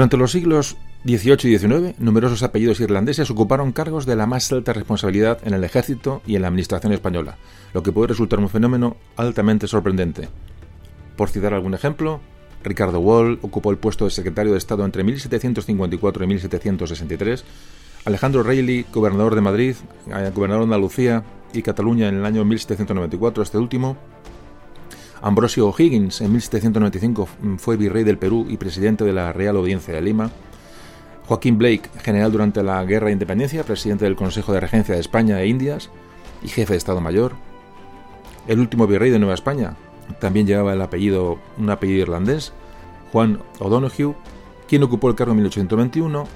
Durante los siglos XVIII y XIX, numerosos apellidos irlandeses ocuparon cargos de la más alta responsabilidad en el ejército y en la administración española, lo que puede resultar un fenómeno altamente sorprendente. Por citar algún ejemplo, Ricardo Wall ocupó el puesto de secretario de Estado entre 1754 y 1763, Alejandro Reilly, gobernador de Madrid, eh, gobernador de Andalucía y Cataluña en el año 1794, este último, Ambrosio O'Higgins en 1795 fue virrey del Perú y presidente de la Real Audiencia de Lima, Joaquín Blake, general durante la Guerra de Independencia, presidente del Consejo de Regencia de España e Indias y jefe de Estado Mayor, el último virrey de Nueva España, también llevaba el apellido, un apellido irlandés, Juan O'Donoghue, quien ocupó el cargo en 1821,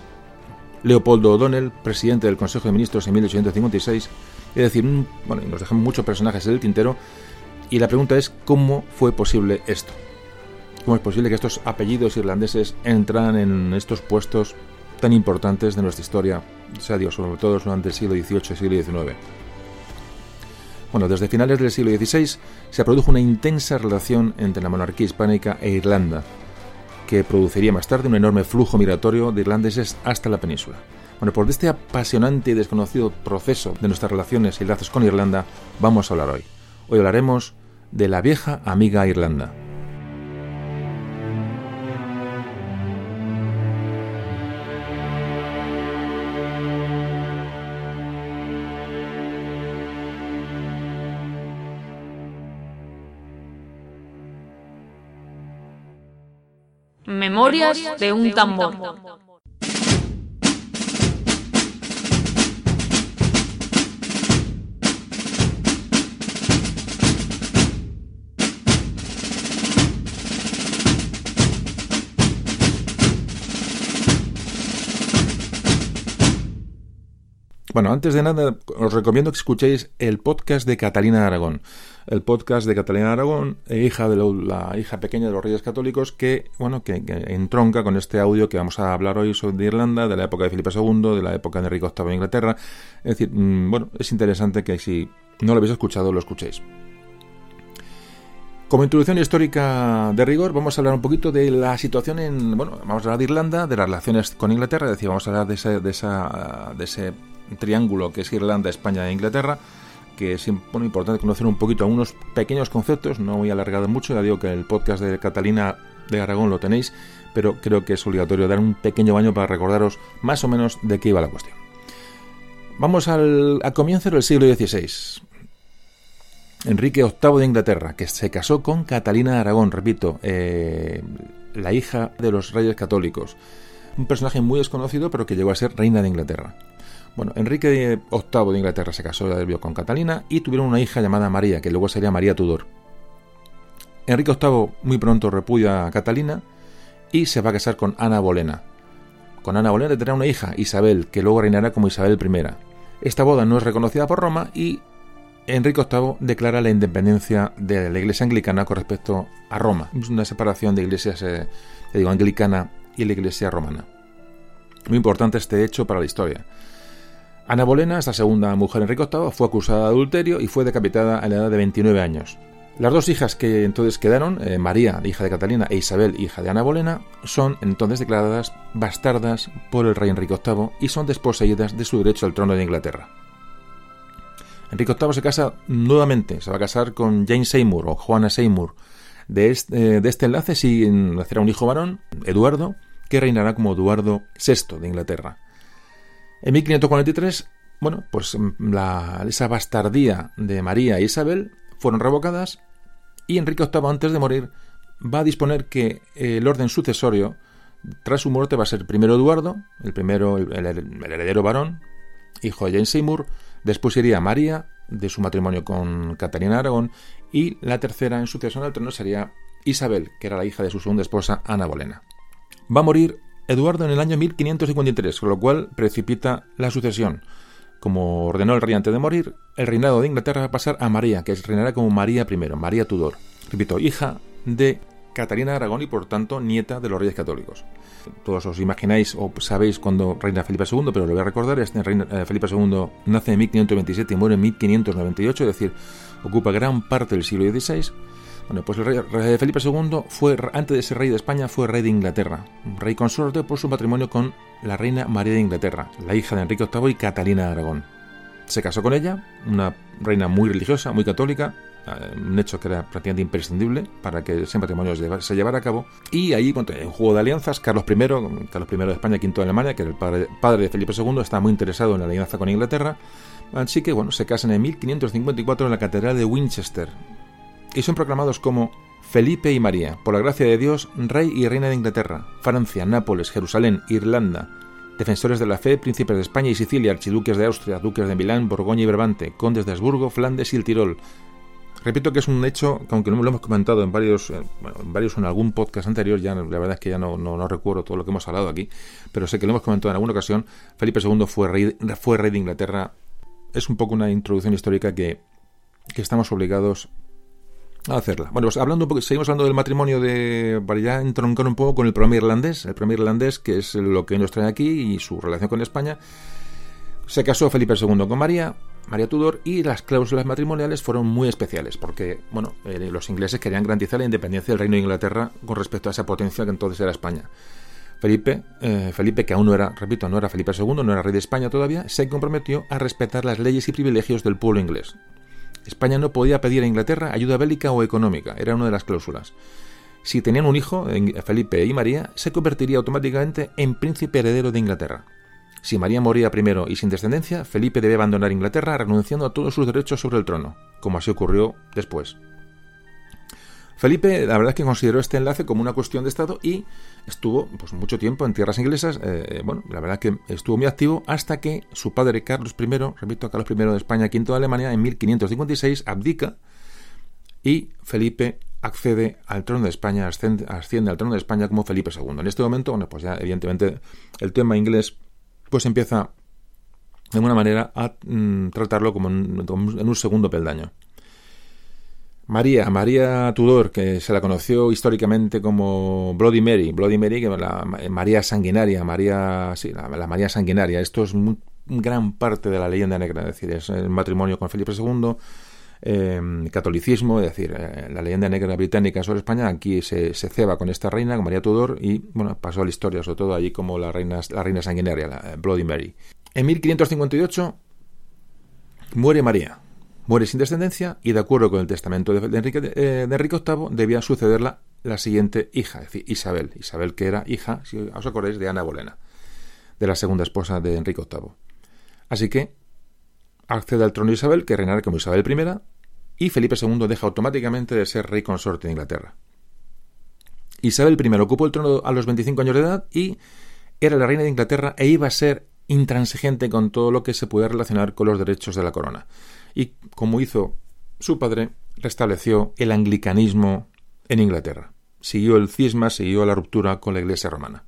Leopoldo O'Donnell, presidente del Consejo de Ministros en 1856, es decir, bueno, nos dejan muchos personajes en el tintero, y la pregunta es cómo fue posible esto. ¿Cómo es posible que estos apellidos irlandeses entraran en estos puestos tan importantes de nuestra historia, sea sobre todo durante el siglo XVIII y siglo XIX? Bueno, desde finales del siglo XVI se produjo una intensa relación entre la monarquía hispánica e Irlanda, que produciría más tarde un enorme flujo migratorio de irlandeses hasta la península. Bueno, por este apasionante y desconocido proceso de nuestras relaciones y lazos con Irlanda vamos a hablar hoy. Hoy hablaremos de la vieja amiga Irlanda. Memorias de un tambor. Bueno, antes de nada, os recomiendo que escuchéis el podcast de Catalina Aragón. El podcast de Catalina Aragón, hija de la hija pequeña de los Reyes Católicos, que, bueno, que, entronca con este audio que vamos a hablar hoy sobre Irlanda, de la época de Felipe II, de la época de Enrique VIII de Inglaterra. Es decir, mm, bueno, es interesante que si no lo habéis escuchado, lo escuchéis. Como introducción histórica de rigor, vamos a hablar un poquito de la situación en. Bueno, vamos a hablar de Irlanda, de las relaciones con Inglaterra, es decir, vamos a hablar de ese, de esa, de ese triángulo que es Irlanda, España e Inglaterra, que es importante conocer un poquito algunos pequeños conceptos, no voy a alargar mucho, ya digo que el podcast de Catalina de Aragón lo tenéis, pero creo que es obligatorio dar un pequeño baño para recordaros más o menos de qué iba la cuestión. Vamos al, comienzo del siglo XVI. Enrique VIII de Inglaterra, que se casó con Catalina de Aragón, repito, eh, la hija de los reyes católicos. Un personaje muy desconocido, pero que llegó a ser reina de Inglaterra. Bueno, Enrique VIII de Inglaterra se casó con Catalina y tuvieron una hija llamada María, que luego sería María Tudor. Enrique VIII muy pronto repudia a Catalina y se va a casar con Ana Bolena. Con Ana Bolena tendrá una hija, Isabel, que luego reinará como Isabel I. Esta boda no es reconocida por Roma y Enrique VIII declara la independencia de la iglesia anglicana con respecto a Roma. Es una separación de iglesias, eh, digo, anglicana y la iglesia romana. Muy importante este hecho para la historia. Ana Bolena, esta segunda mujer en Enrique VIII, fue acusada de adulterio y fue decapitada a la edad de 29 años. Las dos hijas que entonces quedaron, eh, María, hija de Catalina, e Isabel, hija de Ana Bolena, son entonces declaradas bastardas por el rey Enrique VIII y son desposeídas de su derecho al trono de Inglaterra. Enrique VIII se casa nuevamente, se va a casar con Jane Seymour o Juana Seymour. De este, de este enlace sí nacerá un hijo varón, Eduardo, que reinará como Eduardo VI de Inglaterra. En 1543, bueno, pues mm, esa bastardía de María e Isabel fueron revocadas y Enrique VIII, antes de morir, va a disponer que el orden sucesorio, tras su muerte, va a ser primero Eduardo, el primero, el, heredero varón, hijo de Jane Seymour, después iría María, de su matrimonio con Catalina Aragón, y la tercera en sucesión al trono sería Isabel, que era la hija de su segunda esposa, Ana Bolena. Va a morir Eduardo en el año 1553, con lo cual precipita la sucesión. Como ordenó el rey antes de morir, el reinado de Inglaterra va a pasar a María, que reinará como María I, María Tudor. Repito, hija de Catalina de Aragón y por tanto nieta de los reyes católicos. Todos os imagináis o sabéis cuando reina Felipe II, pero lo voy a recordar, este reina, eh, Felipe II nace en 1527 y muere en 1598, es decir, ocupa gran parte del siglo XVI. Bueno, pues el rey, Felipe II fue, antes de ser rey de España, fue rey de Inglaterra, rey consorte por su matrimonio con la reina María de Inglaterra, la hija de Enrique VIII y Catalina de Aragón. Se casó con ella, una reina muy religiosa, muy católica, eh, un hecho que era prácticamente imprescindible para que ese matrimonio se llevara a cabo. Y ahí, en juego de alianzas, Carlos I, Carlos I de España, quinto de Alemania, que era el padre, de Felipe II, estaba muy interesado en la alianza con Inglaterra. Así que, bueno, se casan en 1554 en la Catedral de Winchester, y son proclamados como Felipe y María, por la gracia de Dios, rey y reina de Inglaterra, Francia, Nápoles, Jerusalén, Irlanda, defensores de la fe, príncipes de España y Sicilia, archiduques de Austria, duques de Milán, Borgoña y Brabante, condes de Habsburgo, Flandes y el Tirol. Repito que es un hecho que aunque no lo hemos comentado en varios, eh, en varios en algún podcast anterior, ya la verdad es que ya no, no, recuerdo todo lo que hemos hablado aquí, pero sé que lo hemos comentado en alguna ocasión, Felipe II fue rey, fue rey de Inglaterra. Es un poco una introducción histórica que, que estamos obligados hacerla. Bueno, pues hablando seguimos hablando del matrimonio de. para ya entroncar un poco con el programa irlandés, el programa irlandés, que es lo que nos trae aquí y su relación con España. Se casó Felipe II con María, María Tudor, y las cláusulas matrimoniales fueron muy especiales, porque, bueno, eh, los ingleses querían garantizar la independencia del Reino de Inglaterra con respecto a esa potencia que entonces era España. Felipe, eh, Felipe, que aún no era, repito, no era Felipe II, no era rey de España todavía, se comprometió a respetar las leyes y privilegios del pueblo inglés. España no podía pedir a Inglaterra ayuda bélica o económica, era una de las cláusulas. Si tenían un hijo, Felipe y María, se convertiría automáticamente en príncipe heredero de Inglaterra. Si María moría primero y sin descendencia, Felipe debe abandonar Inglaterra renunciando a todos sus derechos sobre el trono, como así ocurrió después. Felipe, la verdad es que consideró este enlace como una cuestión de Estado y estuvo pues, mucho tiempo en tierras inglesas. Eh, bueno, la verdad es que estuvo muy activo hasta que su padre Carlos I, repito, Carlos I de España, V de Alemania, en 1556 abdica y Felipe accede al trono de España, asciende, al trono de España como Felipe II. En este momento, bueno, pues ya evidentemente el tema inglés pues empieza de alguna manera a mm, tratarlo como en un segundo peldaño. María, María Tudor, que se la conoció históricamente como Bloody Mary, Bloody Mary, que la María sanguinaria, María, sí, la, María sanguinaria. Esto es gran parte de la leyenda negra, es decir, es el matrimonio con Felipe II, em, catolicismo, es decir, eh, la leyenda negra británica sobre España, aquí se, se, ceba con esta reina, con María Tudor, y bueno, pasó a la historia, sobre todo allí como la reina, la reina sanguinaria, la Bloody Mary. En 1558 muere María muere sin descendencia y de acuerdo con el testamento de, Enrique, eh, VIII debía sucederla la siguiente hija, es decir, Isabel. Isabel que era hija, si os acordáis, de Ana Bolena, de la segunda esposa de Enrique VIII. Así que accede al trono de Isabel, que reinará como Isabel I, y Felipe II deja automáticamente de ser rey consorte de Inglaterra. Isabel I ocupó el trono a los 25 años de edad y era la reina de Inglaterra e iba a ser intransigente con todo lo que se pudiera relacionar con los derechos de la corona y, como hizo su padre, restableció el anglicanismo en Inglaterra. Siguió el cisma, siguió la ruptura con la Iglesia romana.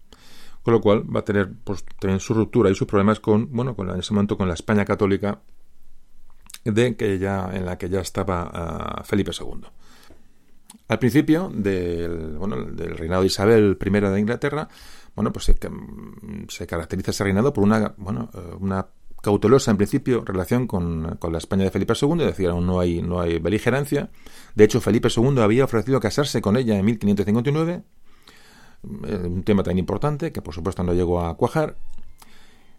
Con lo cual va a tener pues, también su ruptura y sus problemas con, bueno, con en ese momento con la España católica de que ya, en la que ya estaba ah, Felipe II. Al principio del, bueno, del reinado de Isabel I de Inglaterra, bueno, pues se, se caracteriza ese reinado por una, bueno, eh, una cautelosa en principio relación con, la España de Felipe II, es decir, aún no hay, no hay beligerancia. De hecho, Felipe II había ofrecido casarse con ella en 1559, eh, un tema tan importante que por supuesto no llegó a cuajar.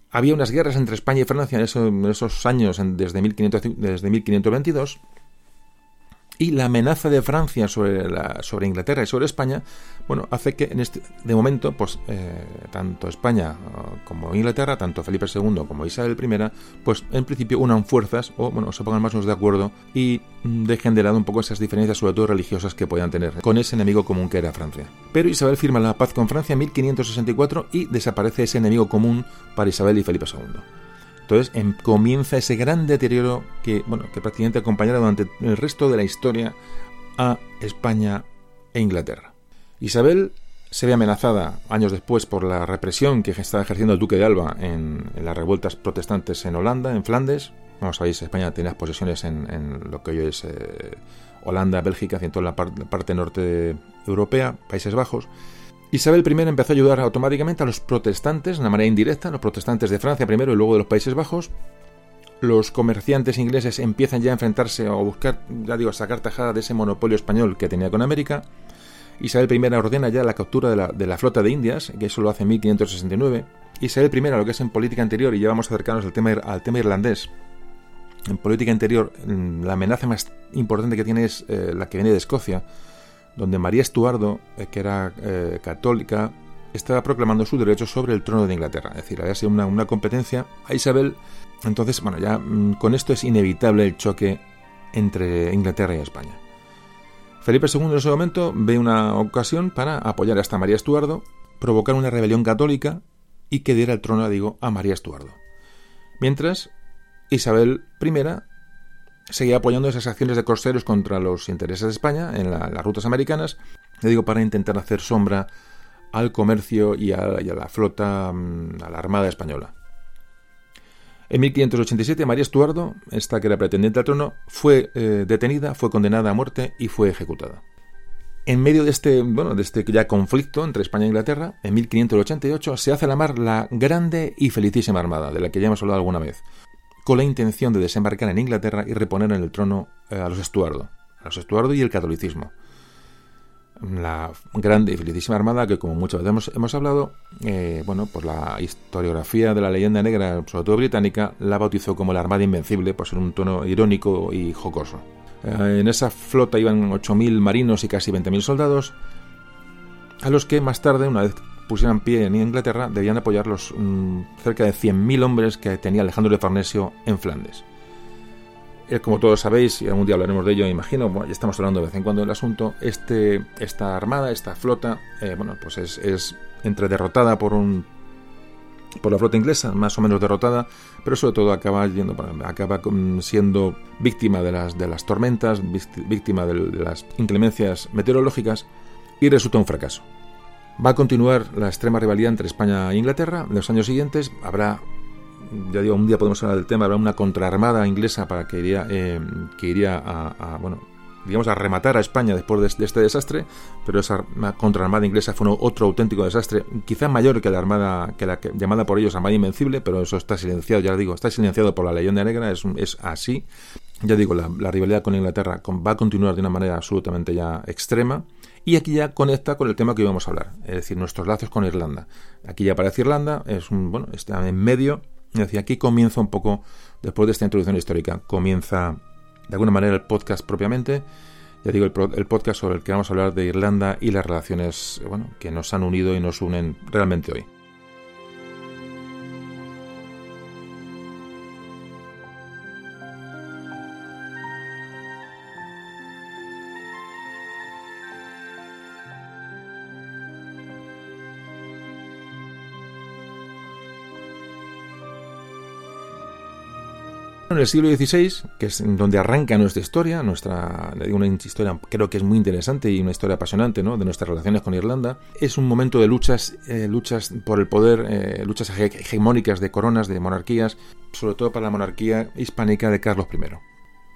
Había unas guerras entre España y Francia en, esos años, desde, 1500, desde 1522, y la amenaza de Francia sobre, sobre Inglaterra y sobre España, bueno, hace que en este, de momento, pues eh, tanto España uh, como Inglaterra, tanto Felipe II como Isabel I, pues en principio unan fuerzas o bueno, se pongan más o menos de acuerdo y mm, dejen de lado un poco esas diferencias, sobre todo religiosas, que puedan tener con ese enemigo común que era Francia. Pero Isabel firma la paz con Francia en 1564 y desaparece ese enemigo común para Isabel y Felipe II. Entonces em, comienza ese gran deterioro que, bueno, que prácticamente acompañará durante el resto de la historia a España e Inglaterra. Isabel se ve amenazada años después por la represión que estaba ejerciendo el duque de Alba en, las revueltas protestantes en Holanda, en Flandes. A ver, España tenía posesiones en, lo que hoy es eh, Holanda, Bélgica, y en toda la parte norte europea, Países Bajos. Isabel I empezó a ayudar automáticamente a los protestantes, de una manera indirecta, los protestantes de Francia primero y luego de los Países Bajos, los comerciantes ingleses empiezan ya a enfrentarse o a buscar, ya digo, a sacar tajada de ese monopolio español que tenía con América. Isabel I ordena ya la captura de la, flota de Indias, que eso lo hace en 1569. Isabel I, lo que es en política interior, y ya vamos a al tema, al tema irlandés, en política interior, mm, la amenaza más importante que tiene es eh, la que viene de Escocia, donde María Estuardo, eh, que era eh, católica, estaba proclamando su derecho sobre el trono de Inglaterra. Es decir, había sido una, competencia a Isabel. Entonces, bueno, ya mm, con esto es inevitable el choque entre Inglaterra y España. Felipe II en ese momento ve una ocasión para apoyar a esta María Estuardo, provocar una rebelión católica y que diera el trono, digo, a María Estuardo. Mientras, Isabel I seguía apoyando esas acciones de corseros contra los intereses de España en las rutas americanas, le digo, para intentar hacer sombra al comercio y a, la flota, mm, a la Armada Española. En 1587 María Estuardo, esta que era pretendiente al trono, fue eh, detenida, fue condenada a muerte y fue ejecutada. En medio de este, bueno, de este ya conflicto entre España e Inglaterra, en 1588 se hace la mar la Grande y Felicísima Armada, de la que ya hemos hablado alguna vez, con la intención de desembarcar en Inglaterra y reponer en el trono eh, a los Estuardo, a los Estuardo y el catolicismo. La grande y felicísima armada que, como muchas veces hemos, hablado, eh, bueno, por la historiografía de la leyenda negra, sobre todo británica, la bautizó como la Armada Invencible, por ser un tono irónico y jocoso. Eh, en esa flota iban 8.000 marinos y casi 20.000 soldados, a los que más tarde, una vez pusieran pie en Inglaterra, debían apoyar los mm, cerca de 100.000 hombres que tenía Alejandro de Farnesio en Flandes. Eh, como todos sabéis, y algún día hablaremos de ello, imagino, ya estamos hablando de vez en cuando del asunto, este, esta armada, esta flota, eh, bueno, pues es, es, entre derrotada por un por la flota inglesa, más o menos derrotada, pero sobre todo acaba yendo, acaba siendo víctima de las, de las tormentas, víctima de las inclemencias meteorológicas y resulta un fracaso. Va a continuar la extrema rivalidad entre España e Inglaterra. En los años siguientes habrá, ya digo, un día podemos hablar del tema, habrá una contraarmada inglesa para que iría, eh, que iría a, bueno, digamos, a rematar a España después de, este desastre, pero esa contraarmada inglesa fue otro auténtico desastre, quizá mayor que la armada, que la llamada por ellos Armada Invencible, pero eso está silenciado, ya digo, está silenciado por la leyenda negra, es, así. Ya digo, la rivalidad con Inglaterra va a continuar de una manera absolutamente ya extrema. Y aquí ya conecta con el tema que íbamos a hablar, es decir, nuestros lazos con Irlanda. Aquí ya aparece Irlanda, es un, bueno, está en medio, es decir, aquí comienza un poco, después de esta introducción histórica, comienza de alguna manera el podcast propiamente. Ya digo, el, el podcast sobre el que vamos a hablar de Irlanda y las relaciones bueno, que nos han unido y nos unen realmente hoy. En el siglo XVI, que es donde arranca nuestra historia, nuestra, una historia creo que es muy interesante y una historia apasionante ¿no? de nuestras relaciones con Irlanda, es un momento de luchas, eh, luchas por el poder, eh, luchas hegemónicas de coronas, de monarquías, sobre todo para la monarquía hispánica de Carlos I.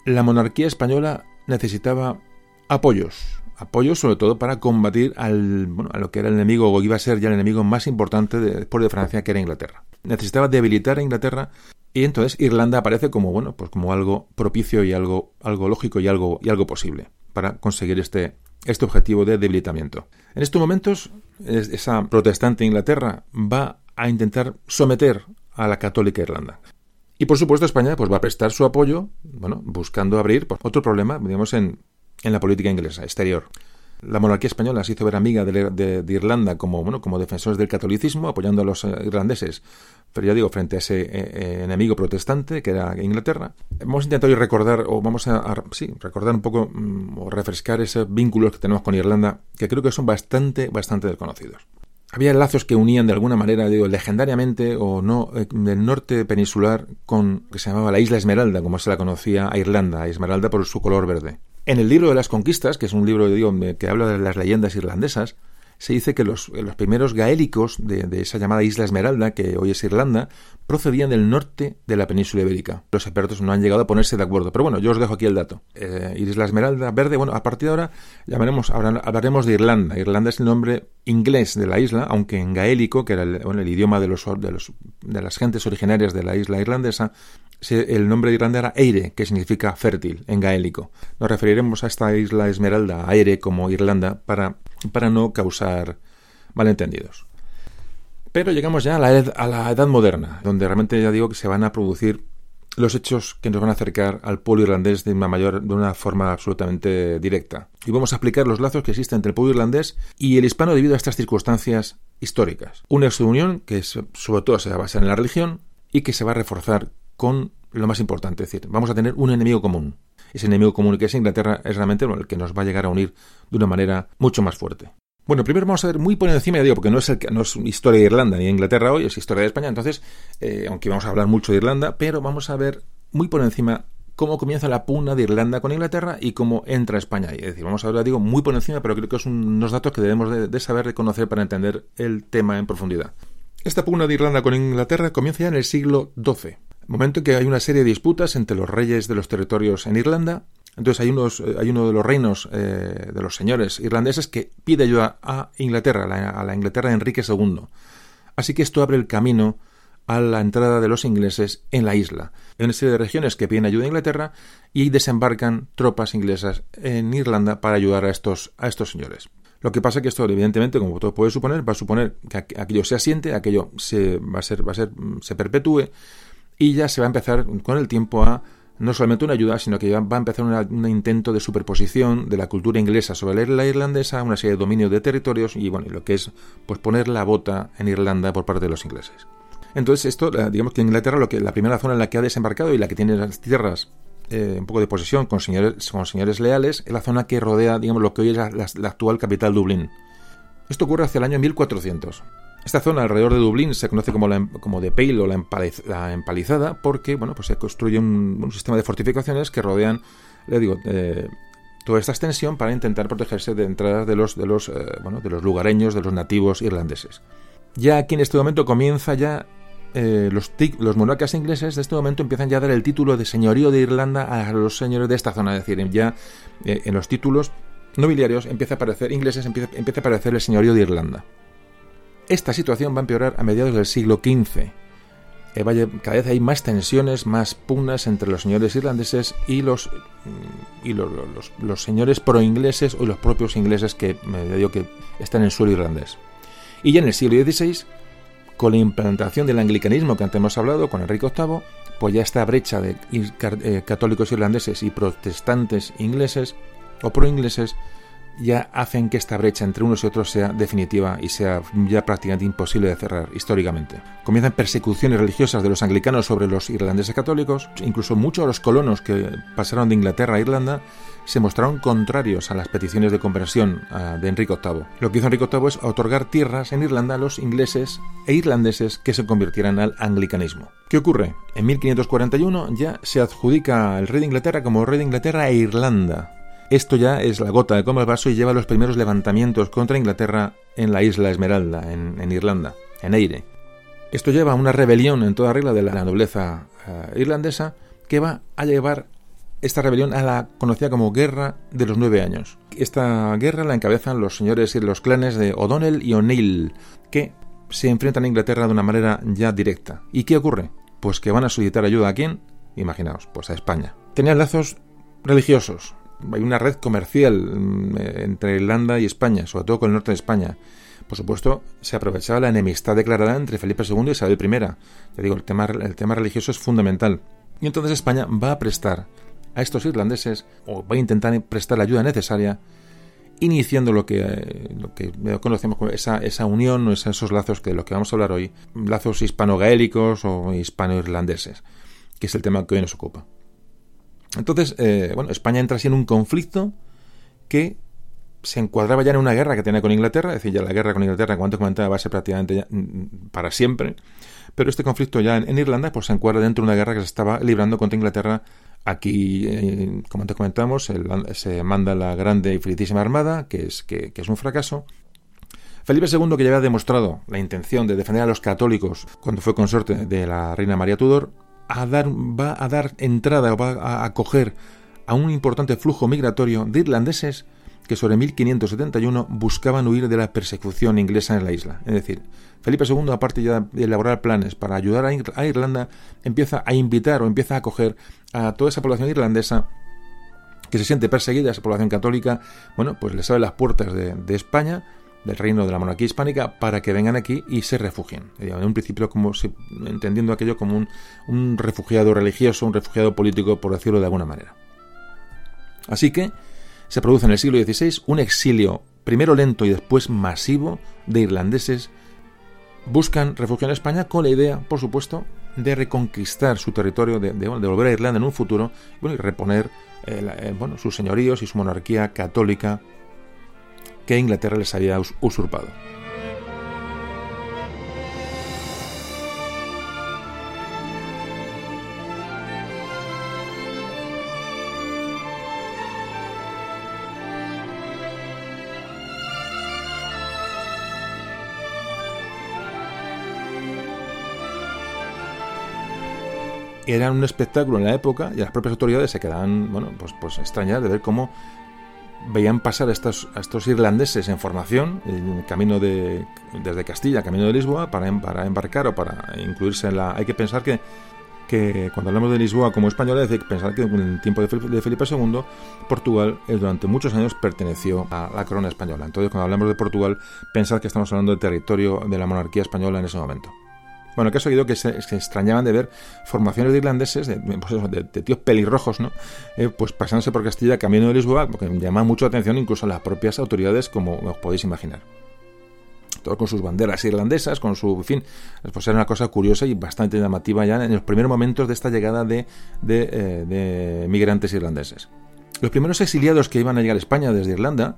La monarquía española necesitaba apoyos, apoyos sobre todo para combatir al, bueno, a lo que era el enemigo o iba a ser ya el enemigo más importante después de Francia, que era Inglaterra. Necesitaba debilitar a Inglaterra y entonces Irlanda aparece como bueno, pues como algo propicio y algo, algo lógico y algo, y algo posible para conseguir este, este objetivo de debilitamiento. En estos momentos, esa protestante Inglaterra va a intentar someter a la católica Irlanda. Y por supuesto España pues, va a prestar su apoyo, bueno, buscando abrir pues, otro problema, digamos, en, en la política inglesa exterior. La monarquía española se hizo ver amiga de, Irlanda como, bueno, como defensores del catolicismo, apoyando a los eh, irlandeses, pero ya digo, frente a ese eh, eh, enemigo protestante que era Inglaterra. Vamos a intentar recordar, o vamos a, sí, recordar un poco, mm, o refrescar esos vínculos que tenemos con Irlanda, que creo que son bastante, bastante desconocidos. Había lazos que unían de alguna manera, digo, legendariamente o no, del norte peninsular con que se llamaba la Isla Esmeralda, como se la conocía a Irlanda, Esmeralda por su color verde. En el libro de las conquistas, que es un libro que habla de las leyendas irlandesas, se dice que los, primeros gaélicos de, esa llamada Isla Esmeralda, que hoy es Irlanda, procedían del norte de la península ibérica. Los expertos no han llegado a ponerse de acuerdo, pero bueno, yo os dejo aquí el dato. Eh, Isla Esmeralda Verde, bueno, a partir de ahora llamaremos, hablaremos de Irlanda. Irlanda es el nombre inglés de la isla, aunque en gaélico, que era el, idioma de, los, de, los, de las gentes originarias de la isla irlandesa, el nombre de Irlanda era Eire, que significa fértil en gaélico. Nos referiremos a esta isla Esmeralda, a Eire, como Irlanda, para, no causar malentendidos. Pero llegamos ya a la, edad, a la edad moderna, donde realmente ya digo que se van a producir los hechos que nos van a acercar al pueblo irlandés de una, mayor, de una forma absolutamente directa. Y vamos a explicar los lazos que existen entre el pueblo irlandés y el hispano debido a estas circunstancias históricas. Una unión que sobre todo se va a basar en la religión y que se va a reforzar con lo más importante, es decir, vamos a tener un enemigo común. Ese enemigo común que es Inglaterra es realmente el que nos va a llegar a unir de una manera mucho más fuerte. Bueno, primero vamos a ver muy por encima, ya digo, porque no es, el, no es historia de Irlanda ni de Inglaterra hoy, es historia de España, entonces, eh, aunque vamos a hablar mucho de Irlanda, pero vamos a ver muy por encima cómo comienza la pugna de Irlanda con Inglaterra y cómo entra España ahí. Es decir, vamos a hablar, digo, muy por encima, pero creo que son unos datos que debemos de, de saber para entender el tema en profundidad. Esta pugna de Irlanda con Inglaterra comienza ya en el siglo XII, momento en que hay una serie de disputas entre los reyes de los territorios en Irlanda entonces hay, unos, eh, hay uno de los reinos eh, de los señores irlandeses que pide ayuda a Inglaterra, a la, Inglaterra de Enrique II. Así que esto abre el camino a la entrada de los ingleses en la isla. Hay una serie de regiones que piden ayuda a Inglaterra y desembarcan tropas inglesas en Irlanda para ayudar a estos, a estos señores. Lo que pasa es que esto, evidentemente, como todo puede suponer, va a suponer que aquello se asiente, aquello se, va a ser, va a ser, se perpetúe y ya se va a empezar con el tiempo a no solamente una ayuda, sino que va a empezar un intento de superposición de la cultura inglesa sobre la irlandesa, una serie de dominios de territorios y bueno, lo que es pues poner la bota en Irlanda por parte de los ingleses. Entonces esto, digamos que Inglaterra, lo que la primera zona en la que ha desembarcado y la que tiene las tierras eh, un poco de posesión con señores, con señores leales, es la zona que rodea, digamos, lo que hoy es la, la actual capital Dublín. Esto ocurre hacia el año 1400. Esta zona alrededor de Dublín se conoce como, la, em, como de Pale o la, empalizada porque bueno, pues se construye un, sistema de fortificaciones que rodean, le digo, eh, toda esta extensión para intentar protegerse de entradas de los, de los, eh, bueno, de los lugareños, de los nativos irlandeses. Ya aquí en este momento comienza ya eh, los, los, monarcas ingleses de este momento empiezan ya a dar el título de señorío de Irlanda a los señores de esta zona, es decir, ya en los títulos nobiliarios empieza a aparecer ingleses empieza, empieza a aparecer el señorío de Irlanda. Esta situación va a empeorar a mediados del siglo XV. Eh, cada vez hay más tensiones, más pugnas entre los señores irlandeses y los mm, y los, los, señores pro-ingleses o los propios ingleses que digo que están en el irlandés. Y ya en el siglo XVI, con la implantación del anglicanismo que antes hemos hablado, con Enrique VIII, pues ya esta brecha de eh, católicos irlandeses y protestantes ingleses o pro-ingleses ya hacen que esta brecha entre unos y otros sea definitiva y sea ya prácticamente imposible de cerrar históricamente. Comienzan persecuciones religiosas de los anglicanos sobre los irlandeses católicos, incluso muchos de los colonos que pasaron de Inglaterra a Irlanda se mostraron contrarios a las peticiones de conversión ah, de Enrique VIII. Lo que hizo Enrique VIII es otorgar tierras en Irlanda a los ingleses e irlandeses que se convirtieran al anglicanismo. ¿Qué ocurre? En 1541 ya se adjudica al rey de Inglaterra como rey de Inglaterra e Irlanda, esto ya es la gota de comer el vaso y lleva los primeros levantamientos contra Inglaterra en la isla Esmeralda, en, Irlanda, en Eire. Esto lleva a una rebelión en toda regla de la nobleza eh, irlandesa que va a llevar esta rebelión a la conocida como Guerra de los Nueve Años. Esta guerra la encabezan los señores y los clanes de O'Donnell y O'Neill, que se enfrentan a Inglaterra de una manera ya directa. ¿Y qué ocurre? Pues que van a solicitar ayuda a quién? Imaginaos, pues a España. Tenían lazos religiosos, hay una red comercial mm, entre Irlanda y España, sobre todo con el norte de España. Por supuesto, se aprovechaba la enemistad declarada entre Felipe II y Isabel I. Ya digo, el tema, el tema religioso es fundamental. Y entonces España va a prestar a estos irlandeses, o va a intentar prestar la ayuda necesaria, iniciando lo que, lo que conocemos como esa, esa unión esos lazos que de los que vamos a hablar hoy, lazos hispano-gaélicos o hispano-irlandeses, que es el tema que hoy nos ocupa. Entonces, eh, bueno, España entra así en un conflicto que se encuadraba ya en una guerra que tenía con Inglaterra, es decir, ya la guerra con Inglaterra, como antes comentaba, va a ser prácticamente ya, mm, para siempre, pero este conflicto ya en, Irlanda pues se encuadra dentro de una guerra que se estaba librando contra Inglaterra. Aquí, eh, como antes comentamos, se manda la grande y felicísima armada, que es, que, es un fracaso. Felipe II, que ya había demostrado la intención de defender a los católicos cuando fue consorte de la reina María Tudor, a dar, va a dar entrada o va a acoger a un importante flujo migratorio de irlandeses que sobre 1571 buscaban huir de la persecución inglesa en la isla. Es decir, Felipe II, aparte ya de elaborar planes para ayudar a Irlanda, empieza a invitar o empieza a acoger a toda esa población irlandesa que se siente perseguida, esa población católica, bueno, pues les abre las puertas de, España, del reino de la monarquía hispánica, para que vengan aquí y se refugien. En un principio, como entendiendo aquello como un, un refugiado religioso, un refugiado político, por decirlo de alguna manera. Así que se produce en el siglo XVI un exilio, primero lento y después masivo, de irlandeses. Buscan refugio en España con la idea, por supuesto, de reconquistar su territorio, de, volver a Irlanda en un futuro y reponer eh, eh, bueno, sus señoríos y su monarquía católica que Inglaterra les había usurpado. era un espectáculo en la época y las propias autoridades se quedaban, bueno, pues, pues extrañadas de ver cómo veían pasar a estos, a estos irlandeses en formación, en camino de, desde Castilla, camino de Lisboa, para, para embarcar o para incluirse en la... Hay que pensar que, que cuando hablamos de Lisboa como española, hay que pensar que en el tiempo de Felipe II, Portugal eh, durante muchos años perteneció a la corona española. Entonces, cuando hablamos de Portugal, pensar que estamos hablando del territorio de la monarquía española en ese momento. Bueno, que ha seguido que se, extrañaban de ver formaciones de irlandeses, de, pues tíos pelirrojos, ¿no? Eh, pues pasándose por Castilla camino de Lisboa, porque llama mucho la atención incluso a las propias autoridades, como os podéis imaginar. Todos con sus banderas irlandesas, con su, en fin, pues era una cosa curiosa y bastante llamativa ya en los primeros momentos de esta llegada de, de eh, migrantes irlandeses. Los primeros exiliados que iban a llegar a España desde Irlanda,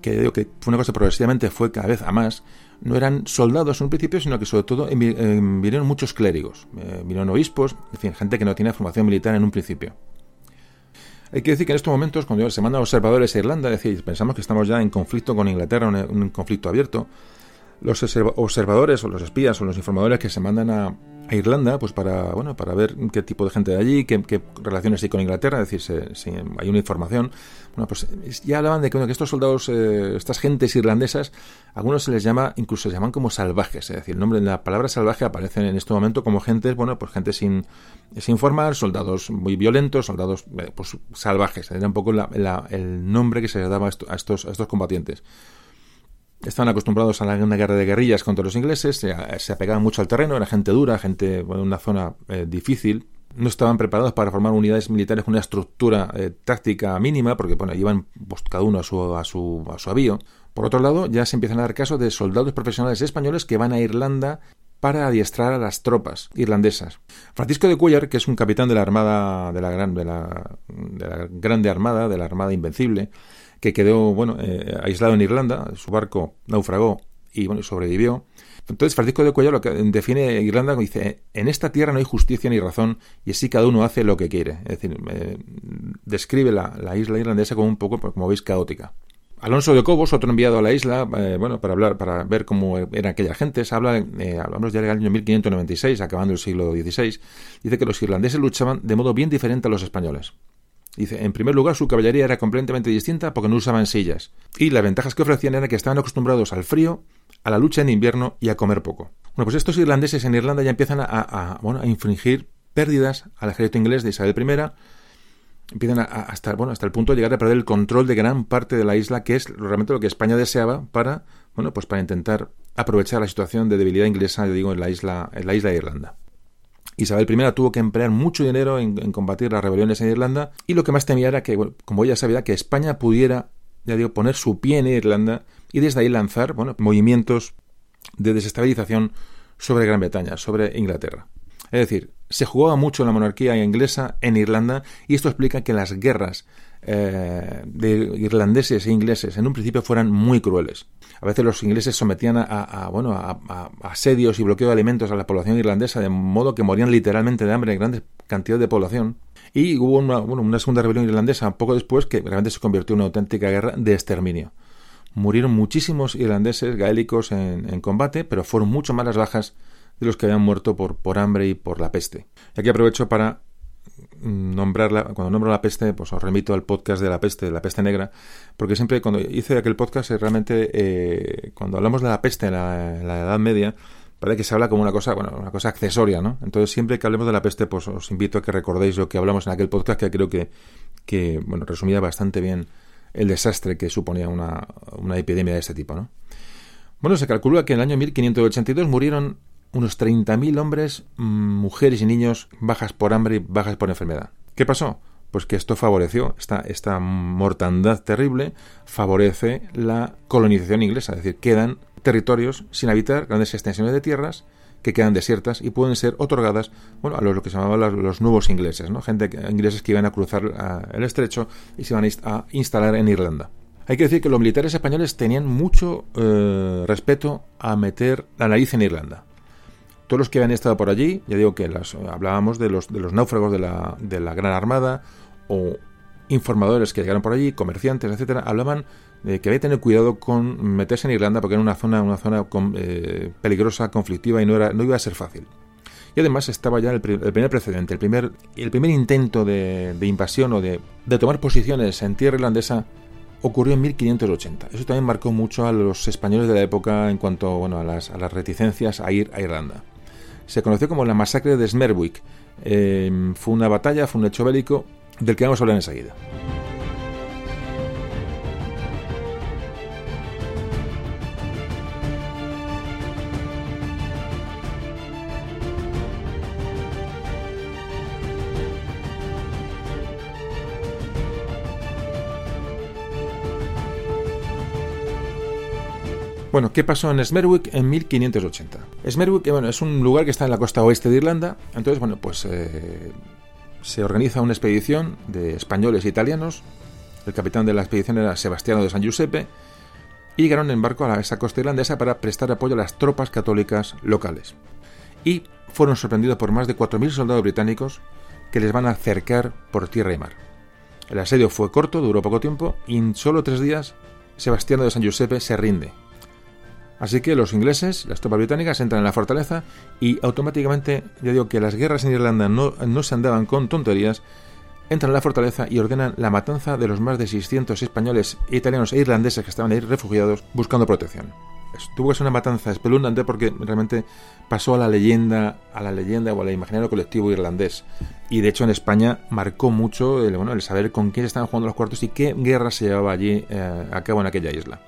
que digo que fue una cosa progresivamente fue cada vez a más, no eran soldados en un principio, sino que sobre todo vinieron muchos clérigos, eh, vinieron obispos, en fin, gente que no tenía formación militar en un principio. Hay que decir que en estos momentos, cuando se mandan observadores a Irlanda, es decir, pensamos que estamos ya en conflicto con Inglaterra, un conflicto abierto, los observadores o los espías o los informadores que se mandan a, a Irlanda, pues para, bueno, para ver qué tipo de gente de allí, qué, relaciones hay con Inglaterra, es decir, si, hay una información. Bueno, pues ya hablaban de que, estos soldados, eh, estas gentes irlandesas, algunos se les llama, incluso se llaman como salvajes, es decir, el nombre, la palabra salvaje aparece en este momento como gentes, bueno, pues gente sin, sin formar, soldados muy violentos, soldados eh, pues, salvajes, era un poco el nombre que se les daba a estos, a estos combatientes. Estaban acostumbrados a una guerra de guerrillas contra los ingleses, se, apegaban mucho al terreno, era gente dura, gente en una zona eh, difícil. No estaban preparados para formar unidades militares con una estructura eh, táctica mínima, porque bueno, iban pues, cada uno a su, a, su, a su avío. Por otro lado, ya se empiezan a dar casos de soldados profesionales españoles que van a Irlanda para adiestrar a las tropas irlandesas. Francisco de Cuellar, que es un capitán de la Armada de la, gran, de la, de la Grande Armada, de la Armada Invencible, que quedó bueno, eh, aislado en Irlanda, su barco naufragó y bueno, sobrevivió. Entonces Francisco de Cuellar lo que define Irlanda dice, en esta tierra no hay justicia ni razón y así cada uno hace lo que quiere. Es decir, describe la, isla irlandesa como un poco, como veis, caótica. Alonso de Cobos, otro enviado a la isla, eh, bueno, para hablar, para ver cómo eran aquellas gentes, habla, eh, hablamos ya del año 1596, acabando el siglo XVI, dice que los irlandeses luchaban de modo bien diferente a los españoles. Dice, en primer lugar, su caballería era completamente distinta porque no usaban sillas. Y las ventajas que ofrecían era que estaban acostumbrados al frío, a la lucha en invierno y a comer poco. Bueno, pues estos irlandeses en Irlanda ya empiezan a, bueno, a infringir pérdidas al ejército inglés de Isabel I. Empiezan a, hasta, bueno, hasta el punto de llegar a perder el control de gran parte de la isla, que es realmente lo que España deseaba para, bueno, pues para intentar aprovechar la situación de debilidad inglesa, yo digo, en la isla, en la isla de Irlanda. Isabel I tuvo que emplear mucho dinero en, combatir las rebeliones en Irlanda y lo que más temía era que, como ella sabía, que España pudiera, ya digo, poner su pie en Irlanda y desde ahí lanzar, bueno, movimientos de desestabilización sobre Gran Bretaña, sobre Inglaterra. Es decir, se jugaba mucho la monarquía inglesa en Irlanda y esto explica que las guerras eh, de irlandeses e ingleses en un principio fueran muy crueles. A veces los ingleses sometían a, bueno, a, asedios y bloqueo de alimentos a la población irlandesa, de modo que morían literalmente de hambre en grandes cantidades de población. Y hubo una, segunda rebelión irlandesa poco después que realmente se convirtió en una auténtica guerra de exterminio. Murieron muchísimos irlandeses gaélicos en, combate, pero fueron mucho más las bajas de los que habían muerto por, por hambre y por la peste. Y aquí aprovecho para nombrarla, cuando nombro la peste, pues os remito al podcast de la peste, de la peste negra, porque siempre cuando hice aquel podcast, eh, realmente eh, cuando hablamos de la peste en la, Edad Media, parece que se habla como una cosa, bueno, una cosa accesoria, ¿no? Entonces siempre que hablemos de la peste, pues os invito a que recordéis lo que hablamos en aquel podcast, que creo que, que bueno, resumía bastante bien el desastre que suponía una, una epidemia de este tipo, ¿no? Bueno, se calcula que en el año 1582 murieron unos 30.000 hombres, mm, mujeres y niños bajas por hambre y bajas por enfermedad. ¿Qué pasó? Pues que esto favoreció, esta, mortandad terrible favorece la colonización inglesa, es decir, quedan territorios sin habitar, grandes extensiones de tierras que quedan desiertas y pueden ser otorgadas bueno, a los, lo que se llamaban los, nuevos ingleses, ¿no? gente ingleses que iban a cruzar el estrecho y se iban a instalar en Irlanda. Hay que decir que los militares españoles tenían mucho eh, respeto a meter la nariz en Irlanda todos los que habían estado por allí, ya digo que hablábamos de los, de los náufragos de la, Gran Armada o informadores que llegaron por allí, comerciantes, etcétera, hablaban de que había que tener cuidado con meterse en Irlanda porque era una zona, una zona eh, peligrosa, conflictiva y no, era, no iba a ser fácil. Y además estaba ya el, primer precedente, el primer, el primer intento de, invasión o de, de, tomar posiciones en tierra irlandesa ocurrió en 1580. Eso también marcó mucho a los españoles de la época en cuanto bueno, a, las, a las reticencias a ir a Irlanda se conoció como la masacre de Smerwick. Eh, fue una batalla, fue un hecho bélico del que vamos a hablar enseguida. Bueno, ¿qué pasó en Smerwick en 1580? Smerwick bueno, es un lugar que está en la costa oeste de Irlanda. Entonces, bueno, pues eh, se organiza una expedición de españoles e italianos. El capitán de la expedición era Sebastiano de San Giuseppe. Y llegaron en barco a esa costa irlandesa para prestar apoyo a las tropas católicas locales. Y fueron sorprendidos por más de 4.000 soldados británicos que les van a acercar por tierra y mar. El asedio fue corto, duró poco tiempo, y en solo tres días Sebastiano de San Giuseppe se rinde Así que los ingleses, las tropas británicas, entran en la fortaleza y automáticamente, ya digo que las guerras en Irlanda no, no se andaban con tonterías, entran en la fortaleza y ordenan la matanza de los más de 600 españoles, italianos e irlandeses que estaban ahí refugiados buscando protección. Tuvo que ser una matanza espeluznante porque realmente pasó a la leyenda, a la leyenda o al imaginario colectivo irlandés. Y de hecho en España marcó mucho el, bueno, el saber con quién estaban jugando los cuartos y qué guerra se llevaba allí eh, a cabo en aquella isla.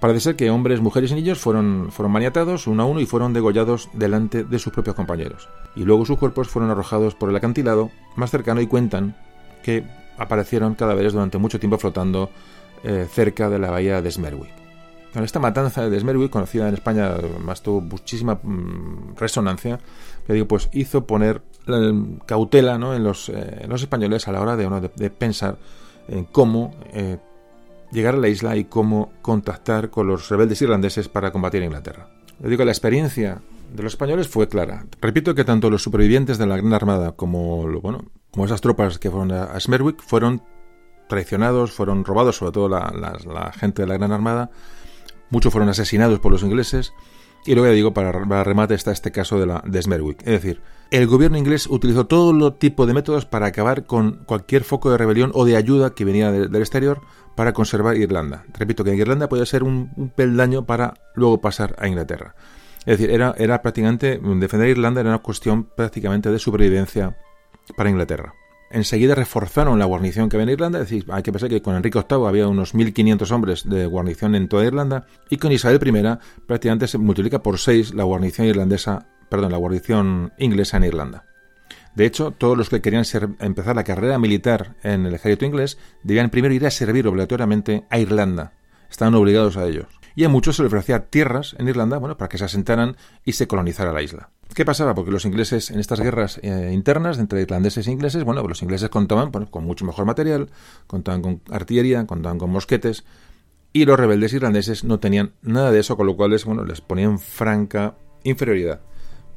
Parece ser que hombres, mujeres y niños fueron, maniatados uno a uno y fueron degollados delante de sus propios compañeros. Y luego sus cuerpos fueron arrojados por el acantilado más cercano y cuentan que aparecieron cadáveres durante mucho tiempo flotando eh, cerca de la bahía de Smerwick. esta matanza de Smerwick, conocida en España, más tuvo muchísima mm, resonancia, pues hizo poner cautela en, los, eh, los, españoles a la hora de, de, pensar en cómo eh, llegar a la isla y cómo contactar con los rebeldes irlandeses para combatir a Inglaterra. Le digo, la experiencia de los españoles fue clara. Repito que tanto los supervivientes de la Gran Armada como, bueno, como esas tropas que fueron a Smerwick fueron traicionados, fueron robados, sobre todo la, gente de la Gran Armada. Muchos fueron asesinados por los ingleses. Y luego ya digo, para, remate está este caso de, la, de Smerwick. Es decir, el gobierno inglés utilizó todo tipo de métodos para acabar con cualquier foco de rebelión o de ayuda que venía del exterior para conservar Irlanda. Repito que Irlanda podía ser un, peldaño para luego pasar a Inglaterra. Es decir, era, prácticamente defender Irlanda era una cuestión prácticamente de supervivencia para Inglaterra. Enseguida reforzaron la guarnición que había en Irlanda, es decir, hay que pensar que con Enrique VIII había unos 1.500 hombres de guarnición en toda Irlanda y con Isabel I prácticamente se multiplica por 6 la guarnición irlandesa, perdón, la guarnición inglesa en Irlanda. De hecho, todos los que querían empezar la carrera militar en el ejército inglés debían primero ir a servir obligatoriamente a Irlanda. Estaban obligados a ellos. Y a muchos se les ofrecía tierras en Irlanda, bueno, para que se asentaran y se colonizara la isla. ¿Qué pasaba? Porque los ingleses en estas guerras eh, internas entre irlandeses e ingleses, bueno, los ingleses contaban con mucho mejor material, contaban con artillería, contaban con mosquetes, y los rebeldes irlandeses no tenían nada de eso, con lo cual les, bueno, les ponían franca inferioridad.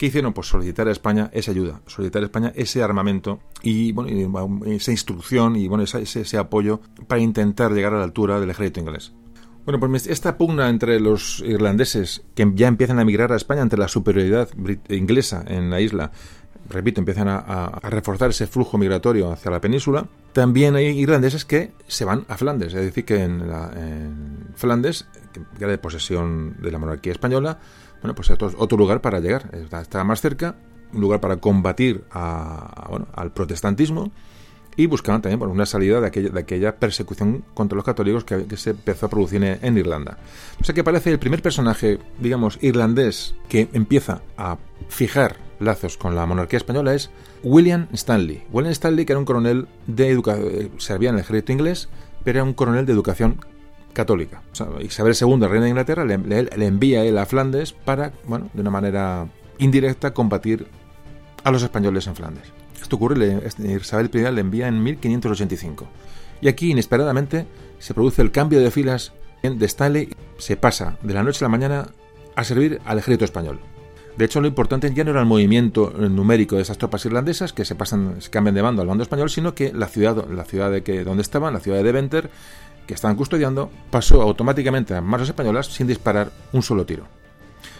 ¿Qué hicieron? Pues solicitar a España esa ayuda, solicitar a España ese armamento y, bueno, esa instrucción y bueno, ese, ese, apoyo para intentar llegar a la altura del ejército inglés. Bueno, pues esta pugna entre los irlandeses que ya empiezan a emigrar a España ante la superioridad inglesa en la isla, repito, empiezan a, reforzar ese flujo migratorio hacia la península. También hay irlandeses que se van a Flandes, es decir, que en, Flandes, que era de posesión de la monarquía española, bueno, pues otro, lugar para llegar, está, más cerca, un lugar para combatir al protestantismo y buscaban también una salida de aquella, persecución contra los católicos que, se empezó a producir en, Irlanda. O sea que parece el primer personaje, digamos, irlandés que empieza a fijar lazos con la monarquía española es William Stanley. William Stanley, que era un coronel de educación, eh, servía en el ejército inglés, pero era un coronel de educación católica. Isabel II, reina de Inglaterra, le, le, envía a él a Flandes para, bueno, de una manera indirecta, combatir a los españoles en Flandes. Esto ocurre, Isabel I le envía en 1585. Y aquí, inesperadamente, se produce el cambio de filas de Stanley. Se pasa de la noche a la mañana a servir al ejército español. De hecho, lo importante ya no era el movimiento numérico de esas tropas irlandesas que se pasan, se cambian de bando al bando español, sino que la ciudad, la ciudad de que donde estaban, la ciudad de Deventer, que estaban custodiando, pasó automáticamente a manos españolas sin disparar un solo tiro.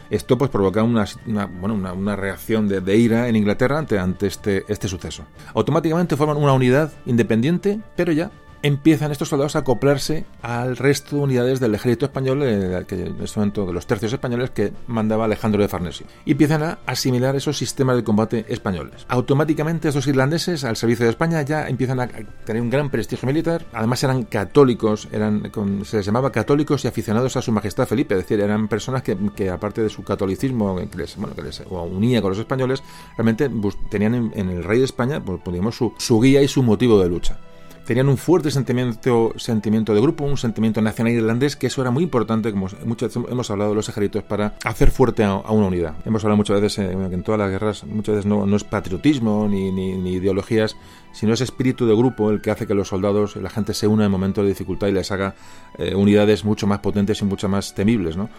Esto pues provoca una, una, reacción de, ira en Inglaterra ante, ante este, este suceso. Automáticamente forman una unidad independiente, pero ya empiezan estos soldados a acoplarse al resto de unidades del ejército español, eh, que en este momento de los tercios españoles que mandaba Alejandro de Farnesio, y empiezan a asimilar esos sistemas de combate españoles. Automáticamente estos irlandeses al servicio de España ya empiezan a tener un gran prestigio militar, además eran católicos, eran se les llamaba católicos y aficionados a su majestad Felipe, es decir, eran personas que, aparte de su catolicismo que les, bueno, que les unía con los españoles, realmente tenían en, el rey de España pues, su, su guía y su motivo de lucha tenían un fuerte sentimiento, sentimiento de grupo, un sentimiento nacional irlandés, que eso era muy importante, como muchas hemos hablado de los ejércitos, para hacer fuerte a, una unidad. Hemos hablado muchas veces eh, en todas las guerras, muchas veces no, es patriotismo ni, ni, ideologías, sino es espíritu de grupo el que hace que los soldados, la gente se una en momentos de dificultad y les haga eh, unidades mucho más potentes y mucho más temibles, ¿no?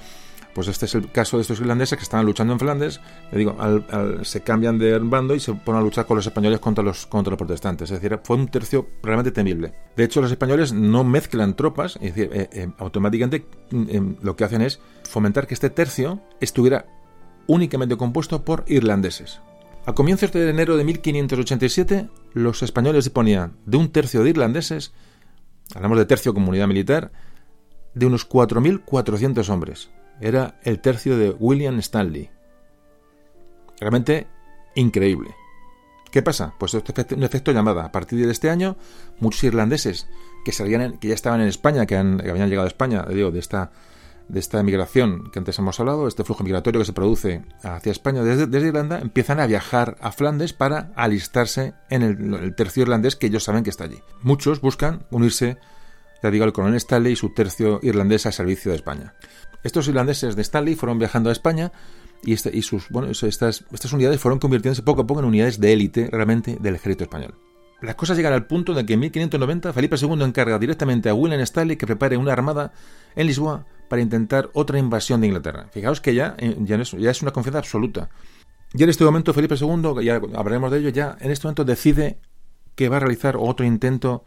Pues este es el caso de estos irlandeses que estaban luchando en Flandes, digo, se cambian de bando y se ponen a luchar con los españoles contra los, protestantes. Es decir, fue un tercio realmente temible. De hecho, los españoles no mezclan tropas, decir, eh, eh, automáticamente eh, lo que hacen es fomentar que este tercio estuviera únicamente compuesto por irlandeses. A comienzos de enero de 1587, los españoles disponían de un tercio de irlandeses, hablamos de tercio comunidad militar, de unos 4.400 hombres era el tercio de William Stanley. Realmente increíble. ¿Qué pasa? Pues un efecto llamada. A partir de este año, muchos irlandeses que, salían que ya estaban en España, que, habían llegado a España, digo, de esta, de migración que antes hemos hablado, este flujo migratorio que se produce hacia España desde, Irlanda, empiezan a viajar a Flandes para alistarse en el, el, tercio irlandés que ellos saben que está allí. Muchos buscan unirse, ya digo, al coronel Stanley y su tercio irlandés al servicio de España. Estos irlandeses de Stanley fueron viajando a España y, este, sus, bueno, estas, unidades fueron convirtiéndose poco a poco en unidades de élite realmente del ejército español. Las cosas llegan al punto de que en 1590 Felipe II encarga directamente a William Stanley que prepare una armada en Lisboa para intentar otra invasión de Inglaterra. Fijaos que ya, eh, ya, es, ya es una confianza absoluta. Y en este momento Felipe II, ya hablaremos de ello, ya en este momento decide que va a realizar otro intento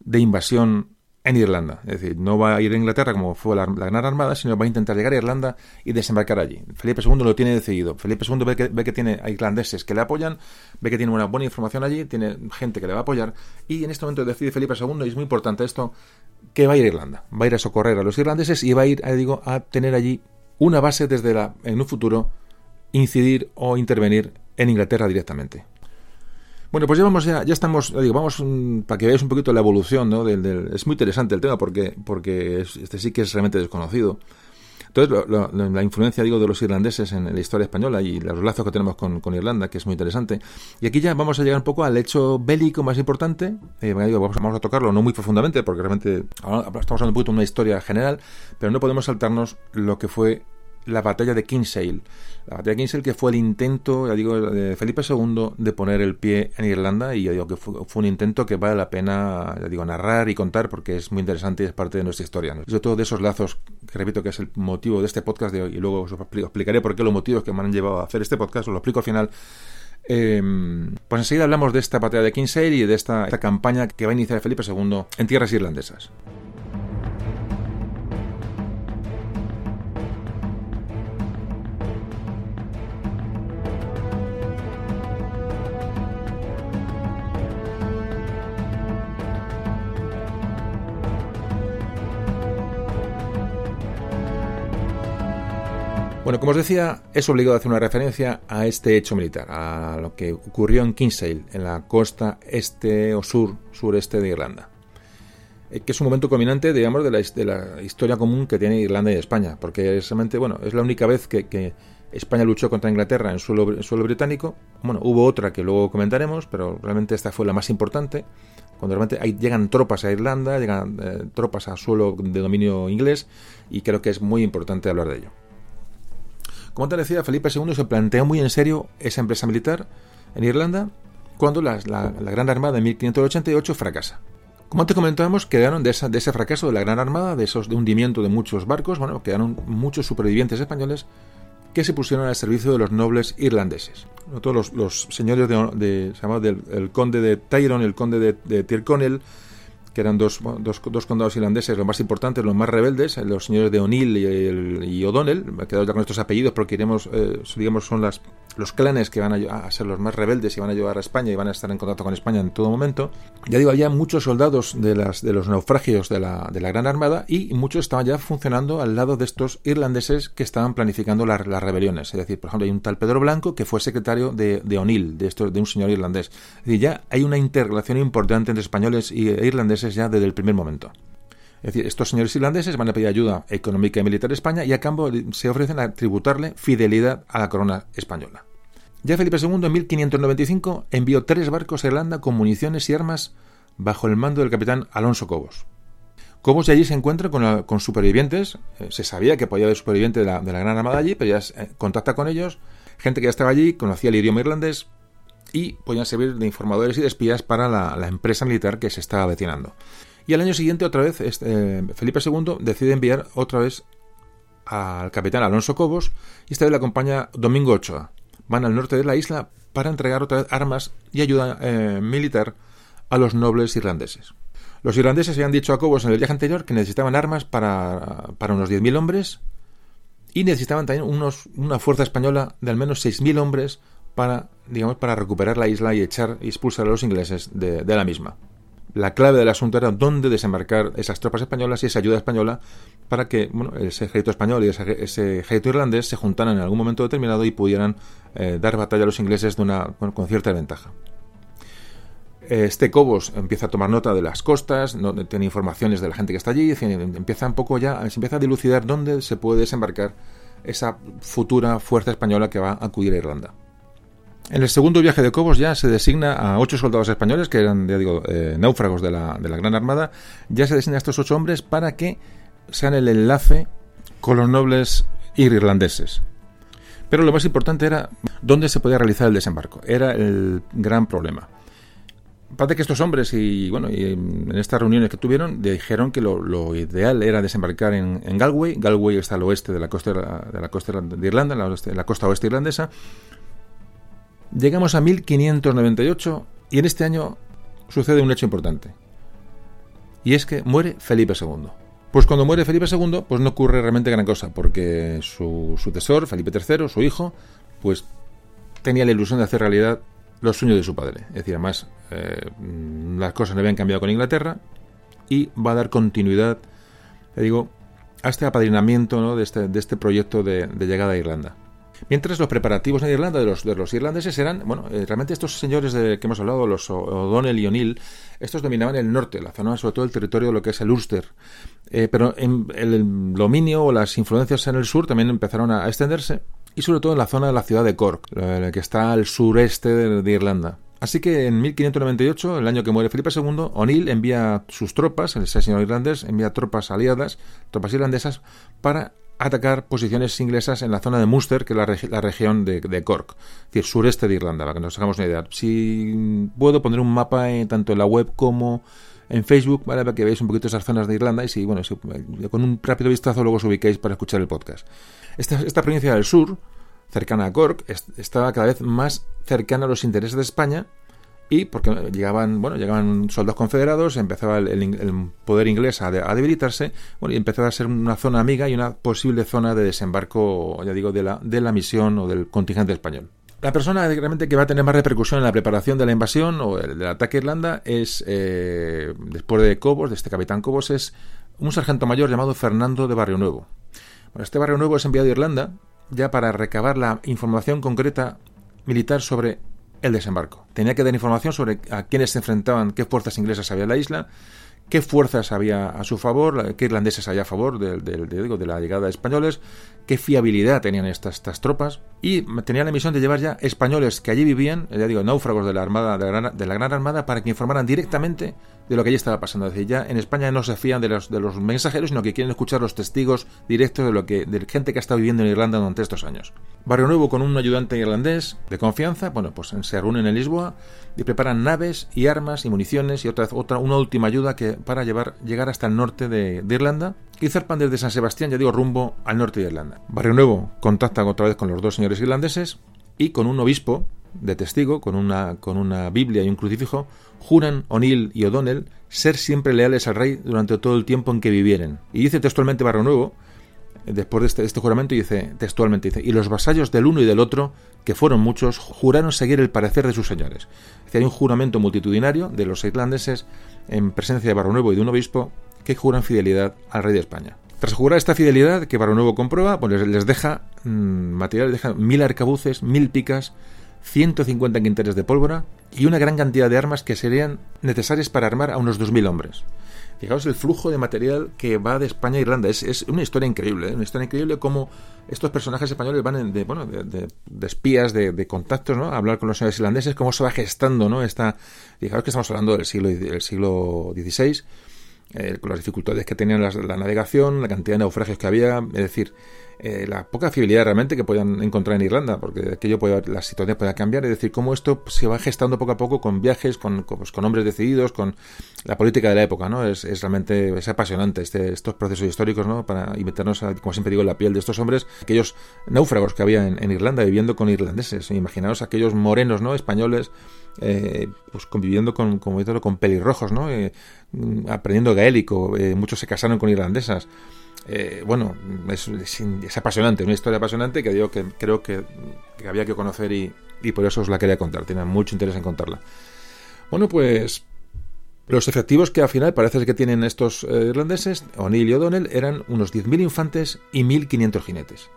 de invasión en Irlanda. Es decir, no va a ir a Inglaterra como fue la, Gran Armada, sino va a intentar llegar a Irlanda y desembarcar allí. Felipe II lo tiene decidido. Felipe II ve que, ve que tiene a irlandeses que le apoyan, ve que tiene una buena información allí, tiene gente que le va a apoyar y en este momento decide Felipe II, y es muy importante esto, que va a ir a Irlanda. Va a ir a socorrer a los irlandeses y va a ir, eh, digo, a tener allí una base desde la, en un futuro, incidir o intervenir en Inglaterra directamente. Bueno, pues ya vamos, ya, ya estamos, digo, vamos mm, para que veáis un poquito la evolución, ¿no? Es muy interesante el tema porque, porque este sí que es realmente desconocido. Entonces, la influencia, digo, de los irlandeses en, la historia española y los lazos que tenemos con, Irlanda, que es muy interesante. Y aquí ya vamos a llegar un poco al hecho bélico más importante. Eh, vamos, vamos, a tocarlo no muy profundamente, porque realmente estamos hablando un poquito de una historia general, pero no podemos saltarnos lo que fue la batalla de Kinsale. La batalla de Kinsale que fue el intento, ya digo, de Felipe II de poner el pie en Irlanda y ya digo que fue, un intento que vale la pena, ya digo, narrar y contar porque es muy interesante y es parte de nuestra historia. ¿no? Sobre todo de esos lazos, que repito que es el motivo de este podcast de hoy y luego os explicaré por qué los motivos que me han llevado a hacer este podcast, os lo explico al final. Eh, pues enseguida hablamos de esta batalla de Kinsale y de esta campaña que va a iniciar Felipe II en tierras irlandesas. Bueno, como os decía, es obligado hacer una referencia a este hecho militar, a lo que ocurrió en Kinsale, en la costa este o sur, sureste de Irlanda. Eh, que es un momento culminante, digamos, de la, historia común que tiene Irlanda y España, porque es bueno, es la única vez que, España luchó contra Inglaterra en suelo, británico. Bueno, hubo otra que luego comentaremos, pero realmente esta fue la más importante, cuando realmente llegan tropas a Irlanda, llegan eh, tropas a suelo de dominio inglés, y creo que es muy importante hablar de ello. Como te decía, Felipe II se planteó muy en serio esa empresa militar en Irlanda cuando la, Gran Armada de 1588 fracasa. Como antes comentábamos, quedaron de, de, ese fracaso de la Gran Armada, de esos de hundimiento de muchos barcos, bueno, quedaron muchos supervivientes españoles que se pusieron al servicio de los nobles irlandeses. Todos los, señores de, se del el conde de Tyrone, el conde de, de Tyrconnell, que eran dos, dos, dos, condados irlandeses, los más importantes, los más rebeldes, los señores de O'Neill y, y O'Donnell, quedado ya con estos apellidos porque iremos, eh, digamos, son las, los clanes que van a, ser los más rebeldes y van a llevar a España y van a estar en contacto con España en todo momento. Ya digo, había muchos soldados de, las, de los naufragios de la, de la Gran Armada y muchos estaban ya funcionando al lado de estos irlandeses que estaban planificando las, rebeliones. Es decir, por ejemplo, hay un tal Pedro Blanco que fue secretario de, O'Neill, de, de un señor irlandés. Es ya hay una interrelación importante entre españoles e irlandeses ya desde el primer momento. Es decir, estos señores irlandeses van a pedir ayuda económica y militar a España y a cambio se ofrecen a tributarle fidelidad a la corona española. Ya Felipe II en 1595 envió tres barcos a Irlanda con municiones y armas bajo el mando del capitán Alonso Cobos. Cobos allí se encuentra con, supervivientes, eh, se sabía que podía haber supervivientes de la, Gran Armada allí, pero ya eh, contacta con ellos, gente que ya estaba allí, conocía el idioma irlandés, y podían servir de informadores y de espías para la, empresa militar que se estaba avecinando. Y al año siguiente, otra vez, este, Felipe II decide enviar otra vez al capitán Alonso Cobos y esta vez le acompaña Domingo Ochoa. Van al norte de la isla para entregar otra vez armas y ayuda eh, militar a los nobles irlandeses. Los irlandeses habían dicho a Cobos en el viaje anterior que necesitaban armas para, para unos 10.000 hombres y necesitaban también unos, una fuerza española de al menos 6.000 hombres para, digamos, para recuperar la isla y echar y expulsar a los ingleses de, la misma. La clave del asunto era dónde desembarcar esas tropas españolas y esa ayuda española para que bueno, ese ejército español y ese, ejército irlandés se juntaran en algún momento determinado y pudieran eh, dar batalla a los ingleses de una, con cierta ventaja. Este Cobos empieza a tomar nota de las costas, no, tiene informaciones de la gente que está allí, empieza un poco ya, se empieza a dilucidar dónde se puede desembarcar esa futura fuerza española que va a acudir a Irlanda. En el segundo viaje de Cobos ya se designa a ocho soldados españoles, que eran, digo, eh, náufragos de la, de la Gran Armada, ya se designa a estos ocho hombres para que sean el enlace con los nobles irlandeses. Pero lo más importante era dónde se podía realizar el desembarco. Era el gran problema. Parece que estos hombres, y bueno, en estas reuniones que tuvieron, dijeron que lo, ideal era desembarcar en, Galway. Galway está al oeste de la costa de la costa de Irlanda, la costa oeste irlandesa, Llegamos a 1598 y en este año sucede un hecho importante. Y es que muere Felipe II. Pues cuando muere Felipe II, pues no ocurre realmente gran cosa, porque su sucesor, Felipe III, su hijo, pues tenía la ilusión de hacer realidad los sueños de su padre. Es decir, además, eh, las cosas no habían cambiado con Inglaterra y va a dar continuidad, te digo, a este apadrinamiento de, este, de este proyecto de llegada a Irlanda. Mientras los preparativos en Irlanda de los, de irlandeses eran, bueno, eh, realmente estos señores de que hemos hablado, los O'Donnell y O'Neill, estos dominaban el norte, la zona, sobre todo el territorio de lo que es el Ulster. Eh, pero en el dominio o las influencias en el sur también empezaron a, extenderse, y sobre todo en la zona de la ciudad de Cork, que está al sureste de, Irlanda. Así que en 1598, el año que muere Felipe II, O'Neill envía sus tropas, ese señor irlandés, envía tropas aliadas, tropas irlandesas, para atacar posiciones inglesas en la zona de Munster, que es la, región de, Cork, es decir, sureste de Irlanda, para que nos hagamos una idea. Si puedo poner un mapa tanto en la web como en Facebook, ¿vale? para que veáis un poquito esas zonas de Irlanda y si, bueno, con un rápido vistazo luego os ubiquéis para escuchar el podcast. Esta provincia del sur, cercana a Cork, estaba cada vez más cercana a los intereses de España y porque llegaban bueno llegaban soldados confederados empezaba el, poder inglés a, debilitarse bueno y empezaba a ser una zona amiga y una posible zona de desembarco ya digo de la de la misión o del contingente español. La persona realmente que va a tener más repercusión en la preparación de la invasión o del, ataque a Irlanda es eh, después de Cobos de este capitán Cobos es un sargento mayor llamado Fernando de Barrio Nuevo. Bueno, este Barrio Nuevo es enviado a Irlanda ya para recabar la información concreta militar sobre el desembarco. Tenía que dar información sobre a quiénes se enfrentaban, qué fuerzas inglesas había en la isla, qué fuerzas había a su favor, qué irlandeses había a favor de, de la llegada de españoles, qué fiabilidad tenían estas, tropas y tenía la misión de llevar ya españoles que allí vivían, ya digo, náufragos de la la Gran Armada, para que informaran directamente de lo que allí estaba pasando. Es decir, ya en España no se fían de los, de los mensajeros, sino que quieren escuchar los testigos directos de lo que de gente que ha estado viviendo en Irlanda durante estos años. Barrio Nuevo con un ayudante irlandés de confianza, bueno, pues se reúnen en Lisboa y preparan naves y armas y municiones y otra otra una última ayuda que para llevar llegar hasta el norte de, de Irlanda y zarpan desde San Sebastián, ya digo, rumbo al norte de Irlanda. Barrio Nuevo contacta otra vez con los dos señores irlandeses y con un obispo de testigo, con una, con una Biblia y un crucifijo, juran O'Neill y O'Donnell ser siempre leales al rey durante todo el tiempo en que vivieren. Y dice textualmente Barrio Nuevo, después de este, este juramento, dice textualmente, dice, y los vasallos del uno y del otro, que fueron muchos, juraron seguir el parecer de sus señores. Dice, hay un juramento multitudinario de los irlandeses en presencia de Barrio Nuevo y de un obispo que juran fidelidad al rey de España. Tras jurar esta fidelidad, que Barrio Nuevo comprueba, pues les deja mm, material, les deja mil arcabuces, mil picas, 150 quintales de pólvora y una gran cantidad de armas que serían necesarias para armar a unos 2.000 hombres. Fijaos el flujo de material que va de España a Irlanda. Es, una historia increíble, ¿eh? una historia increíble cómo estos personajes españoles van de, bueno, de, espías, de, contactos, ¿no? A hablar con los señores irlandeses, cómo se va gestando, ¿no? Esta, fijaos que estamos hablando del siglo, del siglo XVI eh, con las dificultades que tenían la, navegación, la cantidad de naufragios que había, es decir, eh, la poca fiabilidad realmente que podían encontrar en Irlanda, porque aquello puede, la situación puede cambiar, es decir, cómo esto se va gestando poco a poco con viajes, con, con, pues, hombres decididos, con la política de la época, ¿no? Es, realmente es apasionante este, estos procesos históricos, ¿no? Para meternos, como siempre digo, en la piel de estos hombres, aquellos náufragos que había en, Irlanda viviendo con irlandeses, imaginaos aquellos morenos, ¿no? Españoles, eh, pues conviviendo con, como con pelirrojos, ¿no? Eh, aprendiendo gaélico, eh, muchos se casaron con irlandesas. Bueno, es, apasionante, una historia apasionante que digo que creo que, había que conocer y, por eso os la quería contar. Tiene mucho interés en contarla. Bueno, pues los efectivos que al final parece que tienen estos irlandeses, O'Neill y O'Donnell, eran unos 10.000 infantes y 1.500 jinetes.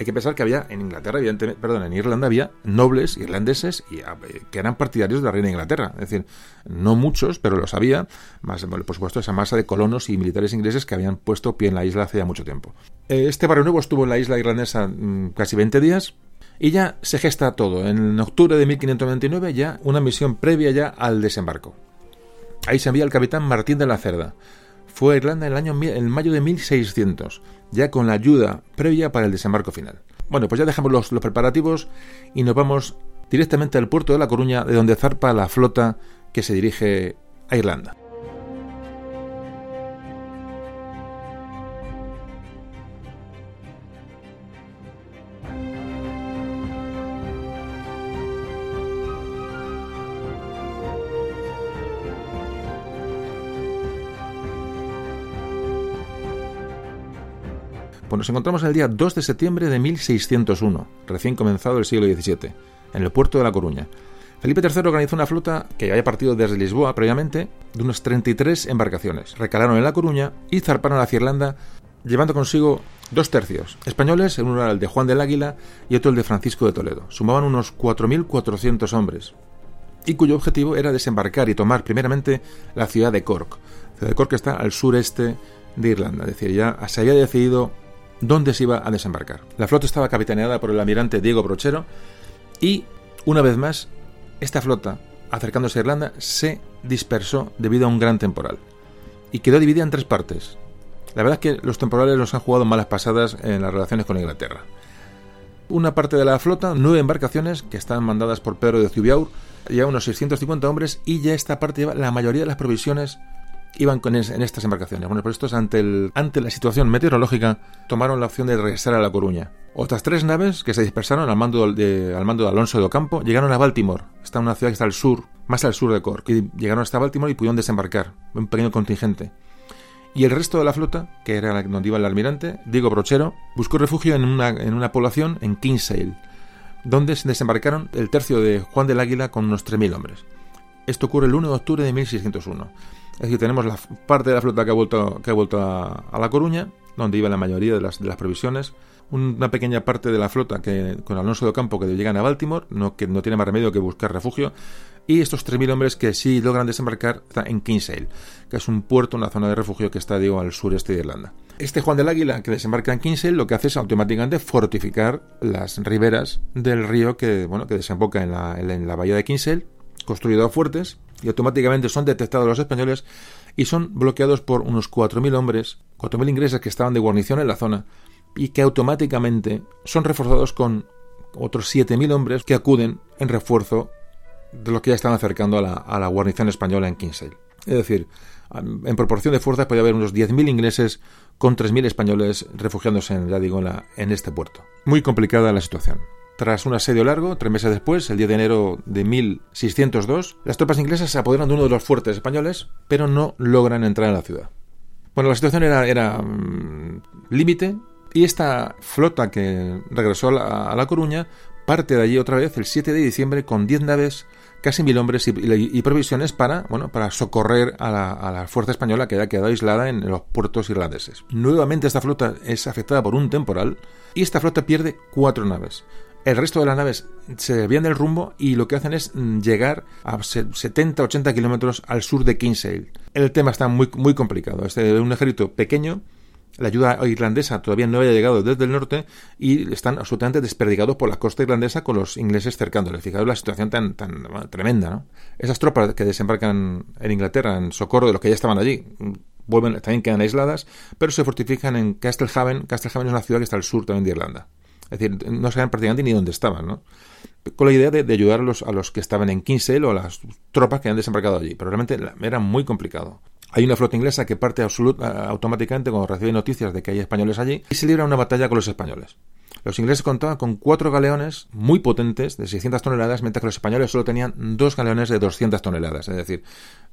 Hay que pensar que había en Inglaterra, evidentemente, perdón, en Irlanda había nobles irlandeses y, ah, eh, que eran partidarios de la reina de Inglaterra. Es decir, no muchos, pero los había, más, por supuesto, esa masa de colonos y militares ingleses que habían puesto pie en la isla hace ya mucho tiempo. Eh, este barrio nuevo estuvo en la isla irlandesa mm, casi 20 días. Y ya se gesta todo. En octubre de 1599 ya una misión previa ya al desembarco. Ahí se envía el capitán Martín de la Cerda. Fue a Irlanda en, el año, en mayo de 1600 ya con la ayuda previa para el desembarco final. Bueno, pues ya dejamos los, los preparativos y nos vamos directamente al puerto de La Coruña, de donde zarpa la flota que se dirige a Irlanda. Pues nos encontramos el día 2 de septiembre de 1601, recién comenzado el siglo XVII, en el puerto de La Coruña. Felipe III organizó una flota que había partido desde Lisboa previamente de unas 33 embarcaciones. Recalaron en La Coruña y zarparon hacia Irlanda llevando consigo dos tercios españoles, uno era el de Juan del Águila y otro el de Francisco de Toledo. Sumaban unos 4.400 hombres y cuyo objetivo era desembarcar y tomar primeramente la ciudad de Cork. La ciudad de Cork está al sureste de Irlanda, es decir, ya se había decidido dónde se iba a desembarcar. La flota estaba capitaneada por el almirante Diego Brochero y, una vez más, esta flota, acercándose a Irlanda, se dispersó debido a un gran temporal y quedó dividida en tres partes. La verdad es que los temporales nos han jugado malas pasadas en las relaciones con Inglaterra. Una parte de la flota, nueve embarcaciones que están mandadas por Pedro de Zubiaur, ya unos 650 hombres y ya esta parte lleva la mayoría de las provisiones iban con en estas embarcaciones. Bueno, pues estos ante, ante la situación meteorológica tomaron la opción de regresar a La Coruña. Otras tres naves que se dispersaron al mando de, al mando de Alonso de Ocampo llegaron a Baltimore. Está una ciudad que está al sur, más al sur de Cork. Y llegaron hasta Baltimore y pudieron desembarcar, un pequeño contingente. Y el resto de la flota, que era donde iba el almirante, Diego Brochero, buscó refugio en una, en una población en Kinsale, donde se desembarcaron el tercio de Juan del Águila con unos 3.000 hombres. Esto ocurre el 1 de octubre de 1601. Es decir, tenemos la parte de la flota que ha vuelto, que ha vuelto a, La Coruña donde iba la mayoría de las, de las provisiones. Una pequeña parte de la flota que con Alonso de Campo que llegan a Baltimore, no, que no tiene más remedio que buscar refugio. Y estos 3.000 hombres que sí logran desembarcar en Kinsale, que es un puerto, una zona de refugio que está, digo, al sureste de Irlanda. Este Juan del Águila que desembarca en Kinsale lo que hace es automáticamente fortificar las riberas del río que, bueno, que desemboca en la, en la bahía de Kinsale, construido fuertes, y automáticamente son detectados los españoles y son bloqueados por unos 4.000 hombres, 4.000 ingleses que estaban de guarnición en la zona y que automáticamente son reforzados con otros 7.000 hombres que acuden en refuerzo de los que ya están acercando a la, a la guarnición española en Kinsale. Es decir, en proporción de fuerzas puede haber unos 10.000 ingleses con 3.000 españoles refugiándose en, ya digo, en este puerto. Muy complicada la situación. Tras un asedio largo, tres meses después, el 10 de enero de 1602, las tropas inglesas se apoderan de uno de los fuertes españoles, pero no logran entrar en la ciudad. Bueno, la situación era, mm, límite y esta flota que regresó a la, Coruña parte de allí otra vez el 7 de diciembre con 10 naves, casi mil hombres y, provisiones para, bueno, para socorrer a la, a la fuerza española que había quedado aislada en los puertos irlandeses. Nuevamente esta flota es afectada por un temporal y esta flota pierde cuatro naves. El resto de las naves se desvían del rumbo y lo que hacen es llegar a 70-80 kilómetros al sur de Kinsale. El tema está muy, muy complicado. Este es un ejército pequeño, la ayuda irlandesa todavía no había llegado desde el norte y están absolutamente desperdigados por la costa irlandesa con los ingleses cercándoles. Fijaros la situación tan, tan tremenda, ¿no? Esas tropas que desembarcan en Inglaterra en socorro de los que ya estaban allí vuelven, también quedan aisladas, pero se fortifican en Castlehaven. Castlehaven es una ciudad que está al sur también de Irlanda. Es decir, no sabían prácticamente ni dónde estaban, ¿no? Con la idea de, ayudar a los, a los, que estaban en Kinsale o a las tropas que han desembarcado allí. Pero realmente era muy complicado. Hay una flota inglesa que parte absolut, automáticamente cuando recibe noticias de que hay españoles allí y se libra una batalla con los españoles. Los ingleses contaban con cuatro galeones muy potentes de 600 toneladas, mientras que los españoles solo tenían dos galeones de 200 toneladas, es decir,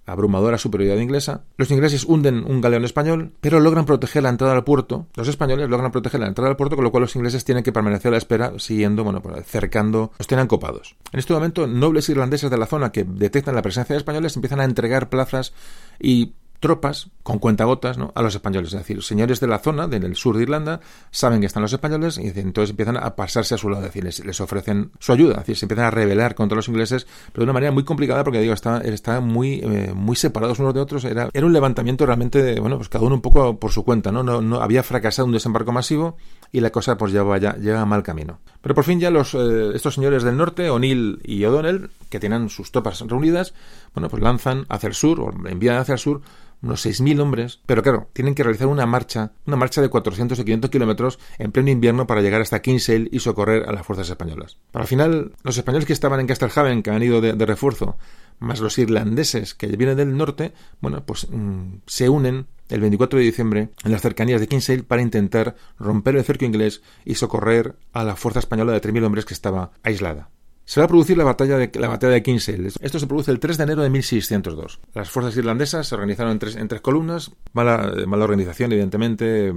abrumadora superioridad inglesa. Los ingleses hunden un galeón español, pero logran proteger la entrada al puerto. Los españoles logran proteger la entrada al puerto, con lo cual los ingleses tienen que permanecer a la espera, siguiendo, bueno, cercando, los tienen copados. En este momento, nobles irlandeses de la zona que detectan la presencia de españoles empiezan a entregar plazas y tropas con cuentagotas ¿no? a los españoles. Es decir, señores de la zona, del sur de Irlanda, saben que están los españoles y entonces empiezan a pasarse a su lado. Es decir, les, ofrecen su ayuda. Es decir, se empiezan a rebelar contra los ingleses, pero de una manera muy complicada porque, digo, estaban está muy, eh, muy separados unos de otros. Era, era un levantamiento realmente, bueno, pues cada uno un poco por su cuenta. ¿no? No, no había fracasado un desembarco masivo y la cosa pues ya, lleva mal camino. Pero por fin ya los, eh, estos señores del norte, O'Neill y O'Donnell, que tienen sus tropas reunidas, bueno, pues lanzan hacia el sur, o envían hacia el sur, unos 6.000 hombres, pero claro, tienen que realizar una marcha, una marcha de 400 o 500 kilómetros en pleno invierno para llegar hasta Kinsale y socorrer a las fuerzas españolas. Para al final, los españoles que estaban en Castlehaven, que han ido de, refuerzo, más los irlandeses que vienen del norte, bueno, pues mmm, se unen el 24 de diciembre en las cercanías de Kinsale para intentar romper el cerco inglés y socorrer a la fuerza española de 3.000 hombres que estaba aislada. Se va a producir la batalla de, la batalla de Kinsale. Esto se produce el 3 de enero de 1602. Las fuerzas irlandesas se organizaron en tres, en tres columnas. Mala, mala, organización, evidentemente.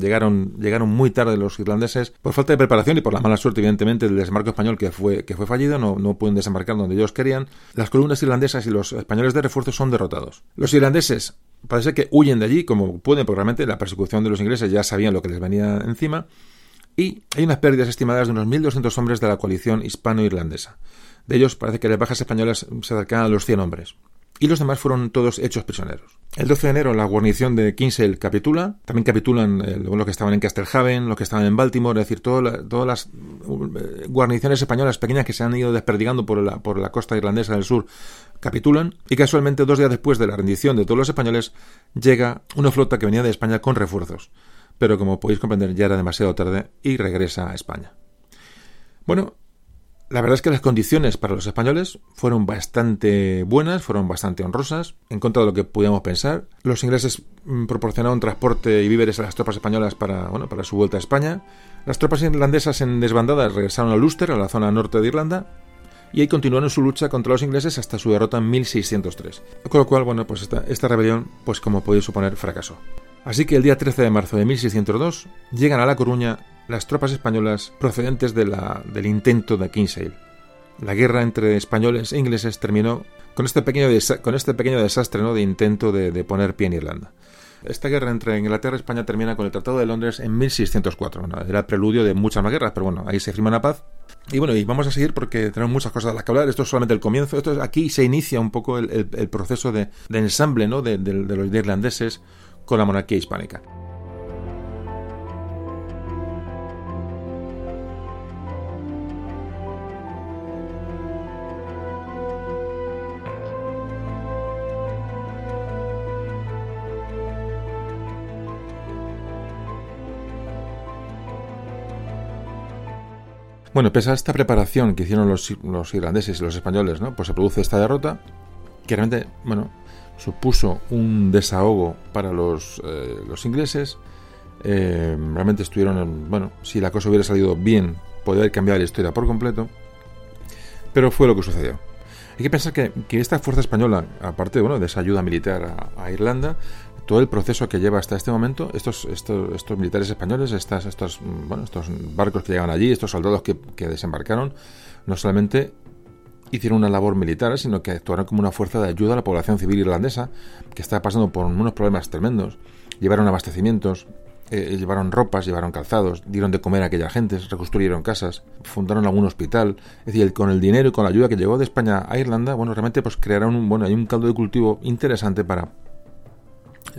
Llegaron, llegaron muy tarde los irlandeses por falta de preparación y por la mala suerte, evidentemente, del desembarco español que fue, que fue fallido. No, no pueden desembarcar donde ellos querían. Las columnas irlandesas y los españoles de refuerzo son derrotados. Los irlandeses parece que huyen de allí como pueden, porque realmente la persecución de los ingleses ya sabían lo que les venía encima y hay unas pérdidas estimadas de unos 1.200 hombres de la coalición hispano-irlandesa. De ellos parece que las bajas españolas se acercan a los 100 hombres. Y los demás fueron todos hechos prisioneros. El 12 de enero la guarnición de Kinsale capitula. También capitulan eh, los que estaban en Castlehaven, los que estaban en Baltimore, es decir, todas las eh, guarniciones españolas pequeñas que se han ido desperdigando por la costa irlandesa del sur capitulan. Y casualmente, dos días después de la rendición de todos los españoles, llega una flota que venía de España con refuerzos pero como podéis comprender ya era demasiado tarde y regresa a España. Bueno, la verdad es que las condiciones para los españoles fueron bastante buenas, fueron bastante honrosas, en contra de lo que podíamos pensar. Los ingleses mm, proporcionaron transporte y víveres a las tropas españolas para, bueno, para su vuelta a España. Las tropas irlandesas en desbandadas regresaron a Ulster, a la zona norte de Irlanda, y ahí continuaron su lucha contra los ingleses hasta su derrota en 1603. Con lo cual, bueno, pues esta, esta rebelión, pues como podéis suponer, fracasó. Así que el día 13 de marzo de 1602 llegan a La Coruña las tropas españolas procedentes de del intento de Kinsale. La guerra entre españoles e ingleses terminó con este pequeño, con este pequeño desastre ¿no? de intento de, de, poner pie en Irlanda. Esta guerra entre Inglaterra y España termina con el Tratado de Londres en 1604. era el preludio de muchas más guerras, pero bueno, ahí se firma una paz. Y bueno, y vamos a seguir porque tenemos muchas cosas de las que hablar. Esto es solamente el comienzo. Esto es, aquí se inicia un poco el, proceso de, ensamble ¿no? de, de los irlandeses con la monarquía hispánica. Bueno, pese a esta preparación que hicieron los, irlandeses y los españoles, ¿no? Pues se produce esta derrota, que realmente, bueno, supuso un desahogo para los, eh, los ingleses. Eh, realmente estuvieron, bueno, si la cosa hubiera salido bien, podría haber cambiado la historia por completo, pero fue lo que sucedió. Hay que pensar que, esta fuerza española, aparte bueno, de esa ayuda militar a Irlanda, todo el proceso que lleva hasta este momento, estos, estos, estos militares españoles, estas, estos, bueno, estos barcos que llegan allí, estos soldados que, desembarcaron, no solamente hicieron una labor militar, sino que actuaron como una fuerza de ayuda a la población civil irlandesa, que estaba pasando por unos problemas tremendos. Llevaron abastecimientos, eh, llevaron ropas, llevaron calzados, dieron de comer a aquella gente, reconstruyeron casas, fundaron algún hospital. Es decir, con el dinero y con la ayuda que llegó de España a Irlanda, bueno, realmente pues crearon un, bueno, hay un caldo de cultivo interesante para,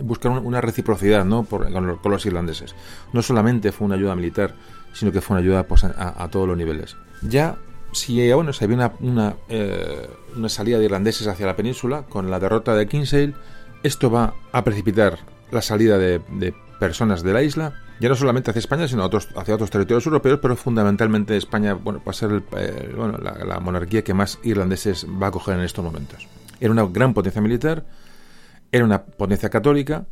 buscar una reciprocidad ¿no? Por, con, los irlandeses. No solamente fue una ayuda militar, sino que fue una ayuda pues, a, todos los niveles. Ya si eh, bueno, se había una, una, eh, una, salida de irlandeses hacia la península, con la derrota de Kinsale, esto va a precipitar la salida de, personas de la isla, ya no solamente hacia España, sino otros, hacia otros territorios europeos, pero fundamentalmente España va a ser bueno, la, la monarquía que más irlandeses va a coger en estos momentos. Era una gran potencia militar, era una potencia católica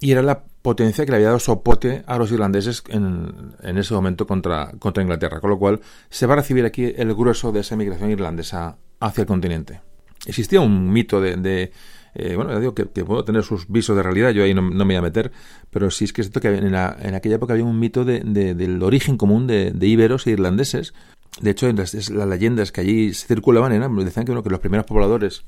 y era la potencia que le había dado soporte a los irlandeses en, ese momento contra, Inglaterra, con lo cual se va a recibir aquí el grueso de esa emigración irlandesa hacia el continente. Existía un mito de, eh, bueno, ya digo que, puedo tener sus visos de realidad, yo ahí no, me voy a meter, pero sí es que es cierto que en, en aquella época había un mito de, del origen común de, iberos e irlandeses. De hecho, las, las leyendas que allí circulaban eran, decían que, que los primeros pobladores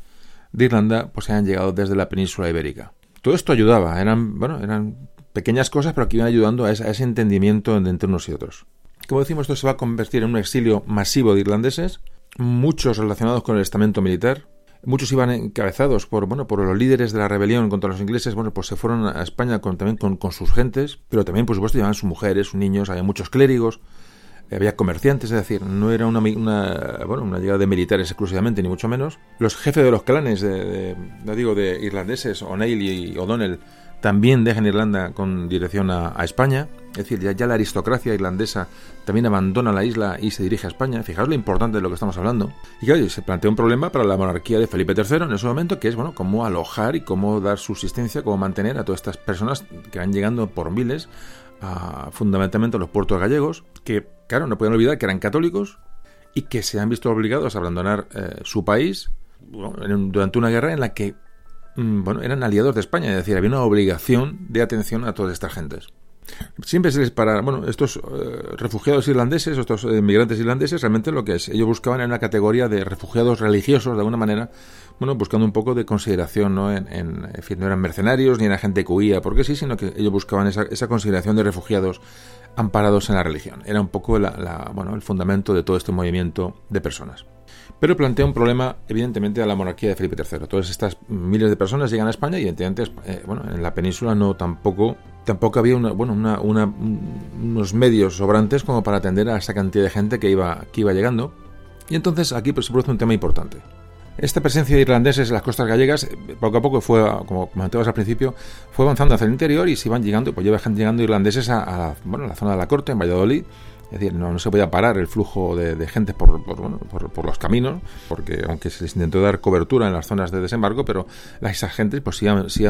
de Irlanda pues han llegado desde la península ibérica. Todo esto ayudaba, eran, bueno, eran pequeñas cosas, pero que iban ayudando a ese, entendimiento entre unos y otros. Como decimos, esto se va a convertir en un exilio masivo de irlandeses, muchos relacionados con el estamento militar, muchos iban encabezados por bueno por los líderes de la rebelión contra los ingleses bueno pues se fueron a España con, también con, con sus gentes pero también por supuesto llevaban sus mujeres sus niños había muchos clérigos había comerciantes, es decir, no era una, una, bueno, una llegada de militares exclusivamente, ni mucho menos. Los jefes de los clanes, de, digo, de irlandeses, O'Neill y O'Donnell, también dejan Irlanda con dirección a, España. Es decir, ya, la aristocracia irlandesa también abandona la isla y se dirige a España. Fijaos lo importante de lo que estamos hablando. Y claro, se plantea un problema para la monarquía de Felipe III en ese momento, que es, bueno, cómo alojar y cómo dar subsistencia, cómo mantener a todas estas personas que van llegando por miles fundamentalmente a los puertos gallegos, que, claro, no pueden olvidar que eran católicos y que se han visto obligados a abandonar eh, su país durante una guerra en la que mm, bueno, eran aliados de España, es decir, había una obligación de atención a todas estas gentes. Siempre se les para, bueno, estos eh, refugiados irlandeses, estos inmigrantes irlandeses, realmente lo que es, ellos buscaban en una categoría de refugiados religiosos, de alguna manera, bueno, buscando un poco de consideración, ¿no? En, en, fin, no eran mercenarios ni era gente que huía porque sí, sino que ellos buscaban esa, esa consideración de refugiados amparados en la religión. Era un poco la, bueno, el fundamento de todo este movimiento de personas. Pero plantea un problema, evidentemente, a la monarquía de Felipe III. Todas estas miles de personas llegan a España y, evidentemente, eh, bueno, en la península no tampoco tampoco había unos medios sobrantes como para atender a esa cantidad de gente que iba, que iba llegando. Y entonces aquí pues, se produce un tema importante. Esta presencia de irlandeses en las costas gallegas, eh, poco a poco fue, como comentabas al principio, fue avanzando hacia el interior y se iban llegando, pues llevan llegando irlandeses a, la zona de la corte, en Valladolid, es decir, no, se podía parar el flujo de, gente por, por, los caminos, porque aunque se les intentó dar cobertura en las zonas de desembarco, pero esas gentes pues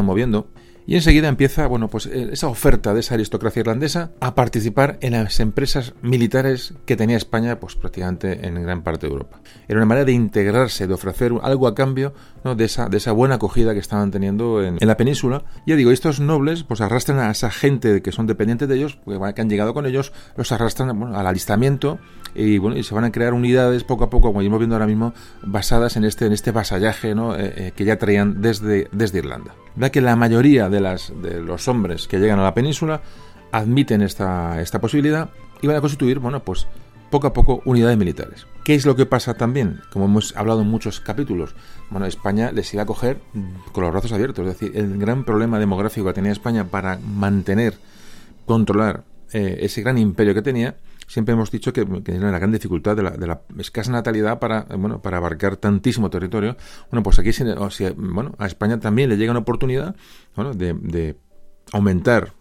moviendo. Y enseguida empieza, bueno, pues eh, esa oferta de esa aristocracia irlandesa a participar en las empresas militares que tenía España, pues prácticamente en gran parte de Europa. Era una manera de integrarse, de ofrecer algo a cambio de, esa, de esa buena acogida que estaban teniendo en, la península. Ya digo, estos nobles pues arrastran a esa gente que son dependientes de ellos, que han llegado con ellos, los arrastran al alistamiento y bueno y se van a crear unidades poco a poco como estamos viendo ahora mismo basadas en este en este vasallaje. Eh, eh, que ya traían desde, desde Irlanda. Da que la mayoría de los hombres que llegan a la península admiten esta, esta posibilidad y van a constituir, bueno, pues poco a poco unidades militares. ¿Qué es lo que pasa también? Como hemos hablado en muchos capítulos, bueno, España les iba a coger con los brazos abiertos. Es decir, el gran problema demográfico que tenía España para mantener, controlar eh, ese gran imperio que tenía, siempre hemos dicho que, que era la gran dificultad de la, escasa natalidad para, bueno, para abarcar tantísimo territorio. Bueno, pues aquí, bueno, a España también le llega una oportunidad bueno, de, de aumentar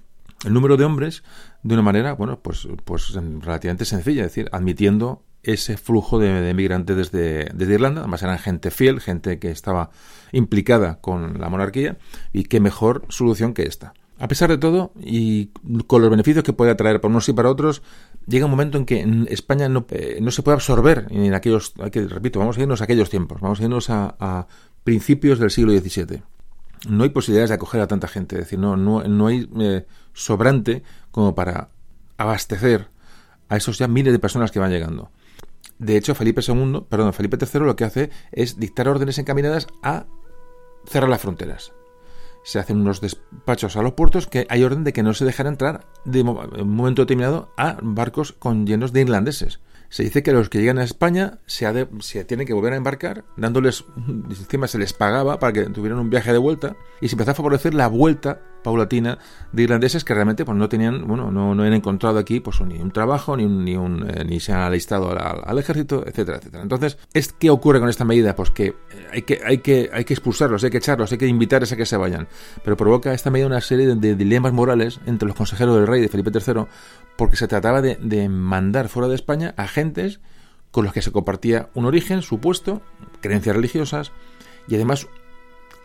el número de hombres de una manera, bueno, pues, pues relativamente sencilla, es decir, admitiendo ese flujo de, de migrantes desde, Irlanda, además eran gente fiel, gente que estaba implicada con la monarquía, y qué mejor solución que esta. A pesar de todo, y con los beneficios que puede traer para unos y para otros, llega un momento en que España no, eh, no se puede absorber en aquellos, que, repito, vamos a irnos a aquellos tiempos, vamos a irnos a, a principios del siglo XVII no hay posibilidades de acoger a tanta gente, es decir, no, no, no hay eh, sobrante como para abastecer a esos ya miles de personas que van llegando. De hecho, Felipe II, perdón, Felipe III lo que hace es dictar órdenes encaminadas a cerrar las fronteras. Se hacen unos despachos a los puertos que hay orden de que no se dejara entrar de un momento determinado a barcos con llenos de irlandeses se dice que los que llegan a España se, se, tienen que volver a embarcar, dándoles, encima se les pagaba para que tuvieran un viaje de vuelta, y se empezó a favorecer la vuelta paulatina de irlandeses que realmente pues, no tenían, bueno, no, no han encontrado aquí pues, ni un trabajo, ni, un, ni, un, eh, ni se han alistado al, ejército, etcétera, etcétera. Entonces, ¿es, ¿qué ocurre con esta medida? Pues que hay que, hay que hay que expulsarlos, hay que echarlos, hay que invitarles a que se vayan. Pero provoca esta medida una serie de, dilemas morales entre los consejeros del rey de Felipe III, porque se trataba de, mandar fuera de España agentes con los que se compartía un origen supuesto, creencias religiosas, y además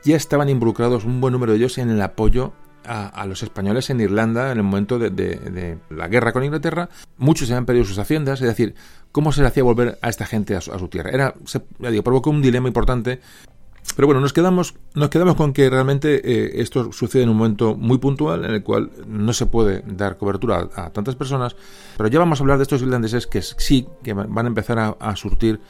ya estaban involucrados un buen número de ellos en el apoyo a, los españoles en Irlanda en el momento de, la guerra con Inglaterra. Muchos se habían perdido sus haciendas, es decir, ¿cómo se le hacía volver a esta gente a su, tierra? Era, se, digo, provocó un dilema importante. Pero bueno, nos quedamos, nos quedamos con que realmente eh, esto sucede en un momento muy puntual en el cual no se puede dar cobertura a, tantas personas, pero ya vamos a hablar de estos irlandeses que sí, que van a empezar a, surtir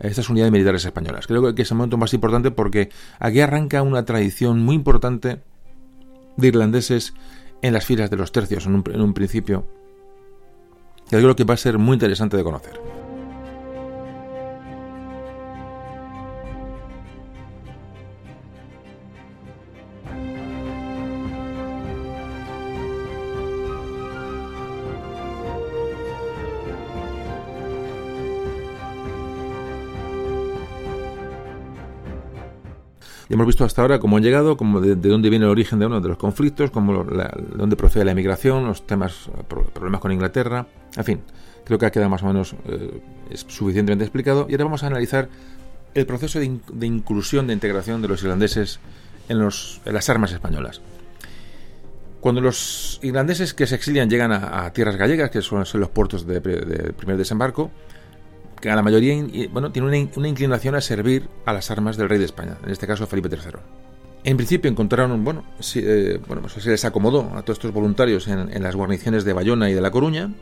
estas unidades militares españolas. Creo que es el momento más importante porque aquí arranca una tradición muy importante de irlandeses en las filas de los tercios en un, en un principio. Que creo que va a ser muy interesante de conocer. Hemos visto hasta ahora cómo han llegado, cómo de, dónde viene el origen de uno de los conflictos, cómo de dónde procede la emigración, los temas, problemas con Inglaterra, en fin, creo que ha quedado más o menos eh, suficientemente explicado. Y ahora vamos a analizar el proceso de, inclusión, de integración de los irlandeses en, los, en, las armas españolas. Cuando los irlandeses que se exilian llegan a, tierras gallegas, que son, los puertos de primer desembarco, que a la mayoría bueno, tiene una, inclinación a servir a las armas del rey de España, en este caso Felipe III. En principio encontraron, bueno, eh, bueno pues se les acomodó a todos estos voluntarios en, las guarniciones de Bayona y de La Coruña,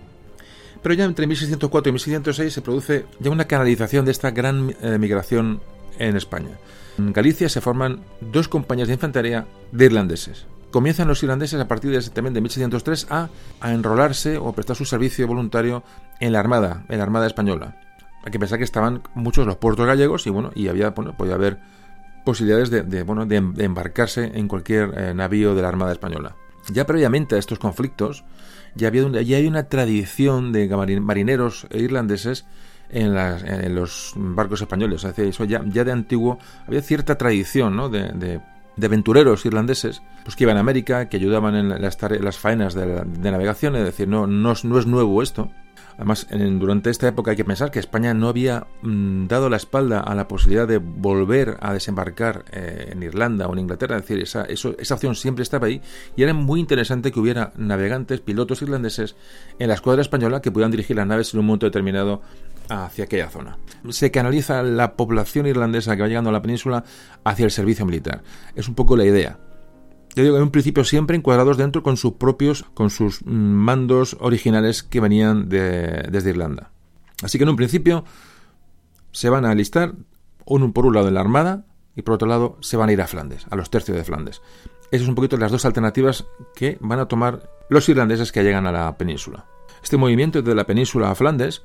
pero ya entre 1604 y 1606 se produce ya una canalización de esta gran eh, migración en España. En Galicia se forman dos compañías de infantería de irlandeses. Comienzan los irlandeses a partir de, también de 1603 a, a enrolarse o prestar su servicio voluntario en la Armada, en la Armada Española hay que pensar que estaban muchos los puertos gallegos y bueno, y había, bueno, podía haber posibilidades de, bueno, de, embarcarse en cualquier eh, navío de la Armada Española. Ya previamente a estos conflictos, ya, había ya hay una tradición de marineros irlandeses en, en los barcos españoles. eso ya, ya de antiguo había cierta tradición ¿no? de, de, aventureros irlandeses pues que iban a América, que ayudaban en las, las faenas de, navegación. Es decir, no, no, no es nuevo esto. Además, durante esta época hay que pensar que España no había mm, dado la espalda a la posibilidad de volver a desembarcar eh, en Irlanda o en Inglaterra, es decir, esa, esa opción siempre estaba ahí y era muy interesante que hubiera navegantes, pilotos irlandeses en la escuadra española que pudieran dirigir las naves en un momento determinado hacia aquella zona. Se canaliza la población irlandesa que va llegando a la península hacia el servicio militar. Es un poco la idea yo digo, en un principio siempre encuadrados dentro con sus propios, con sus mandos originales que venían de, desde Irlanda. Así que en un principio se van a alistar, por un lado en la Armada y por otro lado se van a ir a Flandes, a los tercios de Flandes. Esas son un poquito las dos alternativas que van a tomar los irlandeses que llegan a la península. Este movimiento de la península a Flandes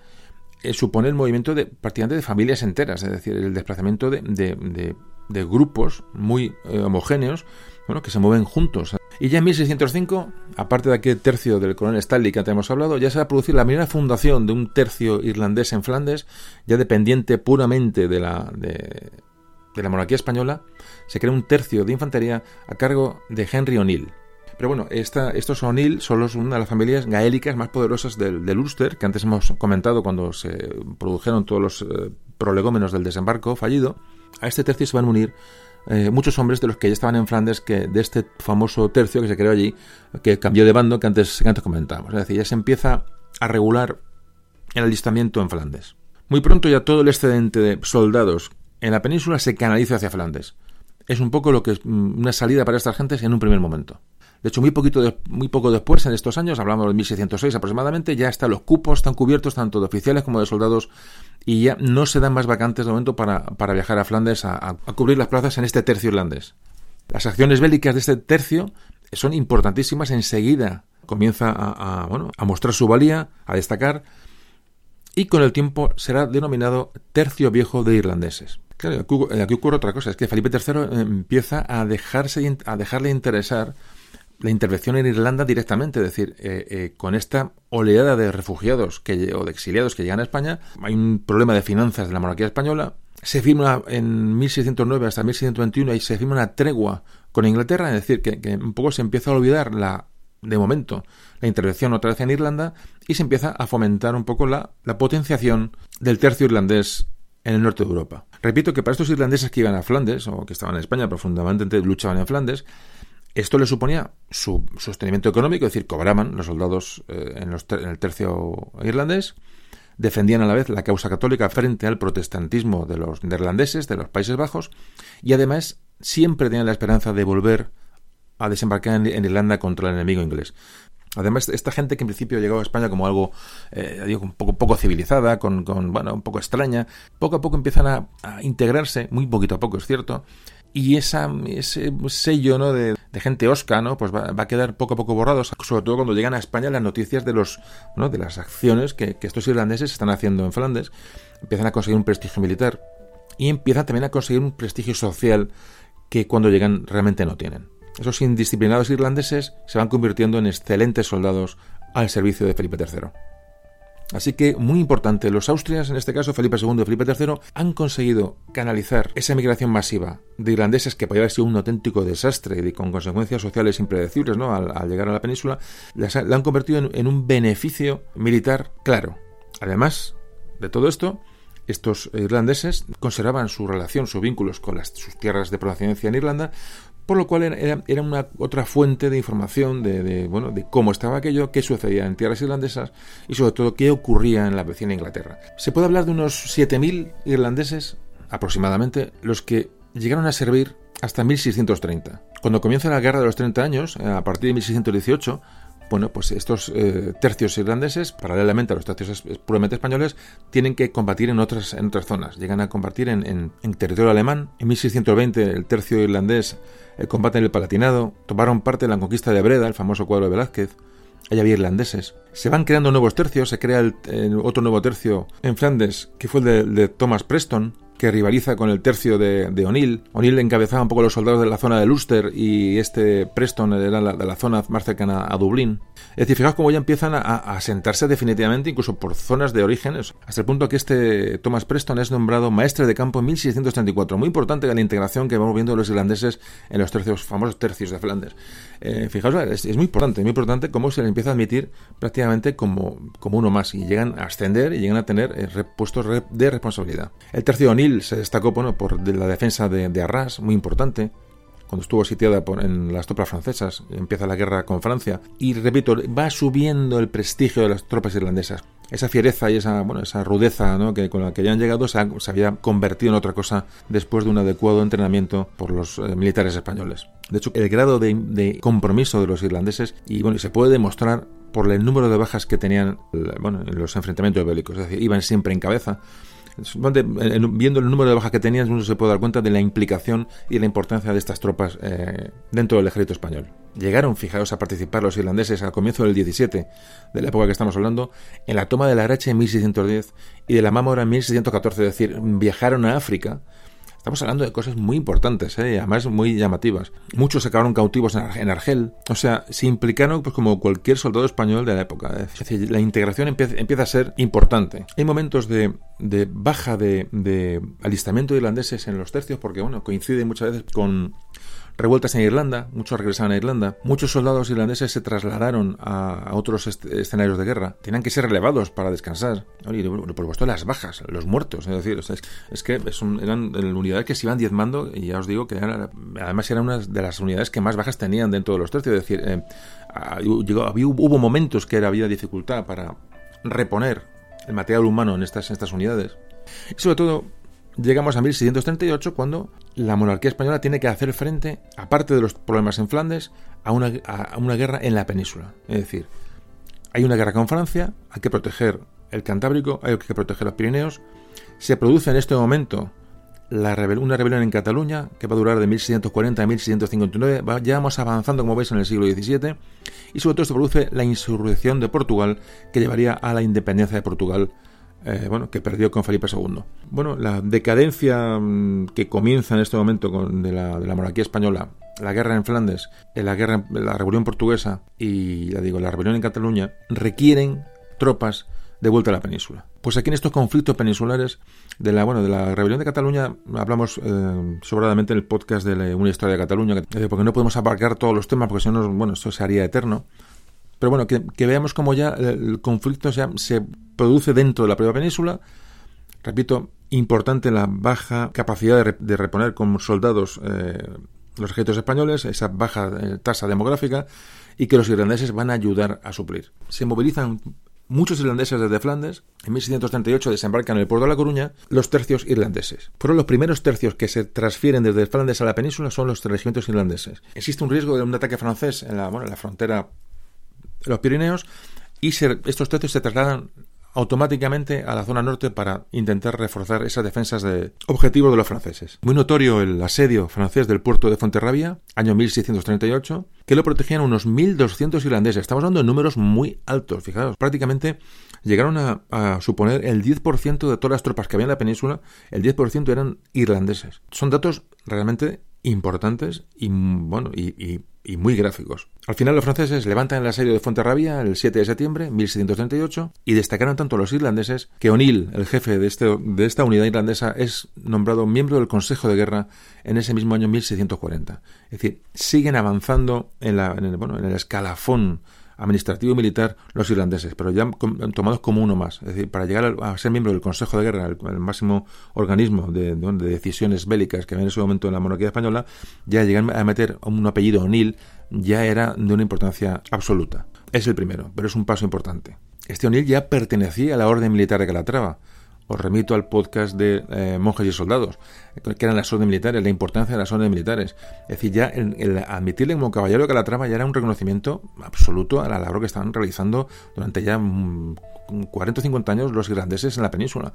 eh, supone el movimiento de prácticamente de familias enteras, es decir, el desplazamiento de, de, grupos muy eh, homogéneos bueno, que se mueven juntos. Y ya en 1605, aparte de aquel tercio del coronel Stanley que antes hemos hablado, ya se va a producir la primera fundación de un tercio irlandés en Flandes, ya dependiente puramente de la, de, la monarquía española. Se crea un tercio de infantería a cargo de Henry O'Neill. Pero bueno, esta, estos O'Neill son una de las familias gaélicas más poderosas del, del, Ulster, que antes hemos comentado cuando se produjeron todos los eh, prolegómenos del desembarco fallido. A este tercio se van a unir eh, muchos hombres de los que ya estaban en Flandes, que de este famoso tercio que se creó allí, que cambió de bando que antes, que antes comentábamos. Es decir, ya se empieza a regular el alistamiento en Flandes. Muy pronto ya todo el excedente de soldados en la península se canaliza hacia Flandes. Es un poco lo que es mm, una salida para estas gentes en un primer momento. De hecho, muy, poco después, en estos años, hablamos de 1606 aproximadamente, ya están los cupos, están cubiertos tanto de oficiales como de soldados y ya no se dan más vacantes de momento para, viajar a Flandes a, cubrir las plazas en este tercio irlandés. Las acciones bélicas de este tercio son importantísimas. Enseguida comienza a, a mostrar su valía, a destacar, y con el tiempo será denominado Tercio Viejo de Irlandeses. Claro, aquí, ocurre otra cosa, es que Felipe III empieza a, dejarse, a dejarle interesar la intervención en Irlanda directamente, es decir, eh, eh, con esta oleada de refugiados que, o de exiliados que llegan a España, hay un problema de finanzas de la monarquía española. Se firma en 1609 hasta 1621 y se firma una tregua con Inglaterra, es decir, que, un poco se empieza a olvidar la, de momento, la intervención otra vez en Irlanda y se empieza a fomentar un poco la, la potenciación del tercio irlandés en el norte de Europa. Repito que para estos irlandeses que iban a Flandes, o que estaban en España, profundamente luchaban en Flandes, esto le suponía su sostenimiento económico, es decir, cobraban los soldados eh, en, el tercio irlandés, defendían a la vez la causa católica frente al protestantismo de los neerlandeses, de los Países Bajos, y además siempre tenían la esperanza de volver a desembarcar en, Irlanda contra el enemigo inglés. Además, esta gente que en principio llegaba a España como algo, eh, digo, un poco, poco civilizada, con, bueno, un poco extraña, poco a poco empiezan a, a integrarse, muy poquito a poco, es cierto, y ese sello ¿no? de, gente osca ¿no? pues va, a quedar poco a poco borrado, sobre todo cuando llegan a España las noticias de, los, ¿no? de las acciones que, estos irlandeses están haciendo en Flandes. Empiezan a conseguir un prestigio militar y empiezan también a conseguir un prestigio social que cuando llegan realmente no tienen. Esos indisciplinados irlandeses se van convirtiendo en excelentes soldados al servicio de Felipe III. Así que, muy importante, los austrias, en este caso Felipe II y Felipe III, han conseguido canalizar esa migración masiva de irlandeses que podría haber sido un auténtico desastre y con consecuencias sociales impredecibles ¿no? al, llegar a la península, la, han convertido en, un beneficio militar claro. Además de todo esto, estos irlandeses conservaban su relación, sus vínculos con sus tierras de procedencia en Irlanda, por lo cual era, una otra fuente de información de, bueno, de cómo estaba aquello, qué sucedía en tierras irlandesas y sobre todo qué ocurría en la vecina Inglaterra. Se puede hablar de unos 7.000 irlandeses aproximadamente los que llegaron a servir hasta 1630. Cuando comienza la Guerra de los 30 años, a partir de 1618, bueno, pues estos eh, tercios irlandeses, paralelamente a los tercios puramente españoles, tienen que combatir en otras, en otras zonas. Llegan a combatir en, territorio alemán. En 1620 el tercio irlandés eh, combate en el Palatinado. Tomaron parte en la conquista de Breda, el famoso cuadro de Velázquez. Allá había irlandeses. Se van creando nuevos tercios. Se crea el, otro nuevo tercio en Flandes, que fue el de Thomas Preston que rivaliza con el tercio de, de O'Neill. O'Neill encabezaba un poco los soldados de la zona de Ulster y este Preston era la, de la zona más cercana a Dublín. Es decir, fijaos cómo ya empiezan a, a, sentarse definitivamente, incluso por zonas de orígenes, hasta el punto que este Thomas Preston es nombrado maestre de campo en 1634. Muy importante la integración que vamos viendo de los irlandeses en los tercios, famosos tercios de Flandes. Eh, fijaos, es, muy importante, muy importante cómo se le empieza a admitir prácticamente como, como uno más y llegan a ascender y llegan a tener eh, puestos de responsabilidad. El tercio O'Neill se destacó por la defensa de, Arras, muy importante, cuando estuvo sitiada en las tropas francesas, empieza la guerra con Francia, y repito, va subiendo el prestigio de las tropas irlandesas. Esa fiereza y esa, bueno, esa rudeza que, con la que ya han llegado se, había convertido en otra cosa después de un adecuado entrenamiento por los eh, militares españoles. De hecho, el grado de, compromiso de los irlandeses, y bueno, se puede demostrar por el número de bajas que tenían bueno, en los enfrentamientos bélicos, es decir, iban siempre en cabeza, viendo el número de bajas que tenían, uno se puede dar cuenta de la implicación y la importancia de estas tropas eh, dentro del ejército español. Llegaron, fijaos, a participar los irlandeses al comienzo del 17, de la época que estamos hablando, en la toma de la Arache en 1610 y de la Mámora en 1614, es decir, viajaron a África Estamos hablando de cosas muy importantes, ¿eh? además muy llamativas. Muchos se acabaron cautivos en Argel, o sea, se implicaron pues, como cualquier soldado español de la época. Es decir, la integración empieza, a ser importante. Hay momentos de, baja de, de alistamiento de irlandeses en los tercios porque, bueno, coincide muchas veces con revueltas en Irlanda, muchos regresaron a Irlanda, muchos soldados irlandeses se trasladaron a, otros escenarios de guerra, tenían que ser relevados para descansar, y por supuesto las bajas, los muertos, es decir, es, que eran unidades que se iban diezmando y ya os digo que además eran una de las unidades que más bajas tenían dentro de los tercios, es decir, eh, hubo momentos que había dificultad para reponer el material humano en estas unidades. Y sobre todo, llegamos a 1638 cuando la monarquía española tiene que hacer frente, aparte de los problemas en Flandes, a una, guerra en la península. Es decir, hay una guerra con Francia, hay que proteger el Cantábrico, hay que proteger los Pirineos. Se produce en este momento una rebelión en Cataluña que va a durar de 1640 a 1659. ya vamos avanzando, como veis, en el siglo XVII. Y sobre todo se produce la insurrección de Portugal que llevaría a la independencia de Portugal eh, bueno, que perdió con Felipe II. Bueno, la decadencia mm, que comienza en este momento con, de, la, monarquía española, la guerra en Flandes, eh, la guerra, la revolución portuguesa y ya digo la rebelión en Cataluña requieren tropas de vuelta a la península. Pues aquí en estos conflictos peninsulares de la bueno de la rebelión de Cataluña hablamos eh, sobradamente en el podcast de una historia de Cataluña, porque no podemos abarcar todos los temas porque si no bueno esto se haría eterno. Pero bueno, que, veamos cómo ya el conflicto se produce dentro de la propia península. Repito, importante la baja capacidad de, reponer como soldados eh, los ejércitos españoles, esa baja eh, tasa demográfica, y que los irlandeses van a ayudar a suplir. Se movilizan muchos irlandeses desde Flandes. En 1638 desembarcan en el puerto de La Coruña los tercios irlandeses. Fueron los primeros tercios que se transfieren desde Flandes a la península son los regimientos irlandeses. Existe un riesgo de un ataque francés en la frontera los Pirineos y estos tercios se trasladan automáticamente a la zona norte para intentar reforzar esas defensas de objetivos de los franceses. Muy notorio el asedio francés del puerto de Fuenterrabía, año 1638, que lo protegían unos 1.200 irlandeses. Estamos hablando de números muy altos, fijaos, prácticamente llegaron a, a suponer el 10% de todas las tropas que había en la península, el 10% eran irlandeses. Son datos realmente importantes y, bueno, y, muy gráficos. Al final los franceses levantan el asedio de Fuenterrabía el 7 de septiembre de 1638 y destacaron tanto los irlandeses que O'Neill, el jefe de, este, de esta unidad irlandesa, es nombrado miembro del Consejo de Guerra en ese mismo año 1640. Es decir, siguen avanzando en, la, bueno, en el escalafón administrativo y militar los irlandeses, pero ya tomados como uno más. Es decir, para llegar a ser miembro del Consejo de Guerra, el, máximo organismo de, decisiones bélicas que había en ese momento en la monarquía española, ya llegan a meter un apellido O'Neill ya era de una importancia absoluta. Es el primero, pero es un paso importante. Este O'Neill ya pertenecía a la Orden Militar de Calatrava, os remito al podcast de eh, monjes y soldados, que eran las órdenes militares, la importancia de las órdenes militares. Es decir, ya el, admitirle como caballero de Calatrava ya era un reconocimiento absoluto a la labor que estaban realizando durante ya 40 o 50 años los irlandeses en la península.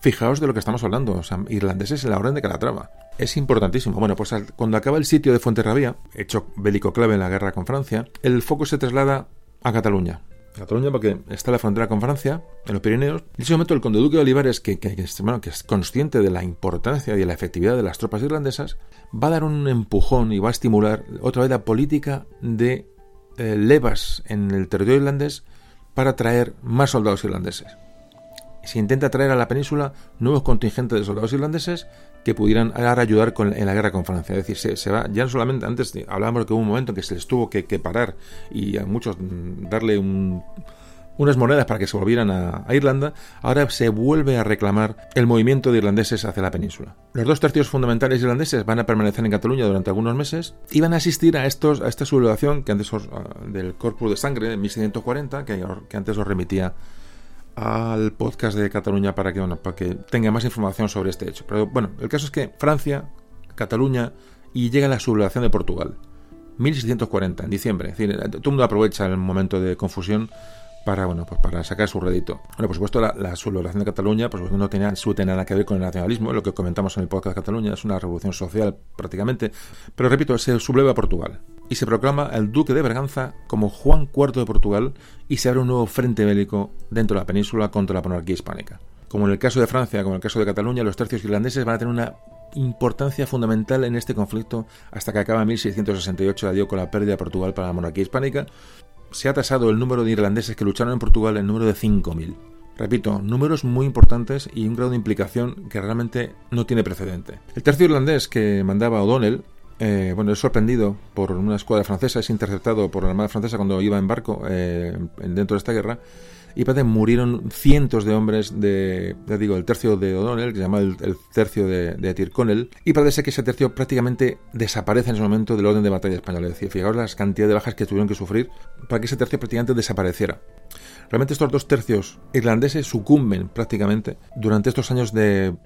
Fijaos de lo que estamos hablando, o sea, irlandeses en la orden de Calatrava. Es importantísimo. Bueno, pues cuando acaba el sitio de Fuenterrabía, hecho bélico clave en la guerra con Francia, el foco se traslada a Cataluña. Cataluña porque está la frontera con Francia, en los Pirineos. En ese momento el conde duque de Olivares, que, es consciente de la importancia y de la efectividad de las tropas irlandesas, va a dar un empujón y va a estimular otra vez la política de eh, levas en el territorio irlandés para traer más soldados irlandeses se intenta traer a la península nuevos contingentes de soldados irlandeses que pudieran ayudar con, en la guerra con Francia. Es decir, se, va, ya no solamente, antes hablábamos que hubo un momento en que se les tuvo que, parar y a muchos mm, darle unas monedas para que se volvieran a, Irlanda, ahora se vuelve a reclamar el movimiento de irlandeses hacia la península. Los dos tercios fundamentales irlandeses van a permanecer en Cataluña durante algunos meses y van a asistir a, estos, a esta sublevación que antes del Corpus de Sangre de 1640, que, que antes os remitía al podcast de Cataluña para que, tenga más información sobre este hecho. Pero bueno, el caso es que Francia, Cataluña y llega la sublevación de Portugal. 1640, en diciembre. Es decir, todo el mundo aprovecha el momento de confusión para bueno pues para sacar su rédito. Bueno, por supuesto, la, la sublevación de Cataluña pues no tenía absolutamente nada que ver con el nacionalismo, lo que comentamos en el podcast de Cataluña, es una revolución social prácticamente, pero repito, se subleva a Portugal y se proclama el duque de Berganza como Juan IV de Portugal y se abre un nuevo frente bélico dentro de la península contra la monarquía hispánica. Como en el caso de Francia, como en el caso de Cataluña, los tercios irlandeses van a tener una importancia fundamental en este conflicto hasta que acaba en 1668 la dio con la pérdida de Portugal para la monarquía hispánica. Se ha tasado el número de irlandeses que lucharon en Portugal el número de 5.000. Repito, números muy importantes y un grado de implicación que realmente no tiene precedente. El tercio irlandés que mandaba O'Donnell eh, bueno, es sorprendido por una escuadra francesa, es interceptado por la Armada Francesa cuando iba en barco eh, dentro de esta guerra y parece murieron cientos de hombres de, digo, el tercio de O'Donnell, que se llama el, tercio de, de Tyrconnell, y parece que ese tercio prácticamente desaparece en ese momento del orden de batalla español. Es decir, fijaos las cantidades de bajas que tuvieron que sufrir para que ese tercio prácticamente desapareciera. Realmente estos dos tercios irlandeses sucumben prácticamente durante estos años de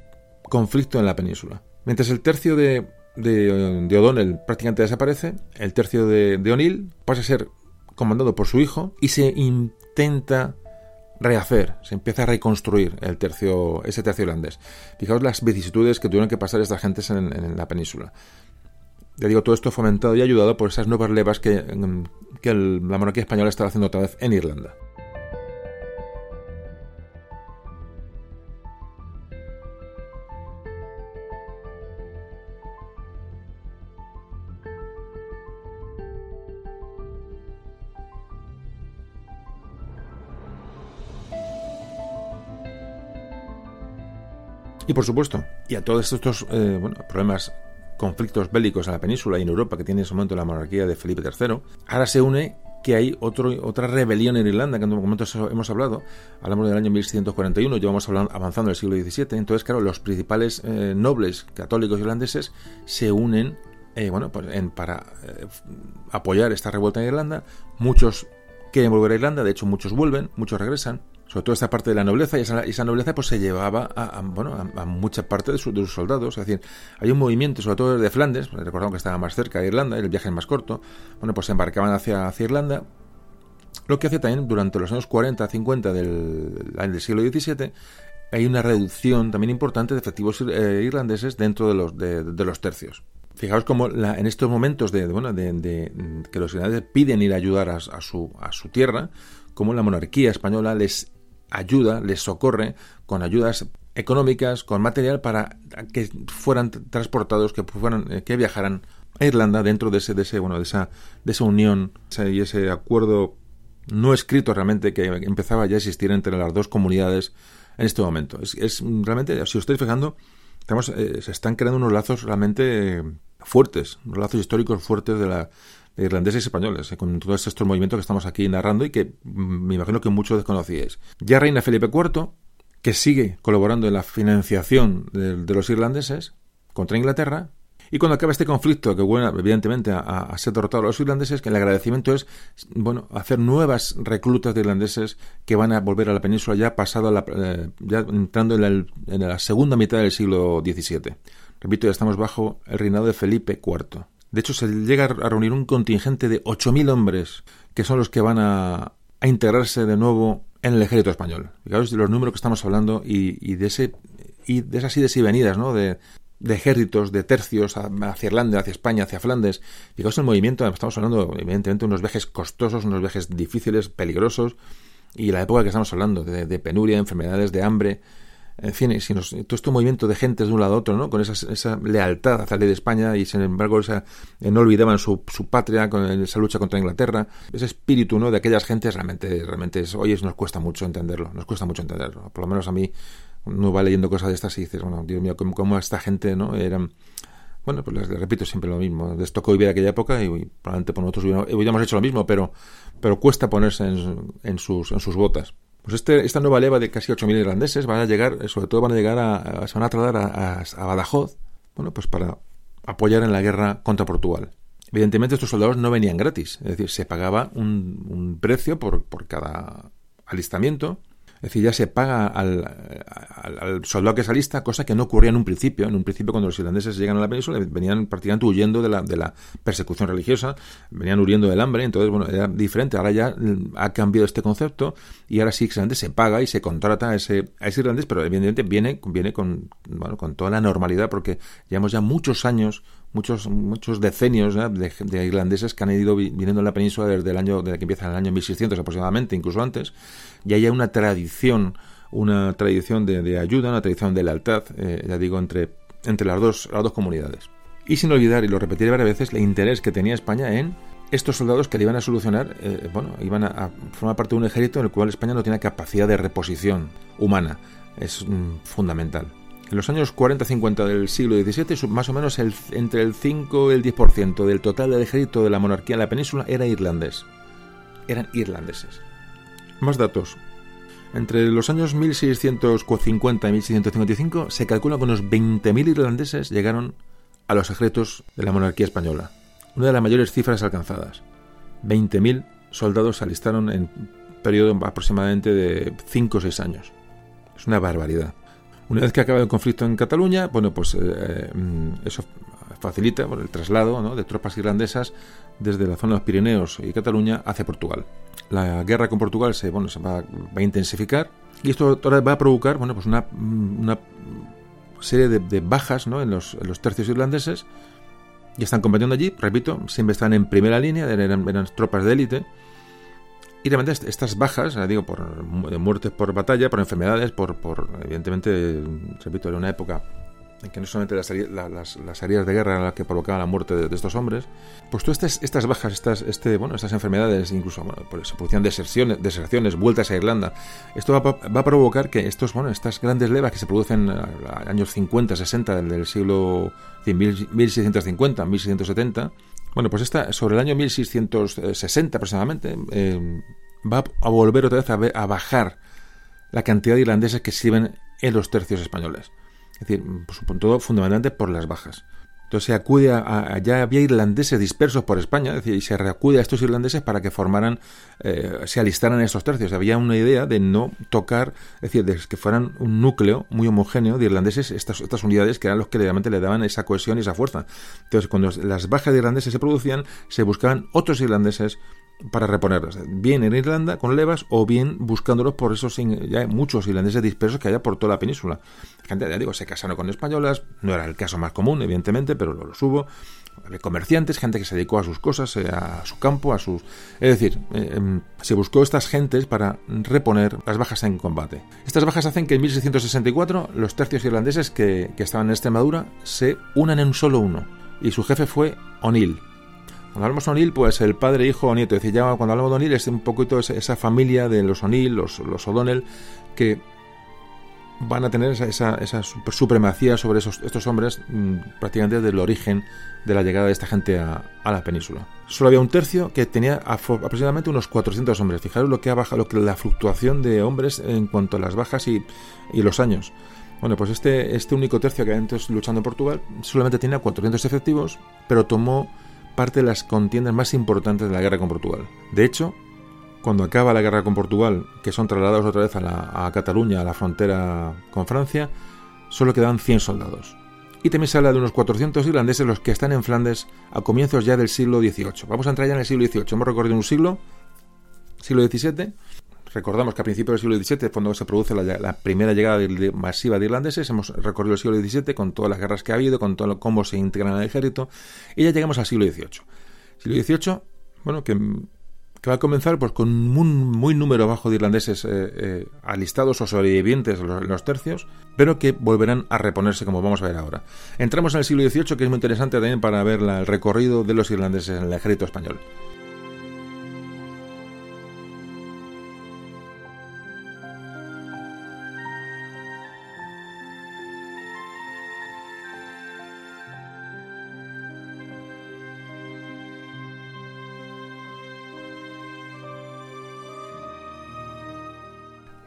conflicto en la península. Mientras el tercio de, de, O'Donnell prácticamente desaparece, el tercio de, O'Neill pasa a ser comandado por su hijo y se intenta rehacer, se empieza a reconstruir el tercio, ese tercio irlandés. Fijaos las vicisitudes que tuvieron que pasar estas gentes en, la península. Ya digo, todo esto fomentado y ayudado por esas nuevas levas que, que la monarquía española estaba haciendo otra vez en Irlanda. Y por supuesto, y a todos estos eh, problemas, conflictos bélicos en la península y en Europa que tiene en ese momento la monarquía de Felipe III, ahora se une que hay otro, otra rebelión en Irlanda, que en un momento hemos hablado, hablamos del año 1641, llevamos avanzando en el siglo XVII, entonces claro, los principales eh, nobles católicos irlandeses se unen eh, bueno, pues para apoyar esta revuelta en Irlanda, muchos quieren volver a Irlanda, de hecho muchos vuelven, muchos regresan, sobre todo esta parte de la nobleza, y esa, nobleza pues se llevaba a, bueno, a, mucha parte de, sus soldados. Es decir, hay un movimiento, sobre todo de Flandes, recordamos que estaba más cerca de Irlanda, el viaje es más corto, bueno, pues se embarcaban hacia, hacia Irlanda, lo que hace también durante los años 40, 50 del, del siglo XVII, hay una reducción también importante de efectivos eh, irlandeses dentro de los, de, los tercios. Fijaos cómo en estos momentos de, bueno, de, que los irlandeses piden ir a ayudar a, a, su, a su tierra, como la monarquía española les ayuda, les socorre con ayudas económicas, con material para que fueran transportados, que fueran, eh, que viajaran a Irlanda dentro de ese, de ese, bueno, de esa, de esa unión y ese acuerdo no escrito realmente que empezaba ya a existir entre las dos comunidades en este momento. Es, realmente, si os estáis fijando, estamos, eh, se están creando unos lazos realmente fuertes, unos lazos históricos fuertes de la, irlandeses y españoles, eh, con todos estos movimientos que estamos aquí narrando y que mm, me imagino que muchos desconocíais. Ya reina Felipe IV, que sigue colaborando en la financiación de, los irlandeses contra Inglaterra, y cuando acaba este conflicto, que bueno, evidentemente a, ser derrotado a los irlandeses, que el agradecimiento es bueno hacer nuevas reclutas de irlandeses que van a volver a la península ya pasado la, eh, ya entrando en la, segunda mitad del siglo XVII. Repito, ya estamos bajo el reinado de Felipe IV. De hecho, se llega a reunir un contingente de 8.000 hombres que son los que van a, integrarse de nuevo en el ejército español. Fijaos de los números que estamos hablando y, de ese y de esas idas y venidas, ¿no? De, ejércitos, de tercios hacia Irlanda, hacia España, hacia Flandes. Fijaos el movimiento, estamos hablando evidentemente de unos viajes costosos, unos viajes difíciles, peligrosos, y la época que estamos hablando, de, de penuria, enfermedades, de hambre, en fin, si todo este movimiento de gentes de un lado a otro, ¿no? con esa, esa lealtad hacia la ley de España y sin embargo eh, no olvidaban su, su patria con esa lucha contra Inglaterra, ese espíritu ¿no? de aquellas gentes realmente, realmente es, hoy nos cuesta mucho entenderlo, nos cuesta mucho entenderlo, por lo menos a mí uno va leyendo cosas de estas y dices, bueno, Dios mío, cómo, esta gente no eran bueno, pues les, repito siempre lo mismo. Les tocó vivir aquella época y, probablemente por nosotros hubiéramos, hecho lo mismo, pero, pero cuesta ponerse en, en, sus, en sus botas. Pues este, esta nueva leva de casi 8.000 irlandeses van a llegar, sobre todo van a llegar a, se van a trasladar a, Badajoz, bueno, pues para apoyar en la guerra contra Portugal. Evidentemente estos soldados no venían gratis, es decir, se pagaba un, precio por, por cada alistamiento, Es decir, ya se paga al, al, soldado que es alista, cosa que no ocurría en un principio. En un principio, cuando los irlandeses llegan a la península, venían prácticamente huyendo de la, de la persecución religiosa, venían huyendo del hambre, entonces, bueno, era diferente. Ahora ya mm, ha cambiado este concepto y ahora sí que se paga y se contrata a ese, a ese irlandés, pero evidentemente viene, viene con, bueno, con toda la normalidad, porque llevamos ya muchos años muchos muchos decenios de, irlandeses que han ido viniendo en la península desde el año desde que empieza el año 1600 aproximadamente incluso antes y hay una tradición una tradición de, ayuda una tradición de lealtad eh, ya digo entre entre las dos las dos comunidades y sin olvidar y lo repetiré varias veces el interés que tenía España en estos soldados que le iban a solucionar, eh, bueno, iban a, formar parte de un ejército en el cual España no tiene capacidad de reposición humana. Es mm, fundamental. En los años 40-50 del siglo XVII, más o menos entre el 5 y el 10% del total del ejército de la monarquía en la península era irlandés. Eran irlandeses. Más datos. Entre los años 1650 y 1655 se calcula que unos 20.000 irlandeses llegaron a los ejércitos de la monarquía española. Una de las mayores cifras alcanzadas. 20.000 soldados se alistaron en periodo aproximadamente de 5 o 6 años. Es una barbaridad. Una vez que acaba el conflicto en Cataluña, bueno, pues eh, eh, eso facilita el traslado de tropas irlandesas desde la zona de los Pirineos y Cataluña hacia Portugal. La guerra con Portugal se, bueno, se va, a intensificar y esto va a provocar bueno, pues una, serie de, bajas ¿no? en, los, tercios irlandeses. Y están combatiendo allí, repito, siempre están en primera línea, eran, eran tropas de élite y realmente estas bajas, digo, por muertes por batalla, por enfermedades, por, por evidentemente, repito, era una época en que no solamente las, las, las de guerra eran las que provocaban la muerte de, estos hombres, pues todas estas, estas bajas, estas, este, bueno, estas enfermedades, incluso se producían deserciones, deserciones, vueltas a Irlanda, esto va, va, a provocar que estos, bueno, estas grandes levas que se producen en los años 50, 60 del, siglo 1650, 1670, bueno, pues esta, sobre el año 1660 aproximadamente, eh, va a volver otra vez a, bajar la cantidad de irlandeses que sirven en los tercios españoles. Es decir, por todo fundamentalmente por las bajas. Entonces se acude a, ya había irlandeses dispersos por España, es decir, y se reacude a estos irlandeses para que formaran, eh, se alistaran en estos tercios. Había una idea de no tocar, es decir, de que fueran un núcleo muy homogéneo de irlandeses, estas, estas unidades que eran los que realmente le daban esa cohesión y esa fuerza. Entonces, cuando las bajas de irlandeses se producían, se buscaban otros irlandeses para reponerlas, bien en Irlanda con levas o bien buscándolos por esos ya muchos irlandeses dispersos que haya por toda la península. Gente, ya digo, se casaron con españolas, no era el caso más común, evidentemente, pero lo, hubo. Comerciantes, gente que se dedicó a sus cosas, eh, a su campo, a sus. Es decir, eh, em, se buscó estas gentes para reponer las bajas en combate. Estas bajas hacen que en 1664 los tercios irlandeses que, que estaban en Extremadura se unan en un solo uno, y su jefe fue O'Neill cuando hablamos de O'Neill, pues el padre, hijo o nieto. Es ya cuando hablamos de O'Neill es un poquito esa, familia de los O'Neill, los, los O'Donnell, que van a tener esa, esa, supremacía sobre esos, estos hombres mm, prácticamente desde el origen de la llegada de esta gente a, la península. Solo había un tercio que tenía aproximadamente unos 400 hombres. Fijaros lo que ha bajado, lo que, la fluctuación de hombres en cuanto a las bajas y, y los años. Bueno, pues este, este único tercio que había entonces luchando en Portugal solamente tenía 400 efectivos, pero tomó parte de las contiendas más importantes de la guerra con Portugal. De hecho, cuando acaba la guerra con Portugal, que son trasladados otra vez a, Cataluña, a la frontera con Francia, solo quedan 100 soldados. Y también se habla de unos 400 irlandeses los que están en Flandes a comienzos ya del siglo XVIII. Vamos a entrar ya en el siglo XVIII. Hemos recorrido un siglo, siglo XVII, Recordamos que a principios del siglo XVII, cuando se produce la, primera llegada masiva de irlandeses, hemos recorrido el siglo XVII con todas las guerras que ha habido, con todo cómo se integran al ejército, y ya llegamos al siglo XVIII. Siglo XVIII, bueno, que, va a comenzar pues con un muy número bajo de irlandeses eh, eh, alistados o sobrevivientes en los, los, tercios, pero que volverán a reponerse como vamos a ver ahora. Entramos en el siglo XVIII, que es muy interesante también para ver el recorrido de los irlandeses en el ejército español.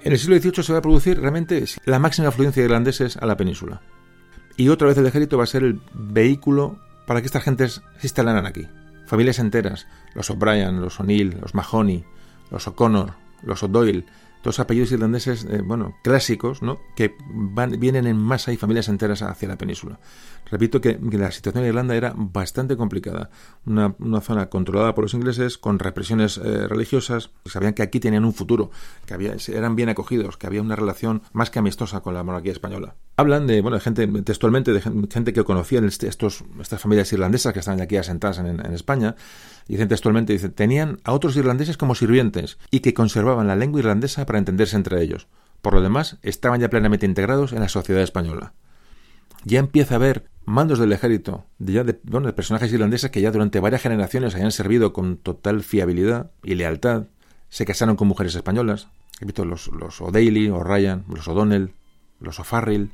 En el siglo XVIII se va a producir realmente la máxima afluencia de irlandeses a la península. Y otra vez el ejército va a ser el vehículo para que estas gentes se instalaran aquí. Familias enteras, los O'Brien, los O'Neill, los Mahoney, los O'Connor, los O'Doyle, dos apellidos irlandeses, eh, bueno, clásicos, ¿no? Que van, vienen en masa y familias enteras hacia la península. Repito que, la situación en Irlanda era bastante complicada. Una, zona controlada por los ingleses, con represiones eh, religiosas, sabían que aquí tenían un futuro, que había, eran bien acogidos, que había una relación más que amistosa con la monarquía española. Hablan de, bueno, de gente, textualmente, de gente que conocían estos, estas familias irlandesas que estaban aquí asentadas en, en España, dicen textualmente, dicen, tenían a otros irlandeses como sirvientes y que conservaban la lengua irlandesa para entenderse entre ellos. Por lo demás, estaban ya plenamente integrados en la sociedad española. Ya empieza a haber mandos del ejército, de, ya de, personajes irlandeses que ya durante varias generaciones hayan servido con total fiabilidad y lealtad, se casaron con mujeres españolas. He los, los O'Daly, O'Ryan, los O'Donnell, los O'Farrill,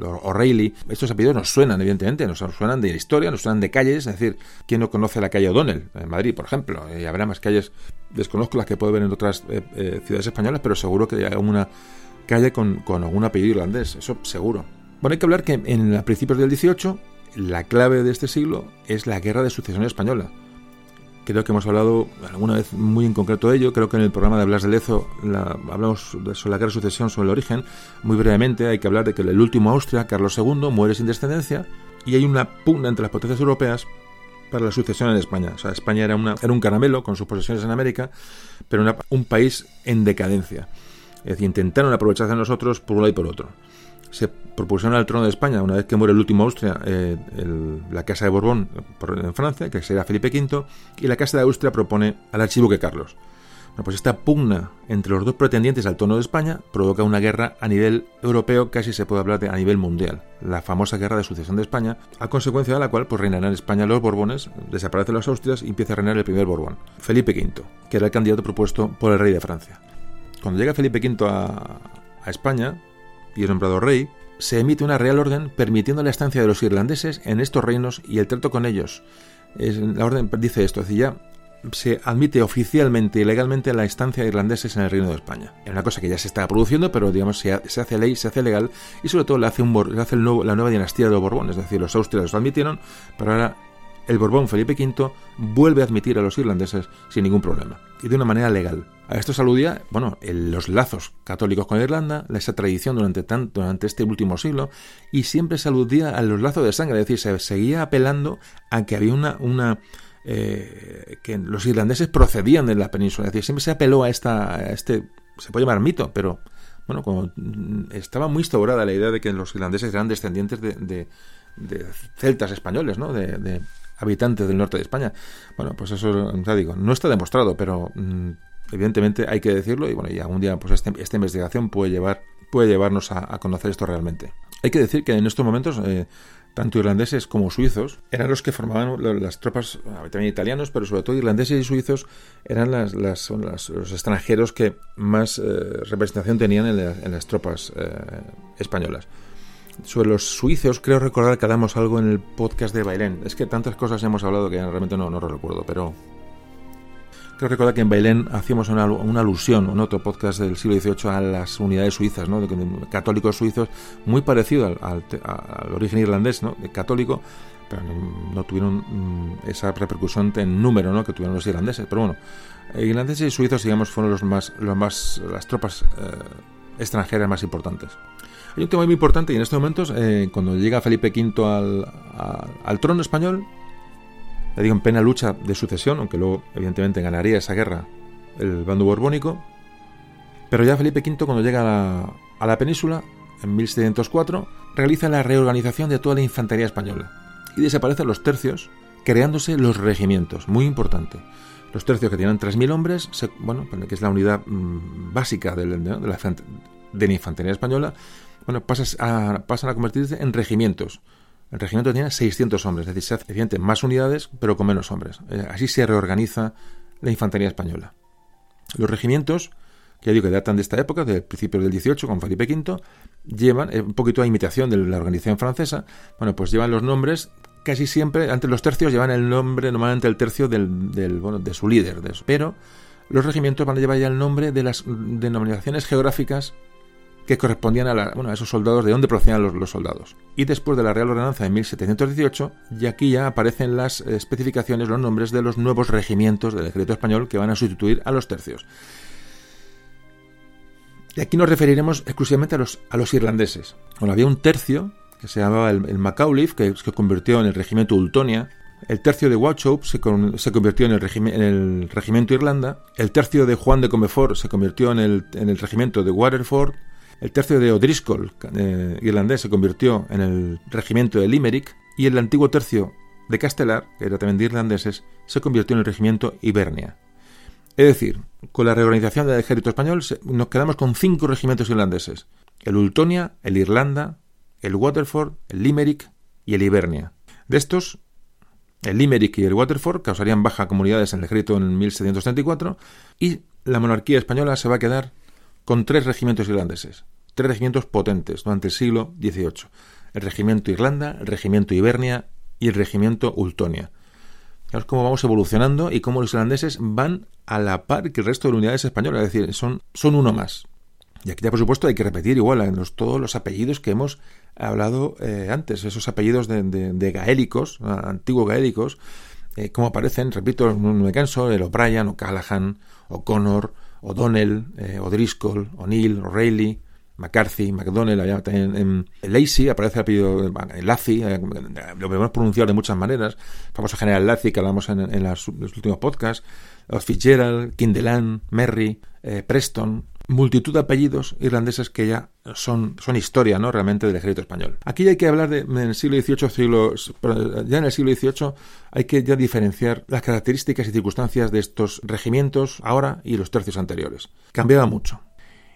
O'Reilly. Estos apellidos nos suenan, evidentemente, nos suenan de historia, nos suenan de calles. Es decir, ¿quién no conoce la calle O'Donnell en Madrid, por ejemplo? Y habrá más calles, desconozco las que puedo ver en otras eh, eh, ciudades españolas, pero seguro que hay una calle con, con algún apellido irlandés, eso seguro. Bueno, hay que hablar que en a principios del 18 la clave de este siglo es la guerra de sucesión española. Creo que hemos hablado alguna vez muy en concreto de ello. Creo que en el programa de Blas de Lezo hablamos sobre la guerra de sucesión, sobre el origen. Muy brevemente hay que hablar de que el último Austria, Carlos II, muere sin descendencia y hay una pugna entre las potencias europeas para la sucesión en España. O sea, España era, una, era un caramelo con sus posesiones en América, pero un país en decadencia. Es decir, intentaron aprovecharse de nosotros por un lado y por otro se propusieron al trono de España, una vez que muere el último Austria, eh, la Casa de Borbón en Francia, que será Felipe V, y la Casa de Austria propone al archiduque Carlos. Pues esta pugna entre los dos pretendientes al trono de España provoca una guerra a nivel europeo, casi se puede hablar de a nivel mundial, la famosa guerra de sucesión de España, a consecuencia de la cual pues reinarán en España los Borbones, desaparecen los Austrias y empieza a reinar el primer Borbón, Felipe V, que era el candidato propuesto por el rey de Francia. Cuando llega Felipe V a España, y es nombrado rey, se emite una real orden permitiendo la estancia de los irlandeses en estos reinos y el trato con ellos. la orden dice esto, es decir, ya se admite oficialmente y legalmente la estancia de irlandeses en el Reino de España. Es una cosa que ya se está produciendo, pero digamos se, hace ley, se hace legal y sobre todo le hace, un, hace la nueva dinastía de los Borbones, es decir, los austrias lo admitieron, pero ahora el Borbón Felipe V vuelve a admitir a los irlandeses sin ningún problema y de una manera legal. A esto se aludía, bueno, los lazos católicos con Irlanda, esa tradición durante, tanto, durante este último siglo, y siempre se aludía a los lazos de sangre, es decir, se seguía apelando a que había una, una eh, que los irlandeses procedían de la península, es decir, siempre se apeló a, esta, este, se puede llamar mito, pero bueno, como estaba muy instaurada la idea de que los irlandeses eran descendientes de, de, de celtas españoles, ¿no? de habitantes del norte de España. Bueno, pues eso, ya digo, no está demostrado, pero mm, evidentemente hay que decirlo y bueno, y algún día pues este, esta investigación puede llevar puede llevarnos a, conocer esto realmente. Hay que decir que en estos momentos eh, tanto irlandeses como suizos eran los que formaban las tropas, también italianos, pero sobre todo irlandeses y suizos eran las, las, los extranjeros que más eh, representación tenían en, las tropas eh, españolas. Sobre los suizos, creo recordar que hablamos algo en el podcast de Bailén. Es que tantas cosas hemos hablado que realmente no, no lo recuerdo, pero creo recordar que en Bailén hacíamos una, alusión en otro podcast del siglo XVIII a las unidades suizas, ¿no? católicos suizos, muy parecido al, origen irlandés, ¿no? católico, pero no, tuvieron mm, esa repercusión en número que tuvieron los irlandeses. Pero bueno, irlandeses y suizos, digamos, fueron los más, los más las tropas eh, extranjeras más importantes. Hay un tema muy importante y en estos momentos, eh, cuando llega Felipe V al, al trono español, le digo en plena lucha de sucesión, aunque luego evidentemente ganaría esa guerra el bando borbónico, pero ya Felipe V cuando llega a la, a la península, en 1704, realiza la reorganización de toda la infantería española y desaparecen los tercios, creándose los regimientos, muy importante. Los tercios que tienen 3.000 hombres, bueno, que es la unidad mm, básica de, la, de la infantería española, bueno, a, pasan a convertirse en regimientos. El regimiento tenía 600 hombres, es decir, se más unidades, pero con menos hombres. Eh, así se reorganiza la infantería española. Los regimientos, que ya digo que datan de esta época, del principio del 18, con Felipe V, llevan, eh, un poquito a imitación de la organización francesa, bueno, pues llevan los nombres casi siempre, antes los tercios llevan el nombre, normalmente el tercio del, de su líder, de pero los regimientos van a llevar ya el nombre de las denominaciones geográficas que correspondían a, esos soldados, de dónde procedían los, soldados. Y después de la Real Ordenanza de 1718, y aquí ya aparecen las especificaciones, los nombres de los nuevos regimientos del ejército español que van a sustituir a los tercios. Y aquí nos referiremos exclusivamente a los, irlandeses. Había un tercio que se llamaba el, el Macauliffe, que se convirtió en el regimiento Ultonia. El tercio de Wauchope se, se convirtió en el, en el, regimiento Irlanda. El tercio de Juan de Comefort se convirtió en el regimiento de Waterford. El tercio de O'Driscoll, eh, irlandés, se convirtió en el regimiento de Limerick. Y el antiguo tercio de Castelar, que era también de irlandeses, se convirtió en el regimiento Hibernia. Es decir, con la reorganización del ejército español nos quedamos con cinco regimientos irlandeses. El Ultonia, el Irlanda, el Waterford, el Limerick y el Hibernia. De estos, el Limerick y el Waterford causarían baja comunidades en el ejército en 1734 y la monarquía española se va a quedar con tres regimientos irlandeses, tres regimientos potentes durante el siglo XVIII. El regimiento Irlanda, el regimiento Hibernia y el regimiento Ultonia. Vemos cómo vamos evolucionando y cómo los irlandeses van a la par que el resto de unidades españolas, es decir, son, uno más. Y aquí ya, por supuesto, hay que repetir igual en todos los apellidos que hemos hablado eh, antes, esos apellidos de, de, gaélicos, antiguos gaélicos, eh, como aparecen, repito, no, me canso, el O'Brien, O'Callaghan, O'Connor, O'Donnell, eh, O'Driscoll, O'Neill, O'Reilly, McCarthy, McDonnell, había también en Lacey, aparece el apellido Lacy, lo podemos pronunciar de muchas maneras, famoso general Lacy que hablamos en, en los últimos podcasts, Fitzgerald, Kindelan, Merry, Preston, multitud de apellidos irlandeses que ya son, historia, ¿no? Realmente del ejército español. Aquí hay que hablar de siglo XVIII, siglo, ya en el siglo XVIII hay que ya diferenciar las características y circunstancias de estos regimientos ahora y los tercios anteriores. Cambiaba mucho.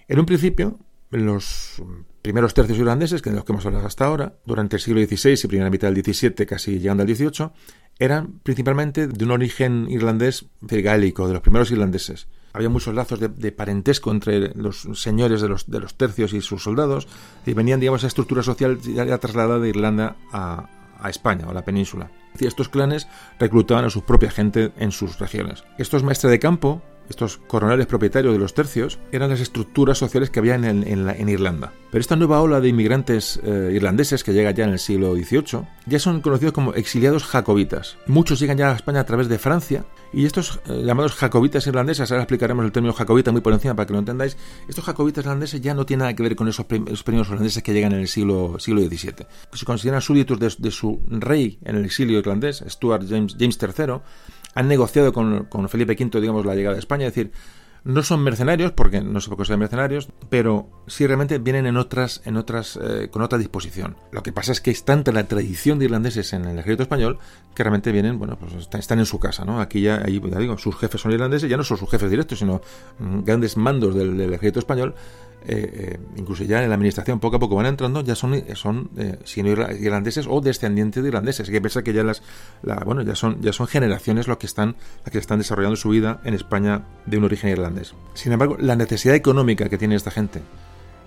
En un principio, los primeros tercios irlandeses, que de los que hemos hablado hasta ahora, durante el siglo XVI y primera mitad del XVII, casi llegando al XVIII, eran principalmente de un origen irlandés gaélico, de los primeros irlandeses había muchos lazos de, parentesco entre los señores de los, tercios y sus soldados, y venían, digamos, esa estructura social ya trasladada de Irlanda a, a España o a la península. Y estos clanes reclutaban a su propia gente en sus regiones. Estos maestres de campo estos coronales propietarios de los tercios, eran las estructuras sociales que había en, Irlanda. Pero esta nueva ola de inmigrantes eh, irlandeses que llega ya en el siglo XVIII, ya son conocidos como exiliados jacobitas. Muchos llegan ya a España a través de Francia, y estos eh, llamados jacobitas irlandeses, ahora explicaremos el término jacobita muy por encima para que lo entendáis, estos jacobitas irlandeses ya no tienen nada que ver con esos, primeros irlandeses que llegan en el siglo, siglo XVII. Se consideran súbditos de, su rey en el exilio irlandés, Stuart James, James III, han negociado con, con, Felipe V, digamos, la llegada de España, es decir, no son mercenarios, porque no sé por qué son mercenarios, pero sí realmente vienen en otras, en otras, eh, con otra disposición. Lo que pasa es que es tanta la tradición de irlandeses en el ejército español que realmente vienen, bueno, pues están, en su casa, ¿no? Aquí ya, ahí, ya digo, sus jefes son irlandeses, ya no son sus jefes directos, sino mm, grandes mandos del ejército español eh, eh, incluso ya en la administración poco a poco van entrando, ya son, son eh, sino irlandeses o descendientes de irlandeses. Hay que pensar que ya las, bueno, ya son, ya son generaciones los que están, las que están desarrollando su vida en España de un origen irlandés. Sin embargo, la necesidad económica que tiene esta gente,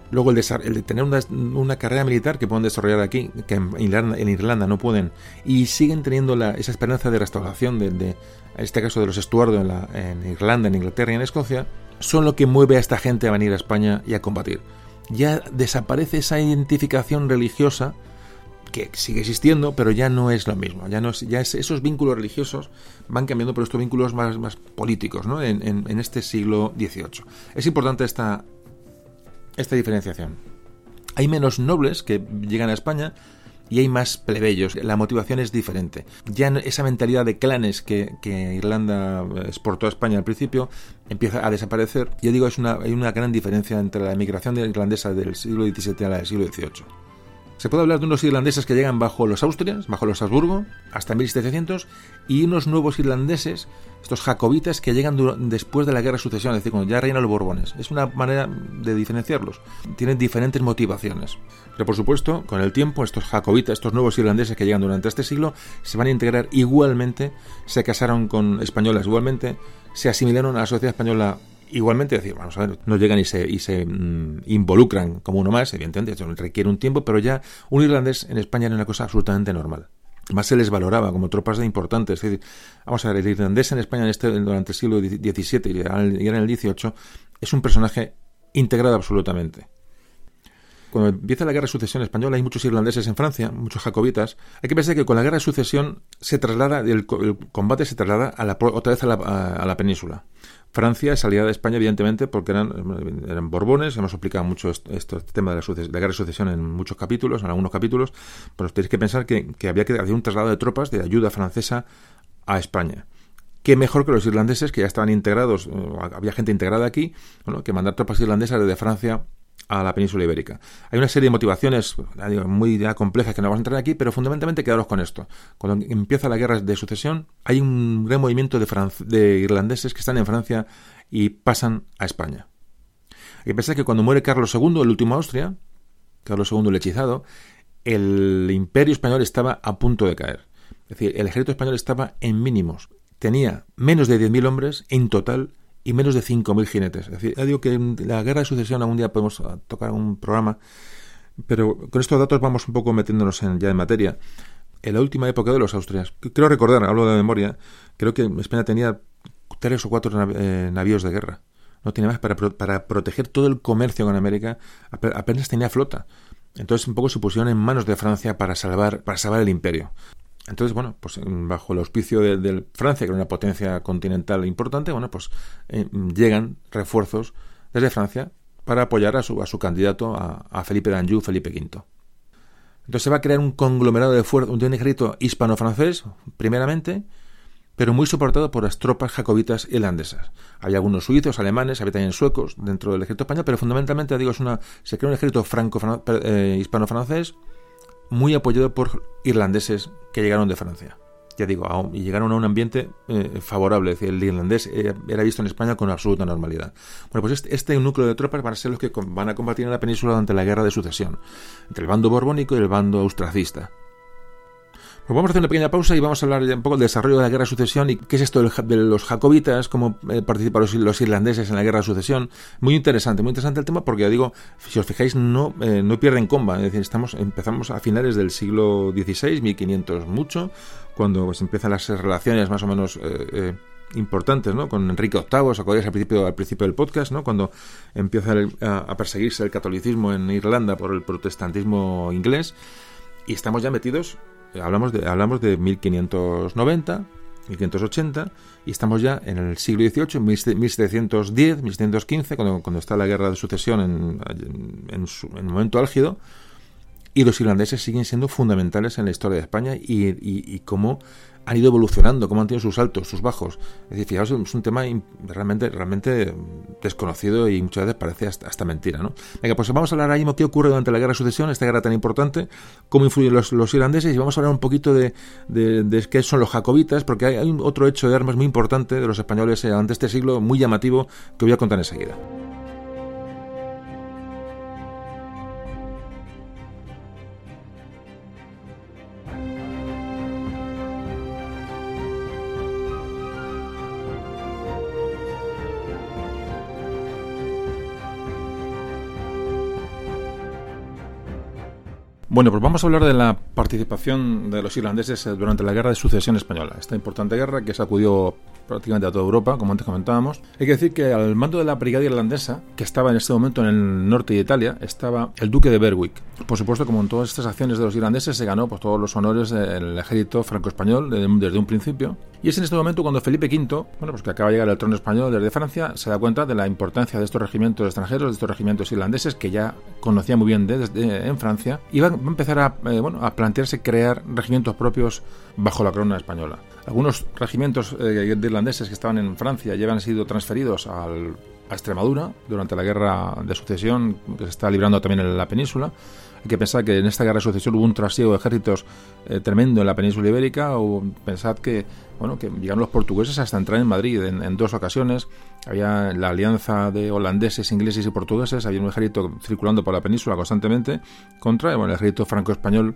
luego el de, el de tener una, carrera militar que pueden desarrollar aquí, que en Irlanda, no pueden, y siguen teniendo la, esa esperanza de restauración de, este caso de los estuardos en, en Irlanda, en Inglaterra y en Escocia, son lo que mueve a esta gente a venir a España y a combatir. Ya desaparece esa identificación religiosa que sigue existiendo, pero ya no es lo mismo. Ya esos vínculos religiosos van cambiando por estos vínculos más, más políticos ¿no? en, en, este siglo XVIII. Es importante esta, esta diferenciación. Hay menos nobles que llegan a España y hay más plebeyos. La motivación es diferente. Ya esa mentalidad de clanes que, Irlanda exportó a España al principio empieza a desaparecer. Ya digo, es una, hay una gran diferencia entre la emigración irlandesa del siglo XVII a la del siglo XVIII. Se puede hablar de unos irlandeses que llegan bajo los Austrias, bajo los Habsburgo, hasta 1700, y unos nuevos irlandeses, estos jacobitas, que llegan después de la guerra de sucesión, es decir, cuando ya reinan los Borbones. Es una manera de diferenciarlos. Tienen diferentes motivaciones. Pero por supuesto, con el tiempo, estos jacobitas, estos nuevos irlandeses que llegan durante este siglo, se van a integrar igualmente, se casaron con españolas igualmente, se asimilaron a la sociedad española igualmente decir, vamos a ver, no llegan y se, y se mm, involucran como uno más, evidentemente, requiere un tiempo, pero ya un irlandés en España era una cosa absolutamente normal. Más se les valoraba como tropas de importantes. Es decir, vamos a ver, el irlandés en España en este, durante el siglo XVII y en el XVIII es un personaje integrado absolutamente. cuando empieza la guerra de sucesión española hay muchos irlandeses en Francia, muchos jacobitas. Hay que pensar que con la guerra de sucesión se traslada, el, combate se traslada a la, otra vez a la, península. Francia es aliada de España, evidentemente, porque eran, eran borbones. Hemos explicado mucho esto, este tema de la, guerra de sucesión en muchos capítulos, en algunos capítulos. Pero tenéis que pensar que, había que hacer un traslado de tropas de ayuda francesa a España qué mejor que los irlandeses que ya estaban integrados, había gente integrada aquí, bueno, que mandar tropas irlandesas desde Francia a la península ibérica. Hay una serie de motivaciones muy complejas que no vamos a entrar aquí, pero fundamentalmente quedaros con esto. Cuando empieza la guerra de sucesión, hay un gran movimiento de, de irlandeses que están en Francia y pasan a España. Hay que que cuando muere Carlos II, el último Austria, Carlos II el hechizado, el imperio español estaba a punto de caer. Es decir, el ejército español estaba en mínimos. Tenía menos de 10.000 hombres en total y menos de 5.000 jinetes. Es decir, ya digo que en la guerra de sucesión algún día podemos ah, tocar un programa, pero con estos datos vamos un poco metiéndonos en, ya en materia. En la última época de los Austrias, creo recordar, hablo de memoria, creo que España tenía tres o cuatro eh, navíos de guerra. No tenía más para, para proteger todo el comercio con América, apenas tenía flota. Entonces un poco se pusieron en manos de Francia para salvar, para salvar el imperio. Entonces, bueno, pues bajo el auspicio de, Francia, que era una potencia continental importante, bueno, pues eh, llegan refuerzos desde Francia para apoyar a su, a su candidato, a, Felipe d'Anjou, Felipe V. Entonces se va a crear un conglomerado de, de un ejército hispano-francés, primeramente, pero muy soportado por las tropas jacobitas irlandesas. Hay algunos suizos, alemanes, había también suecos dentro del ejército español, pero fundamentalmente, digo, es una, se crea un ejército franco eh, muy apoyado por irlandeses que llegaron de Francia. Ya digo, y llegaron a un ambiente eh, favorable, es decir, el irlandés eh, era visto en España con absoluta normalidad. Bueno, pues este, este, núcleo de tropas van a ser los que van a combatir en la península durante la guerra de sucesión, entre el bando borbónico y el bando austracista. Pues vamos a hacer una pequeña pausa y vamos a hablar un poco del desarrollo de la guerra de sucesión y qué es esto de los jacobitas, cómo eh, participan los, irlandeses en la guerra de sucesión. Muy interesante, muy interesante el tema porque, digo, si os fijáis, no, eh, no pierden comba. Es decir, estamos, empezamos a finales del siglo XVI, 1500 mucho, cuando pues, empiezan las relaciones más o menos... Eh, importantes, ¿no? Con Enrique VIII, os acordáis al principio, al principio del podcast, ¿no? Cuando empieza a, perseguirse el catolicismo en Irlanda por el protestantismo inglés y estamos ya metidos hablamos de, hablamos de 1590, 1580, y estamos ya en el siglo XVIII, 1710, 1715, cuando, cuando está la guerra de sucesión en, en, en, momento álgido, y los irlandeses siguen siendo fundamentales en la historia de España y, y cómo han ido evolucionando, cómo han tenido sus altos, sus bajos. Es decir, fijaos, es un tema realmente, realmente desconocido y muchas veces parece hasta, mentira, ¿no? Venga, pues vamos a hablar ahora mismo qué ocurre durante la guerra de sucesión, esta guerra tan importante, cómo influyen los, irlandeses y vamos a hablar un poquito de, de, qué son los jacobitas, porque hay, hay otro hecho de armas muy importante de los españoles ante este siglo, muy llamativo, que voy a contar enseguida. Bueno, pues vamos a hablar de la participación de los irlandeses durante la Guerra de Sucesión Española, esta importante guerra que sacudió prácticamente a toda Europa, como antes comentábamos. Hay que decir que al mando de la brigada irlandesa, que estaba en este momento en el norte de Italia, estaba el duque de Berwick. Por supuesto, como en todas estas acciones de los irlandeses, se ganó pues, todos los honores del ejército franco-español desde un principio. Y es en este momento cuando Felipe V, bueno, pues que acaba de llegar al trono español desde Francia, se da cuenta de la importancia de estos regimientos extranjeros, de estos regimientos irlandeses que ya conocía muy bien desde en Francia, y va, a empezar a, eh, bueno, a plantearse crear regimientos propios bajo la corona española. Algunos regimientos eh, irlandeses que estaban en Francia ya habían sido transferidos a Extremadura durante la guerra de sucesión que se está librando también en la península. Hay que pensar que en esta guerra de sucesión hubo un trasiego de ejércitos eh, tremendo en la península ibérica, o pensad que bueno que llegaron los portugueses hasta entrar en Madrid en, dos ocasiones. Había la alianza de holandeses, ingleses y portugueses, había un ejército circulando por la península constantemente contra el ejército franco-español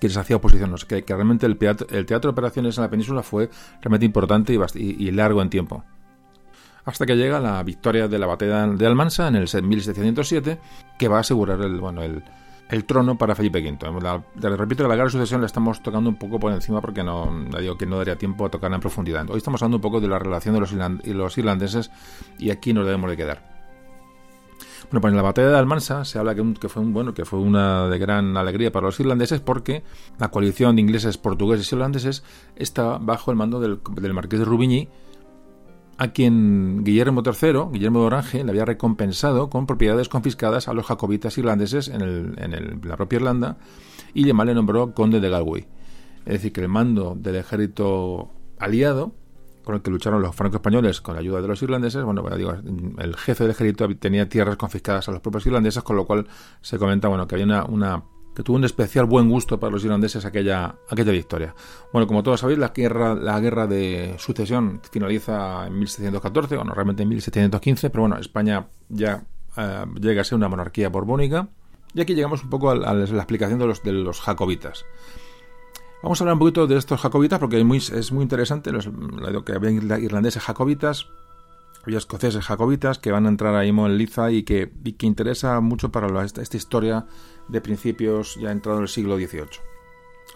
que les hacía oposición. que, que, realmente el teatro, de operaciones en la península fue realmente importante y, y, largo en tiempo. Hasta que llega la victoria de la batalla de Almansa en el 1707, que va a asegurar el, bueno, el, el trono para Felipe V. La, repito, la guerra de sucesión la estamos tocando un poco por encima porque no digo que no daría tiempo a tocarla en profundidad. Hoy estamos hablando un poco de la relación de los, irlandeses y aquí nos debemos de quedar. Bueno, pues en la batalla de Almansa se habla que, que, fue un, bueno, que fue una de gran alegría para los irlandeses porque la coalición de ingleses, portugueses y holandeses estaba bajo el mando del, del marqués de Rubigny, a quien Guillermo III, Guillermo de Orange, le había recompensado con propiedades confiscadas a los jacobitas irlandeses en, el, en el, la propia Irlanda y además le nombró conde de Galway. Es decir, que el mando del ejército aliado con el que lucharon los franco-españoles con la ayuda de los irlandeses, bueno, digo, el jefe del ejército tenía tierras confiscadas a los propios irlandeses, con lo cual se comenta, bueno, que había una que tuvo un especial buen gusto para los irlandeses aquella, aquella victoria. Bueno, como todos sabéis, la guerra, la guerra de sucesión finaliza en 1714, bueno, realmente en 1715, pero bueno, España ya eh, llega a ser una monarquía borbónica. Y aquí llegamos un poco a, la explicación de los, de los jacobitas. Vamos a hablar un poquito de estos jacobitas porque es muy, es muy interesante. Los, que había irlandeses jacobitas, había escoceses jacobitas que van a entrar ahí en liza y que, que interesa mucho para esta, historia de principios ya entrado en el siglo XVIII.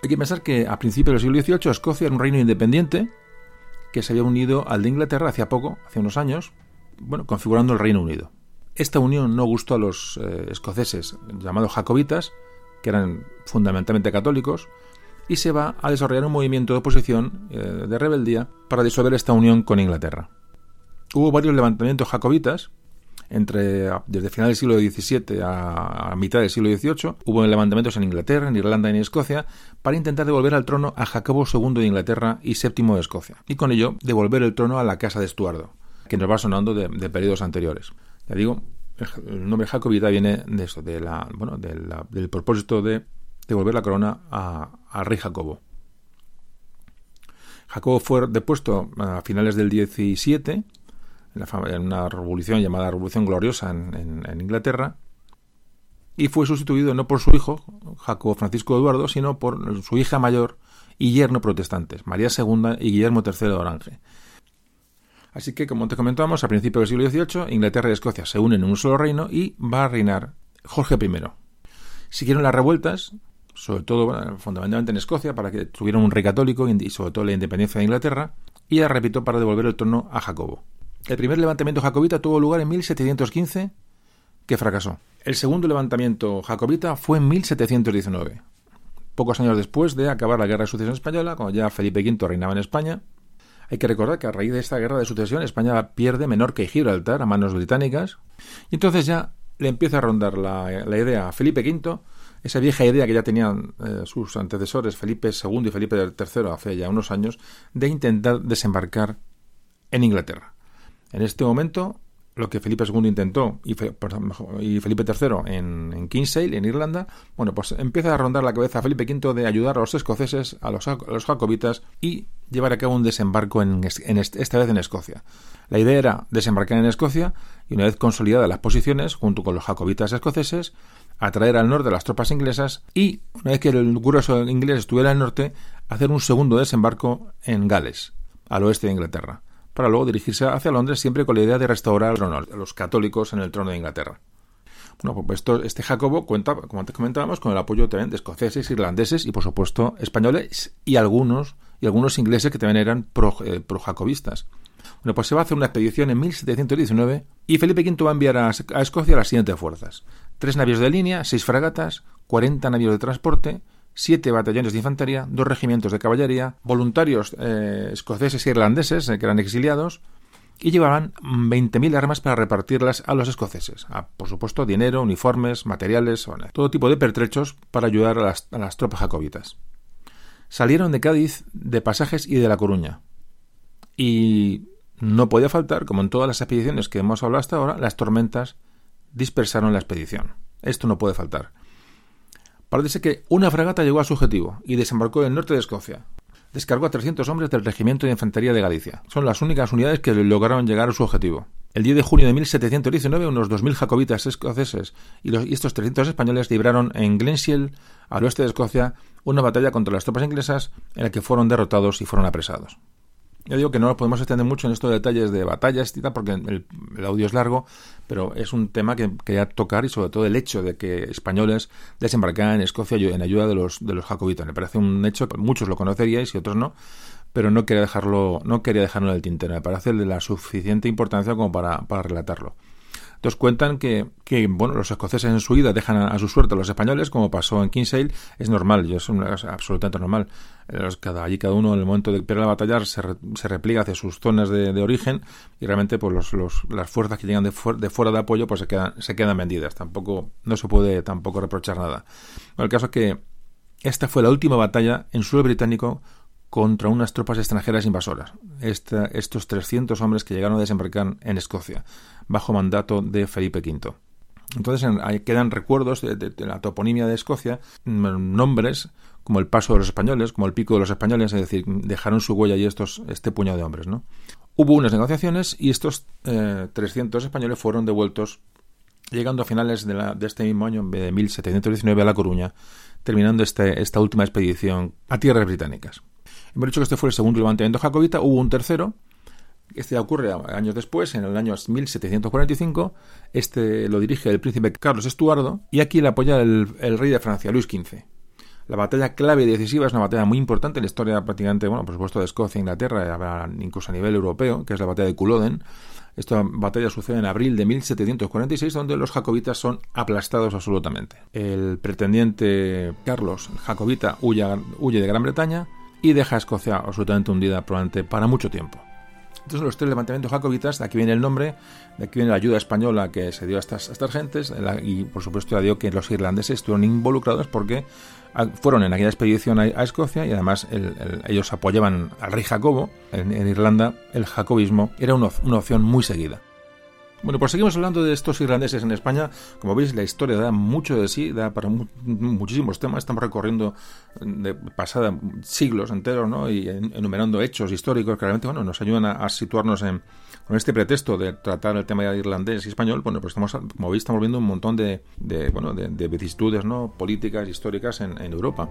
Hay que pensar que a principios del siglo XVIII Escocia era un reino independiente que se había unido al de Inglaterra hace poco, hace unos años, bueno, configurando el Reino Unido. Esta unión no gustó a los eh, escoceses llamados jacobitas, que eran fundamentalmente católicos, y se va a desarrollar un movimiento de oposición, eh, de rebeldía, para disolver esta unión con Inglaterra. Hubo varios levantamientos jacobitas, entre, desde final del siglo XVII a, mitad del siglo XVIII, hubo levantamientos en Inglaterra, en Irlanda y en Escocia, para intentar devolver al trono a Jacobo II de Inglaterra y VII de Escocia, y con ello devolver el trono a la Casa de Estuardo, que nos va sonando de, de periodos anteriores. Ya digo, el nombre jacobita viene de eso, de la, bueno, del propósito de devolver la corona al rey Jacobo. Jacobo fue depuesto a finales del 17 en, una revolución llamada Revolución Gloriosa en, Inglaterra y fue sustituido no por su hijo, Jacobo Francisco Eduardo, sino por su hija mayor y yerno protestantes, María II y Guillermo III de Orange. Así que, como te comentamos, a principios del siglo XVIII, Inglaterra y Escocia se unen en un solo reino y va a reinar Jorge I. Siguieron las revueltas sobre todo fundamentalmente en Escocia, para que tuvieran un rey católico y sobre todo la independencia de Inglaterra, y ya repito, para devolver el trono a Jacobo. El primer levantamiento jacobita tuvo lugar en 1715, que fracasó. El segundo levantamiento jacobita fue en 1719, pocos años después de acabar la Guerra de Sucesión Española, cuando ya Felipe V reinaba en España. Hay que recordar que a raíz de esta guerra de sucesión España pierde Menorca y Gibraltar a manos británicas, y entonces ya le empieza a rondar la, idea a Felipe V esa vieja idea que ya tenían eh, sus antecesores Felipe II y Felipe III hace ya unos años de intentar desembarcar en Inglaterra. En este momento, lo que Felipe II intentó y, Felipe III en, Kinsale, en Irlanda, bueno, pues empieza a rondar la cabeza a Felipe V de ayudar a los escoceses, a los, a jacobitas y llevar a cabo un desembarco en, esta vez en Escocia. La idea era desembarcar en Escocia y una vez consolidadas las posiciones, junto con los jacobitas escoceses, atraer al norte las tropas inglesas y, una vez que el grueso inglés estuviera al norte, hacer un segundo desembarco en Gales, al oeste de Inglaterra, para luego dirigirse hacia Londres siempre con la idea de restaurar a los católicos en el trono de Inglaterra. Bueno, pues esto, este Jacobo cuenta, como antes comentábamos, con el apoyo también de escoceses, irlandeses y, por supuesto, españoles y algunos, y algunos ingleses que también eran pro-jacobistas. Pro bueno, pues se va a hacer una expedición en 1719 y Felipe V va a enviar a, a Escocia las siguientes fuerzas tres navíos de línea, seis fragatas, 40 navíos de transporte, siete batallones de infantería, dos regimientos de caballería, voluntarios eh, escoceses e irlandeses eh, que eran exiliados, y llevaban 20.000 armas para repartirlas a los escoceses. Ah, por supuesto, dinero, uniformes, materiales, todo tipo de pertrechos para ayudar a las, a las tropas jacobitas. Salieron de Cádiz, de Pasajes y de La Coruña. Y no podía faltar, como en todas las expediciones que hemos hablado hasta ahora, las tormentas dispersaron la expedición. Esto no puede faltar. Parece que una fragata llegó a su objetivo y desembarcó en el norte de Escocia. Descargó a 300 hombres del Regimiento de Infantería de Galicia. Son las únicas unidades que lograron llegar a su objetivo. El 10 de junio de 1719, unos 2.000 jacobitas escoceses y, y, estos 300 españoles libraron en Glenshiel, al oeste de Escocia, una batalla contra las tropas inglesas en la que fueron derrotados y fueron apresados. Ya digo que no nos podemos extender mucho en estos detalles de batallas y porque el, el, audio es largo, pero es un tema que quería tocar y sobre todo el hecho de que españoles desembarcaran en Escocia en ayuda de los, de los jacobitas. Me parece un hecho que muchos lo conoceríais y otros no, pero no quería dejarlo, no quería dejarlo en el tintero. Me parece de la suficiente importancia como para, para relatarlo. Entonces cuentan que, que bueno, los escoceses en su ida dejan a, su suerte a los españoles, como pasó en Kinsale, es normal, es, absolutamente normal. cada, allí cada uno en el momento de pelear la batalla se, se repliega hacia sus zonas de, origen y realmente pues los, los, las fuerzas que llegan de, de, fuera de apoyo pues se quedan, se quedan vendidas. Tampoco, no se puede tampoco reprochar nada. el caso es que esta fue la última batalla en suelo británico contra unas tropas extranjeras invasoras. estos 300 hombres que llegaron a desembarcar en Escocia, bajo mandato de Felipe V. Entonces ahí quedan recuerdos de, la toponimia de Escocia, mm, nombres como el paso de los españoles, como el pico de los españoles, es decir, dejaron su huella y estos, este puñado de hombres. ¿no? Hubo unas negociaciones y estos 300 eh, españoles fueron devueltos, llegando a finales de, de este mismo año, de 1719, a La Coruña, terminando este, esta última expedición a tierras británicas. Hemos dicho que este fue el segundo levantamiento jacobita, hubo un tercero, este ocurre años después, en el año 1745. Este lo dirige el príncipe Carlos Estuardo y aquí le apoya el, rey de Francia, Luis XV. La batalla clave y decisiva es una batalla muy importante en la historia prácticamente, bueno, por supuesto de Escocia e Inglaterra, incluso a nivel europeo, que es la batalla de Culloden. Esta batalla sucede en abril de 1746, donde los jacobitas son aplastados absolutamente. El pretendiente Carlos Jacobita huye, huye de Gran Bretaña, y deja a Escocia absolutamente hundida probablemente para mucho tiempo. Entonces los tres levantamientos jacobitas, de aquí viene el nombre, de aquí viene la ayuda española que se dio a estas, estas gentes y por supuesto ya dio que los irlandeses estuvieron involucrados porque ah, fueron en aquella expedición a, Escocia y además ellos apoyaban al rey Jacobo. En, Irlanda el jacobismo era una opción muy seguida. Bueno, pues seguimos hablando de estos irlandeses en España. Como veis, la historia da mucho de sí, da para muchísimos temas. Estamos recorriendo de pasada siglos enteros, ¿no? Y enumerando hechos históricos que realmente, bueno, nos ayudan a, situarnos en, con este pretexto de tratar el tema irlandés y español. Bueno, pues estamos, como veis, estamos viendo un montón de, bueno, de, vicisitudes, ¿no? Políticas, históricas en, en Europa.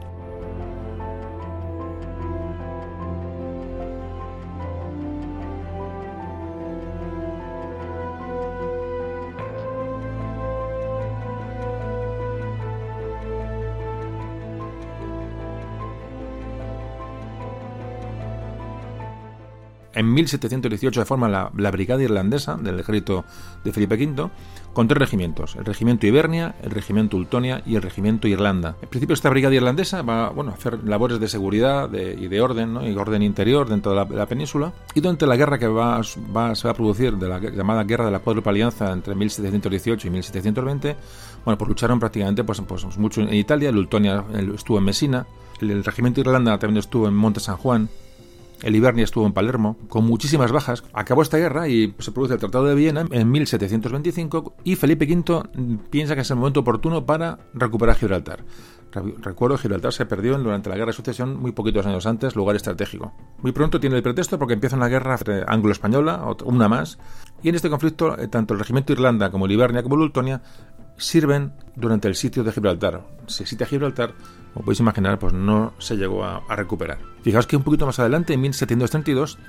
En 1718 de forma la, Brigada Irlandesa del ejército de Felipe V, con tres regimientos, el regimiento Ibernia, el regimiento Ultonia y el regimiento Irlanda. En principio esta Brigada Irlandesa va bueno, a hacer labores de seguridad y de orden, y orden interior dentro de la, península, y durante la guerra que va, se va a producir, de la llamada Guerra de la Cuádruple Alianza entre 1718 y 1720, bueno, pues lucharon prácticamente pues, pues, mucho en Italia, el Ultonia estuvo en Messina, el regimiento Irlanda también estuvo en Monte San Juan, el Ibernia estuvo en Palermo, con muchísimas bajas. Acabó esta guerra y se produce el Tratado de Viena en 1725 y Felipe V piensa que es el momento oportuno para recuperar Gibraltar. Recuerdo, Gibraltar se perdió durante la Guerra de Sucesión muy poquitos años antes, lugar estratégico. Muy pronto tiene el pretexto porque empieza una guerra anglo-española, una más, y en este conflicto eh, tanto el regimiento Irlanda como el Ibernia como el Ultonia sirven durante el sitio de Gibraltar. Si existe Gibraltar, como podéis imaginar, pues no se llegó a, recuperar. Fijaos que un poquito más adelante, en 1732,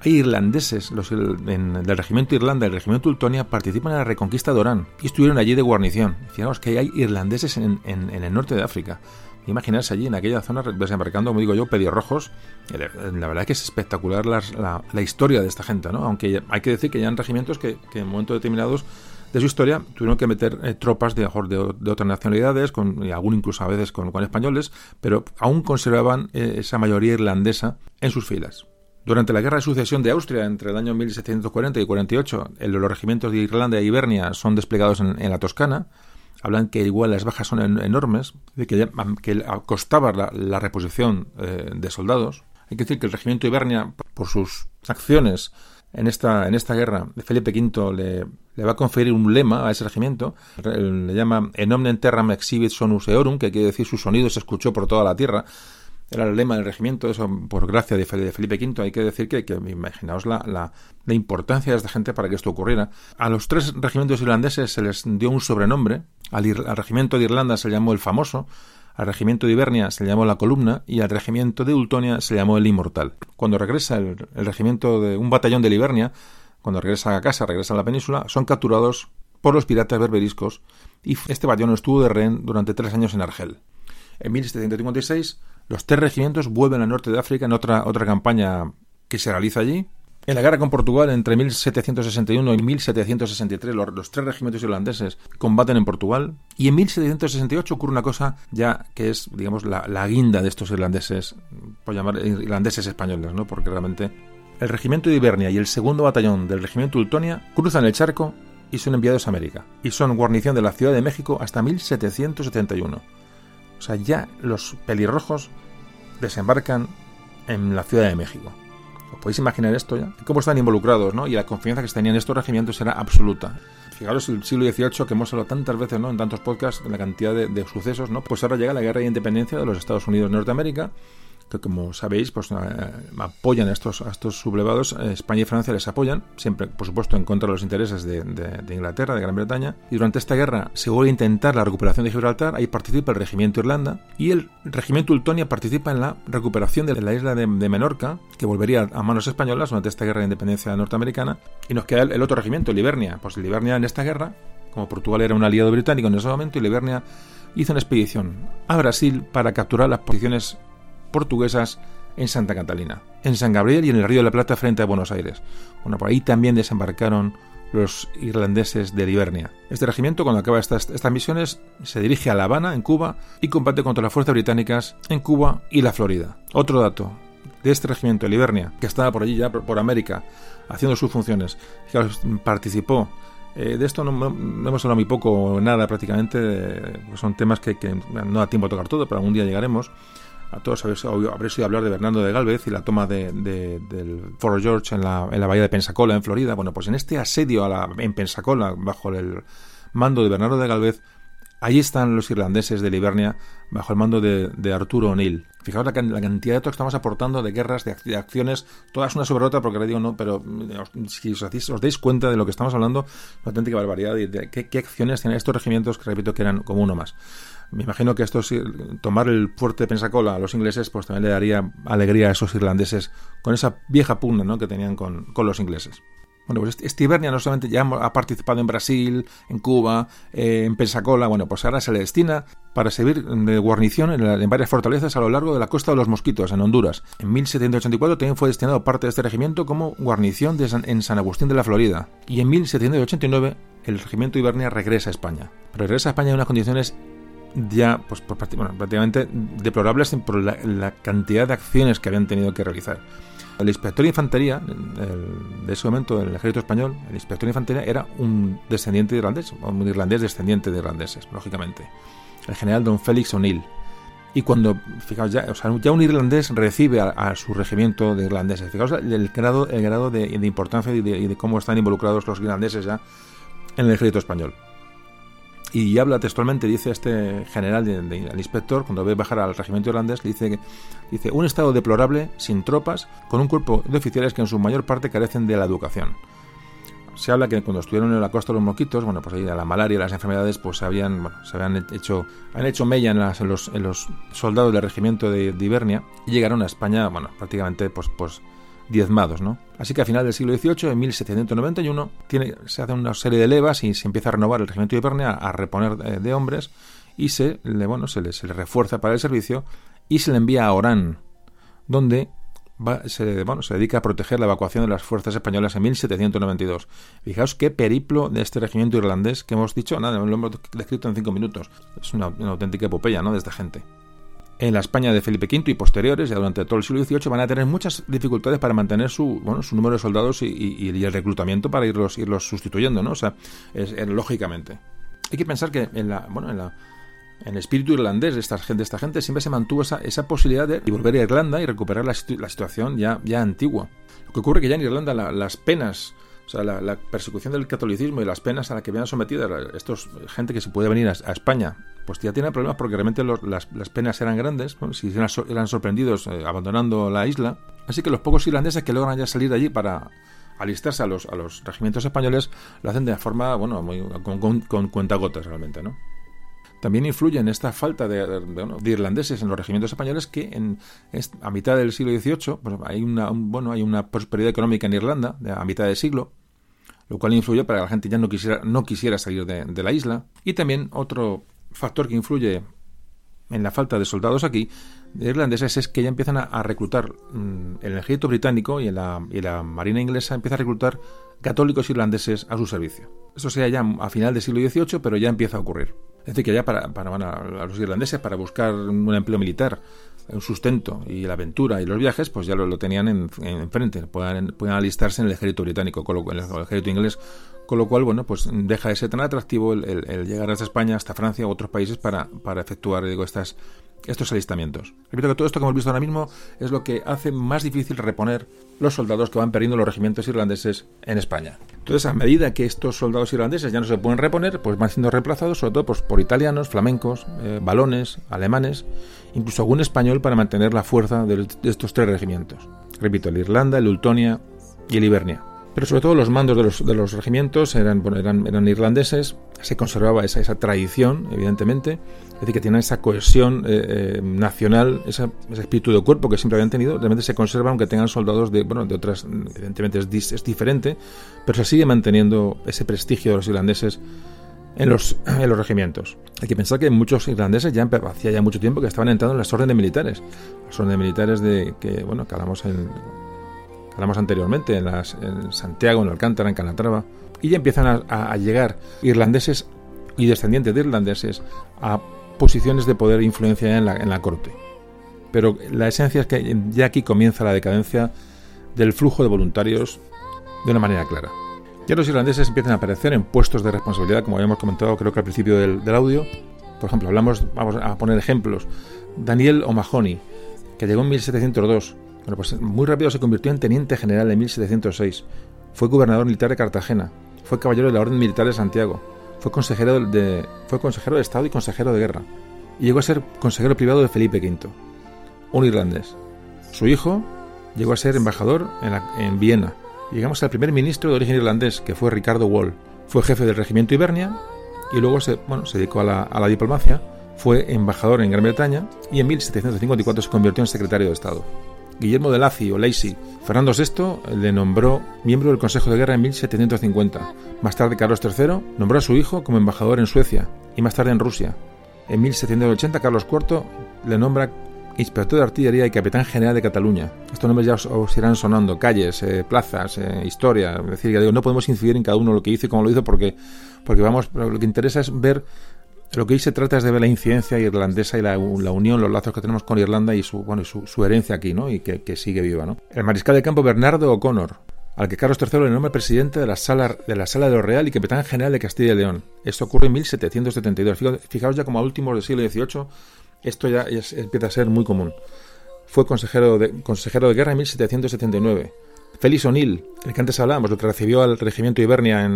hay irlandeses los, del regimiento Irlanda y el regimiento Ultonia participan en la reconquista de Orán y estuvieron allí de guarnición. Fijaos que hay irlandeses en, el norte de África. Imaginarse allí en aquella zona desembarcando, como digo yo, rojos. La verdad es que es espectacular la, historia de esta gente, ¿no? Aunque hay que decir que ya hay regimientos que en momentos determinados de su historia tuvieron que meter eh, tropas de, otras nacionalidades, con, y algún incluso a veces con, españoles, pero aún conservaban eh, esa mayoría irlandesa en sus filas. Durante la Guerra de Sucesión de Austria, entre el año 1740 y 48, los regimientos de Irlanda y Ibernia son desplegados en, la Toscana. Hablan que igual las bajas son enormes, de que, que costaba la, reposición eh, de soldados. Hay que decir que el regimiento Ibernia, por sus acciones en esta, en esta guerra, Felipe V le, le, va a conferir un lema a ese regimiento, le llama En omnem terram exhibit sonus eorum, que quiere decir su sonido se escuchó por toda la tierra. Era el lema del regimiento, eso por gracia de Felipe V. Hay que decir que, que imaginaos la, la, la, importancia de esta gente para que esto ocurriera. A los tres regimientos irlandeses se les dio un sobrenombre. Al, al regimiento de Irlanda se llamó el famoso, al regimiento de Ibernia se le llamó la columna y al regimiento de Ultonia se le llamó el inmortal. Cuando regresa el, regimiento de un batallón de Ibernia, cuando regresa a casa, regresa a la península, son capturados por los piratas berberiscos y este batallón estuvo de rehén durante tres años en Argel. En 1756, los tres regimientos vuelven al norte de África en otra, otra campaña que se realiza allí En la guerra con Portugal, entre 1761 y 1763, los, tres regimientos irlandeses combaten en Portugal. Y en 1768 ocurre una cosa ya que es, digamos, la, la guinda de estos irlandeses, por llamar irlandeses españoles, ¿no? Porque realmente el regimiento de Ibernia y el segundo batallón del regimiento Ultonia cruzan el charco y son enviados a América. Y son guarnición de la Ciudad de México hasta 1771. O sea, ya los pelirrojos desembarcan en la Ciudad de México. ¿Os podéis imaginar esto ya? ¿Cómo están involucrados, no? Y la confianza que tenían estos regimientos era absoluta. Fijaros el siglo XVIII que hemos hablado tantas veces, ¿no? En tantos podcasts, en la cantidad de, de sucesos, ¿no? Pues ahora llega la guerra de independencia de los Estados Unidos de Norteamérica como sabéis, pues eh, apoyan a estos, estos sublevados. Eh, España y Francia les apoyan, siempre, por supuesto, en contra de los intereses de, Inglaterra, de Gran Bretaña. Y durante esta guerra se vuelve a intentar la recuperación de Gibraltar. Ahí participa el regimiento Irlanda y el regimiento Ultonia participa en la recuperación de la isla de, Menorca, que volvería a manos españolas durante esta guerra de independencia norteamericana. Y nos queda el, otro regimiento, el Ibernia. Pues el Ibernia en esta guerra, como Portugal era un aliado británico en ese momento, y Ibernia hizo una expedición a Brasil para capturar las posiciones portuguesas en Santa Catalina, en San Gabriel y en el Río de la Plata frente a Buenos Aires. Bueno, por ahí también desembarcaron los irlandeses de Livernia. Este regimiento, cuando acaba estas, estas misiones, se dirige a La Habana, en Cuba, y combate contra las fuerzas británicas en Cuba y la Florida. Otro dato de este regimiento de Livernia, que estaba por allí ya por América, haciendo sus funciones, participó eh, de esto no, hemos hablado muy poco o nada prácticamente, son temas que, que, no da tiempo a tocar todo, pero algún día llegaremos a todos habréis, habréis oído hablar de Bernardo de Galvez y la toma de, del Fort George en la, en la, bahía de Pensacola, en Florida. Bueno, pues en este asedio a la, en Pensacola, bajo el mando de Bernardo de Galvez, allí están los irlandeses de Livernia, bajo el mando de, de Arturo O'Neill. Fijaos la, la, cantidad de datos que estamos aportando de guerras, de, acciones, todas una sobre otra, porque le digo no, pero si os, dais cuenta de lo que estamos hablando, una auténtica barbaridad y de qué, qué acciones tienen estos regimientos que repito que eran como uno más. Me imagino que esto, tomar el fuerte Pensacola a los ingleses, pues también le daría alegría a esos irlandeses con esa vieja pugna ¿no? que tenían con, con los ingleses. Bueno, pues este Ibernia no solamente ya ha participado en Brasil, en Cuba, eh, en Pensacola, bueno, pues ahora se le destina para servir de guarnición en, en, varias fortalezas a lo largo de la costa de los Mosquitos, en Honduras. En 1784 también fue destinado parte de este regimiento como guarnición de San, en San Agustín de la Florida. Y en 1789 el regimiento Ibernia regresa a España. Regresa a España en unas condiciones ya pues, prácticamente deplorables por la, cantidad de acciones que habían tenido que realizar. El inspector de infantería de ese momento del ejército español, el inspector de infantería era un descendiente de irlandés, un irlandés descendiente de irlandeses, lógicamente. El general don Félix O'Neill. Y cuando, fijaos, ya, o sea, ya un irlandés recibe a, su regimiento de irlandeses. Fijaos el grado, el grado de, importancia y de cómo están involucrados los irlandeses ya en el ejército español. Y habla textualmente, dice este general, el inspector, cuando ve bajar al regimiento irlandés, le dice, dice, un estado deplorable, sin tropas, con un cuerpo de oficiales que en su mayor parte carecen de la educación. Se habla que cuando estuvieron en la costa de los moquitos, bueno, pues ahí la malaria las enfermedades, pues habían, se habían hecho, han hecho mella en, los, en, los, soldados del regimiento de, de Ibernia y llegaron a España, bueno, prácticamente, pues, pues diezmados, ¿no? Así que a final del siglo XVIII, en 1791, tiene, se hace una serie de levas y se empieza a renovar el regimiento de Ibernia, a reponer eh, de hombres y se le, bueno, se le, se le refuerza para el servicio y se le envía a Orán, donde Va, se, bueno, se, dedica a proteger la evacuación de las fuerzas españolas en 1792. Fijaos qué periplo de este regimiento irlandés que hemos dicho, nada, lo hemos descrito en cinco minutos. Es una, una auténtica epopeya, ¿no?, de esta gente en la España de Felipe V y posteriores, ya durante todo el siglo XVIII, van a tener muchas dificultades para mantener su, bueno, su número de soldados y, el reclutamiento para irlos, irlos sustituyendo, ¿no? O sea, es, lógicamente. Hay que pensar que en la, bueno, en la, en el espíritu irlandés de esta gente, esta gente siempre se mantuvo esa, esa posibilidad de volver a Irlanda y recuperar la, la situación ya, ya antigua. Lo que ocurre que ya en Irlanda las penas o sea, la, persecución del catolicismo y las penas a las que habían sometido estos gente que se puede venir a, España, pues ya tiene problemas porque realmente las, penas eran grandes, si eran, sorprendidos eh, abandonando la isla. Así que los pocos irlandeses que logran ya salir de allí para alistarse a los, a los regimientos españoles lo hacen de forma, bueno, muy, con, con, cuentagotas realmente, ¿no? También influye en esta falta de, irlandeses en los regimientos españoles que en, a mitad del siglo XVIII pues hay una bueno hay una prosperidad económica en Irlanda a mitad del siglo lo cual influye para que la gente ya no quisiera, no quisiera salir de, la isla. Y también otro factor que influye en la falta de soldados aquí, de irlandeses, es que ya empiezan a, reclutar mm, el ejército británico y, la, y la marina inglesa empieza a reclutar católicos irlandeses a su servicio. Eso sea ya a final del siglo XVIII, pero ya empieza a ocurrir. Es decir, que ya para, para, a los irlandeses para buscar un empleo militar, un sustento y la aventura y los viajes, pues ya lo, tenían enfrente, en, puedan, alistarse en el ejército británico, con lo, en el ejército inglés, con lo cual, bueno, pues deja de ser tan atractivo el, llegar hasta España, hasta Francia u otros países para, para efectuar digo, estas, estos alistamientos. Repito que todo esto que hemos visto ahora mismo es lo que hace más difícil reponer los soldados que van perdiendo los regimientos irlandeses en España. Entonces, a medida que estos soldados irlandeses ya no se pueden reponer, pues van siendo reemplazados sobre todo pues, por italianos, flamencos, eh, balones, alemanes, incluso algún español para mantener la fuerza de, estos tres regimientos. Repito, el Irlanda, el Ultonia y el Ibernia pero sobre todo los mandos de los, regimientos eran, irlandeses, se conservaba esa tradición, evidentemente, es decir, que tienen esa cohesión eh, eh, nacional, ese espíritu de cuerpo que siempre habían tenido, realmente se conserva aunque tengan soldados de, bueno, de otras, evidentemente es, diferente, pero se sigue manteniendo ese prestigio de los irlandeses en los, en los regimientos. Hay que pensar que muchos irlandeses ya hacía ya mucho tiempo que estaban entrando en las órdenes militares, las órdenes militares de que, bueno, que hablamos en hablamos anteriormente, en, las, en Santiago, en Alcántara, en Calatrava, y ya empiezan a, llegar irlandeses y descendientes de irlandeses a posiciones de poder e influencia en la, corte. Pero la esencia es que ya aquí comienza la decadencia del flujo de voluntarios de una manera clara. Ya los irlandeses empiezan a aparecer en puestos de responsabilidad, como habíamos comentado creo que al principio del, audio. Por ejemplo, hablamos, vamos a poner ejemplos. Daniel O'Mahony, que llegó en 1702, bueno, pues muy rápido se convirtió en teniente general en 1706. Fue gobernador militar de Cartagena. Fue caballero de la Orden Militar de Santiago. Fue consejero de, fue consejero de Estado y consejero de guerra. Y llegó a ser consejero privado de Felipe V, un irlandés. Su hijo llegó a ser embajador en, Viena. Llegamos al primer ministro de origen irlandés, que fue Ricardo Wall. Fue jefe del regimiento Ibernia y luego se, bueno, se dedicó a la, a la diplomacia. Fue embajador en Gran Bretaña y en 1754 se convirtió en secretario de Estado. Guillermo de Lacy o Lacy. Fernando VI le nombró miembro del Consejo de Guerra en 1750. Más tarde Carlos III nombró a su hijo como embajador en Suecia y más tarde en Rusia. En 1780 Carlos IV le nombra inspector de artillería y capitán general de Cataluña. Estos nombres ya os, irán sonando, calles, eh, plazas, eh, historia. Es decir, que digo, no podemos incidir en cada uno lo que hizo y cómo lo hizo porque, porque vamos, lo que interesa es ver lo que hoy se trata es de ver la incidencia irlandesa y la, unión, los lazos que tenemos con Irlanda y su, bueno, su, herencia aquí, ¿no? Y que, sigue viva, ¿no? El mariscal de campo Bernardo O'Connor, al que Carlos III le nombra presidente de la, sala, de la Sala de lo Real y capitán general de Castilla y León. Esto ocurre en 1772. Fijaos ya como a últimos del siglo XVIII, esto ya empieza a ser muy común. Fue consejero de, consejero de guerra en 1779 Félix O'Neill, el que antes hablábamos, lo que recibió al regimiento Ibernia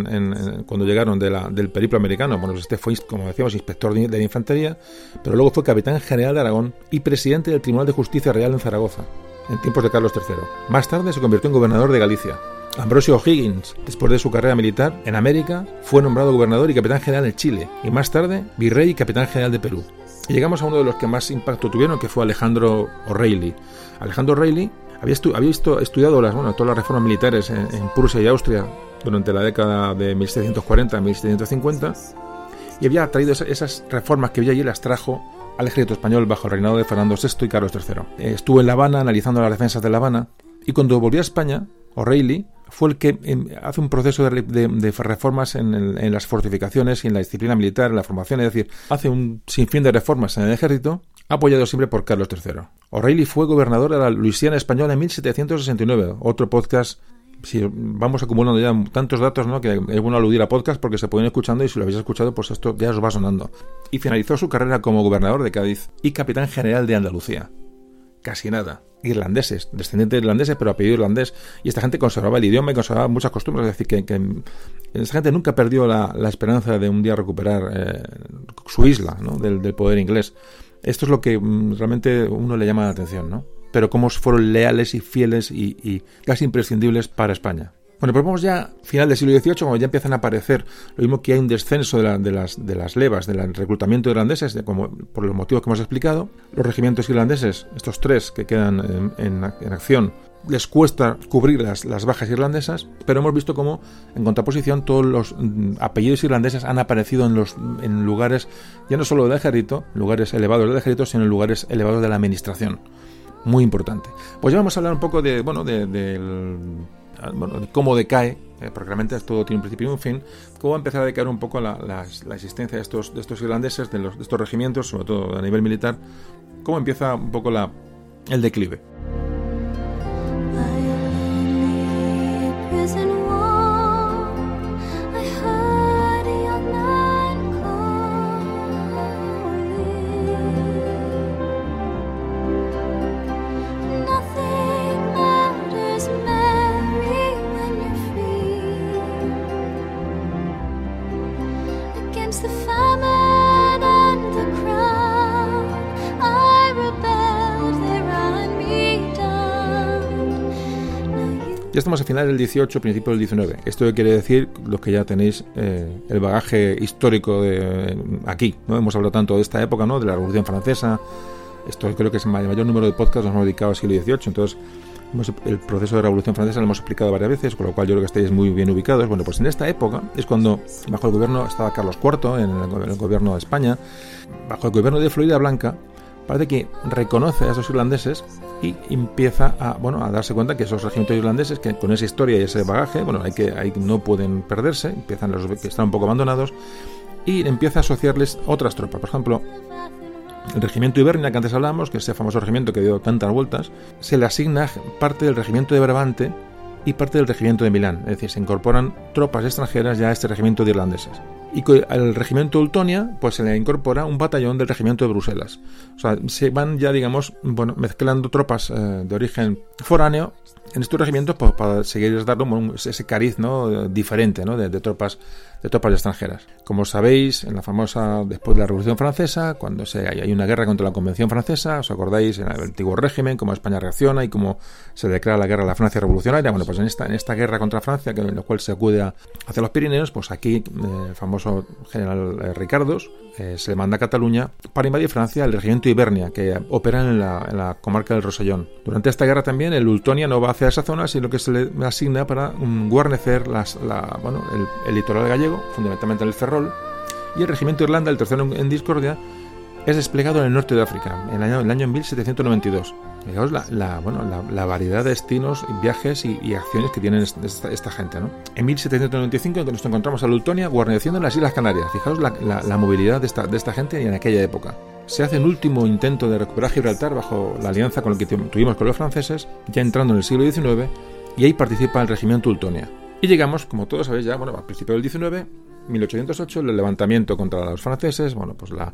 cuando llegaron del periplo americano. Bueno, pues este fue, como decíamos, inspector de, la infantería, pero luego fue capitán general de Aragón y presidente del Tribunal de Justicia Real en Zaragoza, en tiempos de Carlos III. Más tarde se convirtió en gobernador de Galicia. Ambrosio O'Higgins, después de su carrera militar en América, fue nombrado gobernador y capitán general de Chile, y más tarde virrey y capitán general de Perú. Y llegamos a uno de los que más impacto tuvieron, que fue Alejandro O'Reilly. Alejandro O'Reilly había, estudiado las, bueno, todas las reformas militares en, Prusia y Austria durante la década de 1740-1750 y había traído esas, reformas que había allí las trajo al ejército español bajo el reinado de Fernando VI y Carlos III. Estuvo en La Habana analizando las defensas de La Habana y cuando volvió a España, O'Reilly fue el que em, hace un proceso de, reformas en, en, las fortificaciones y en la disciplina militar, en la formación, es decir, hace un sinfín de reformas en el ejército apoyado siempre por Carlos III. O'Reilly fue gobernador de la Luisiana española en 1769. Otro podcast si vamos acumulando ya tantos datos, ¿no? Que es bueno aludir a podcast porque se pueden ir escuchando y si lo habéis escuchado, pues esto ya os va sonando. Y finalizó su carrera como gobernador de Cádiz y capitán general de Andalucía. Casi nada. Irlandeses, descendientes de irlandeses, pero apellido irlandés. Y esta gente conservaba el idioma y conservaba muchas costumbres. Es decir, que, esta gente nunca perdió la, esperanza de un día recuperar eh, su isla, del poder inglés. Esto es lo que mm, realmente uno le llama la atención, ¿no? Pero cómo fueron leales y fieles y, casi imprescindibles para España. Bueno, pues vamos ya final del siglo XVIII, cuando ya empiezan a aparecer, lo mismo que hay un descenso de, las, de las levas, del reclutamiento de irlandeses, como, por los motivos que hemos explicado. Los regimientos irlandeses, estos tres que quedan en, acción, les cuesta cubrir las, las bajas irlandesas, pero hemos visto cómo, en contraposición, todos los mm, apellidos irlandeses han aparecido en, los, en lugares, ya no solo del ejército, lugares elevados del ejército, sino en lugares elevados de la administración. Muy importante. Pues ya vamos a hablar un poco de, bueno, de, cómo decae, eh, porque realmente todo tiene un principio y un fin, cómo empezar a decaer un poco la, la, existencia de estos, de estos irlandeses, de, los, de estos regimientos, sobre todo a nivel militar, cómo empieza un poco la, el declive. prison Ya estamos a final del 18, principio del 19. Esto quiere decir los que ya tenéis eh, el bagaje histórico de aquí. ¿no? Hemos hablado tanto de esta época, ¿no? de la Revolución Francesa. Esto creo que es el mayor número de podcasts nos hemos dedicado al siglo XVIII. Entonces, el proceso de la Revolución Francesa lo hemos explicado varias veces, con lo cual yo creo que estáis muy bien ubicados. Bueno, pues en esta época es cuando bajo el gobierno estaba Carlos IV, en el gobierno de España, bajo el gobierno de Florida Blanca, parece que reconoce a esos irlandeses y empieza a, bueno, a darse cuenta que esos regimientos irlandeses, que con esa historia y ese bagaje, bueno, hay que, hay, no pueden perderse, empiezan los que están un poco abandonados, y empieza a asociarles otras tropas. Por ejemplo, el regimiento Ibernia, que antes hablamos, que es ese famoso regimiento que dio tantas vueltas, se le asigna parte del regimiento de Brabante y parte del regimiento de Milán. Es decir, se incorporan tropas extranjeras ya a este regimiento de irlandeses y al regimiento Ultonia pues se le incorpora un batallón del regimiento de Bruselas. O sea, se van ya, digamos, bueno, mezclando tropas eh, de origen foráneo en estos regimientos pues, para seguir dando ese cariz ¿no? diferente ¿no? de, tropas de tropas extranjeras. Como sabéis, en la famosa después de la Revolución Francesa, cuando se, hay una guerra contra la Convención Francesa, os acordáis en el antiguo régimen, cómo España reacciona y cómo se declara la guerra a la Francia revolucionaria. Bueno, pues en esta, en esta guerra contra Francia, que, en la cual se acude hacia los Pirineos, pues aquí eh, el famoso general eh, Ricardos eh, se le manda a Cataluña para invadir Francia el regimiento Ibernia, que opera en la, en la comarca del Rosellón. Durante esta guerra también el Ultonia no va hacia esa zona, sino que se le asigna para um, guarnecer las, la, bueno, el litoral gallego fundamentalmente en el Ferrol, y el regimiento Irlanda, el tercero en discordia, es desplegado en el norte de África, en el año, el año 1792. Fijaos la, la, bueno, la, variedad de destinos, viajes y, acciones que tienen esta, gente. ¿no? En 1795 nos encontramos a Lutonia guarneciendo en las Islas Canarias. Fijaos la, movilidad de esta, de esta gente en aquella época. Se hace un último intento de recuperar Gibraltar bajo la alianza con el que tuvimos con los franceses, ya entrando en el siglo XIX, y ahí participa el regimiento Ultonia. Y llegamos, como todos sabéis ya, bueno, al principio del 19, 1808, el levantamiento contra los franceses, bueno, pues la,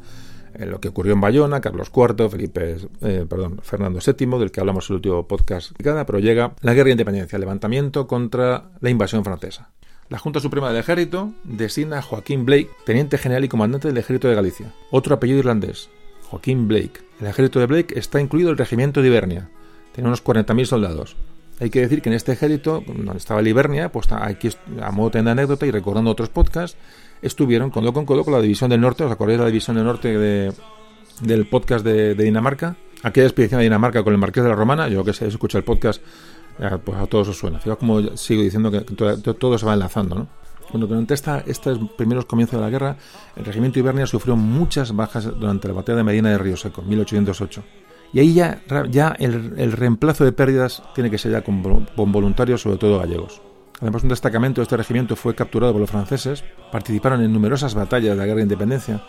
eh, lo que ocurrió en Bayona, Carlos IV, Felipe, eh, perdón, Fernando VII, del que hablamos en el último podcast, pero llega la guerra de independencia, el levantamiento contra la invasión francesa. La Junta Suprema del Ejército designa a Joaquín Blake, teniente general y comandante del Ejército de Galicia. Otro apellido irlandés, Joaquín Blake. El ejército de Blake está incluido el regimiento de Ibernia. Tiene unos 40.000 soldados. Hay que decir que en este ejército, donde estaba Livernia, pues aquí a modo de anécdota y recordando otros podcasts, estuvieron codo con codo con la División del Norte, ¿os acordáis de la División del Norte de, del podcast de, Dinamarca? Aquella expedición a Dinamarca con el Marqués de la Romana, yo que sé, escucha el podcast, pues a todos os suena. Como sigo diciendo que todo, se va enlazando, ¿no? Bueno, durante esta, estos primeros comienzos de la guerra, el regimiento Ibernia sufrió muchas bajas durante la batalla de Medina de Río Seco, 1808. Y ahí ya, ya el, reemplazo de pérdidas tiene que ser ya con, voluntarios, sobre todo gallegos. Además, un destacamento de este regimiento fue capturado por los franceses, participaron en numerosas batallas de la Guerra de Independencia.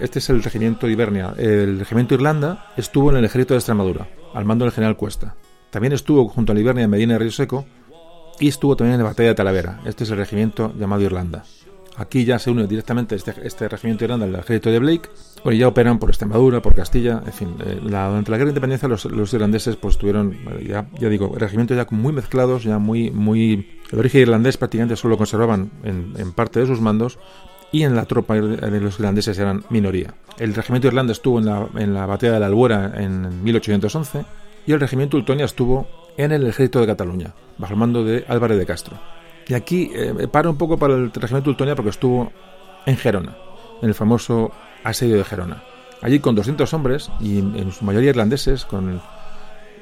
este es el regimiento de Ibernia. El regimiento Irlanda estuvo en el ejército de Extremadura, al mando del general Cuesta. También estuvo junto a Ibernia en Medina de Río Seco y estuvo también en la batalla de Talavera. Este es el regimiento llamado Irlanda. Aquí ya se une directamente este, este regimiento Irlanda al ejército de Blake. Bueno, ya operan por Extremadura, por Castilla, en fin. Eh, durante la guerra de independencia los, irlandeses pues tuvieron, ya, ya digo, regimientos ya muy mezclados, ya muy, muy... El origen irlandés prácticamente solo conservaban en, parte de sus mandos y en la tropa de los irlandeses eran minoría. El regimiento irlandés estuvo en la, en la batalla de la Albuera en 1811 y el regimiento Ultonia estuvo en el ejército de Cataluña, bajo el mando de Álvarez de Castro. Y aquí eh, paro un poco para el regimiento Ultonia porque estuvo en Gerona, en el famoso asedio de Gerona. Allí con 200 hombres, y en su mayoría irlandeses, con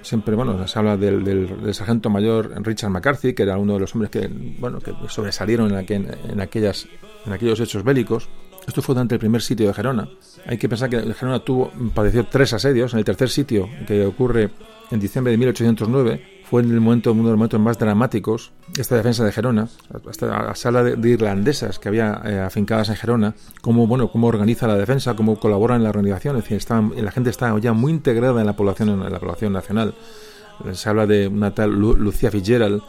siempre, bueno, se habla del, sargento mayor Richard McCarthy, que era uno de los hombres que, bueno, que sobresalieron en, en, aquellas, en aquellos hechos bélicos. Esto fue durante el primer sitio de Gerona. Hay que pensar que Gerona tuvo, padeció tres asedios. En el tercer sitio, que ocurre en diciembre de 1809, fue en el momento, uno de los momentos más dramáticos, esta defensa de Gerona, esta sala de, irlandesas que había eh, afincadas en Gerona, cómo, bueno, cómo organiza la defensa, cómo colabora en la organización, es decir, la gente está ya muy integrada en la población, en la población nacional. Se habla de una tal Lucía Fitzgerald,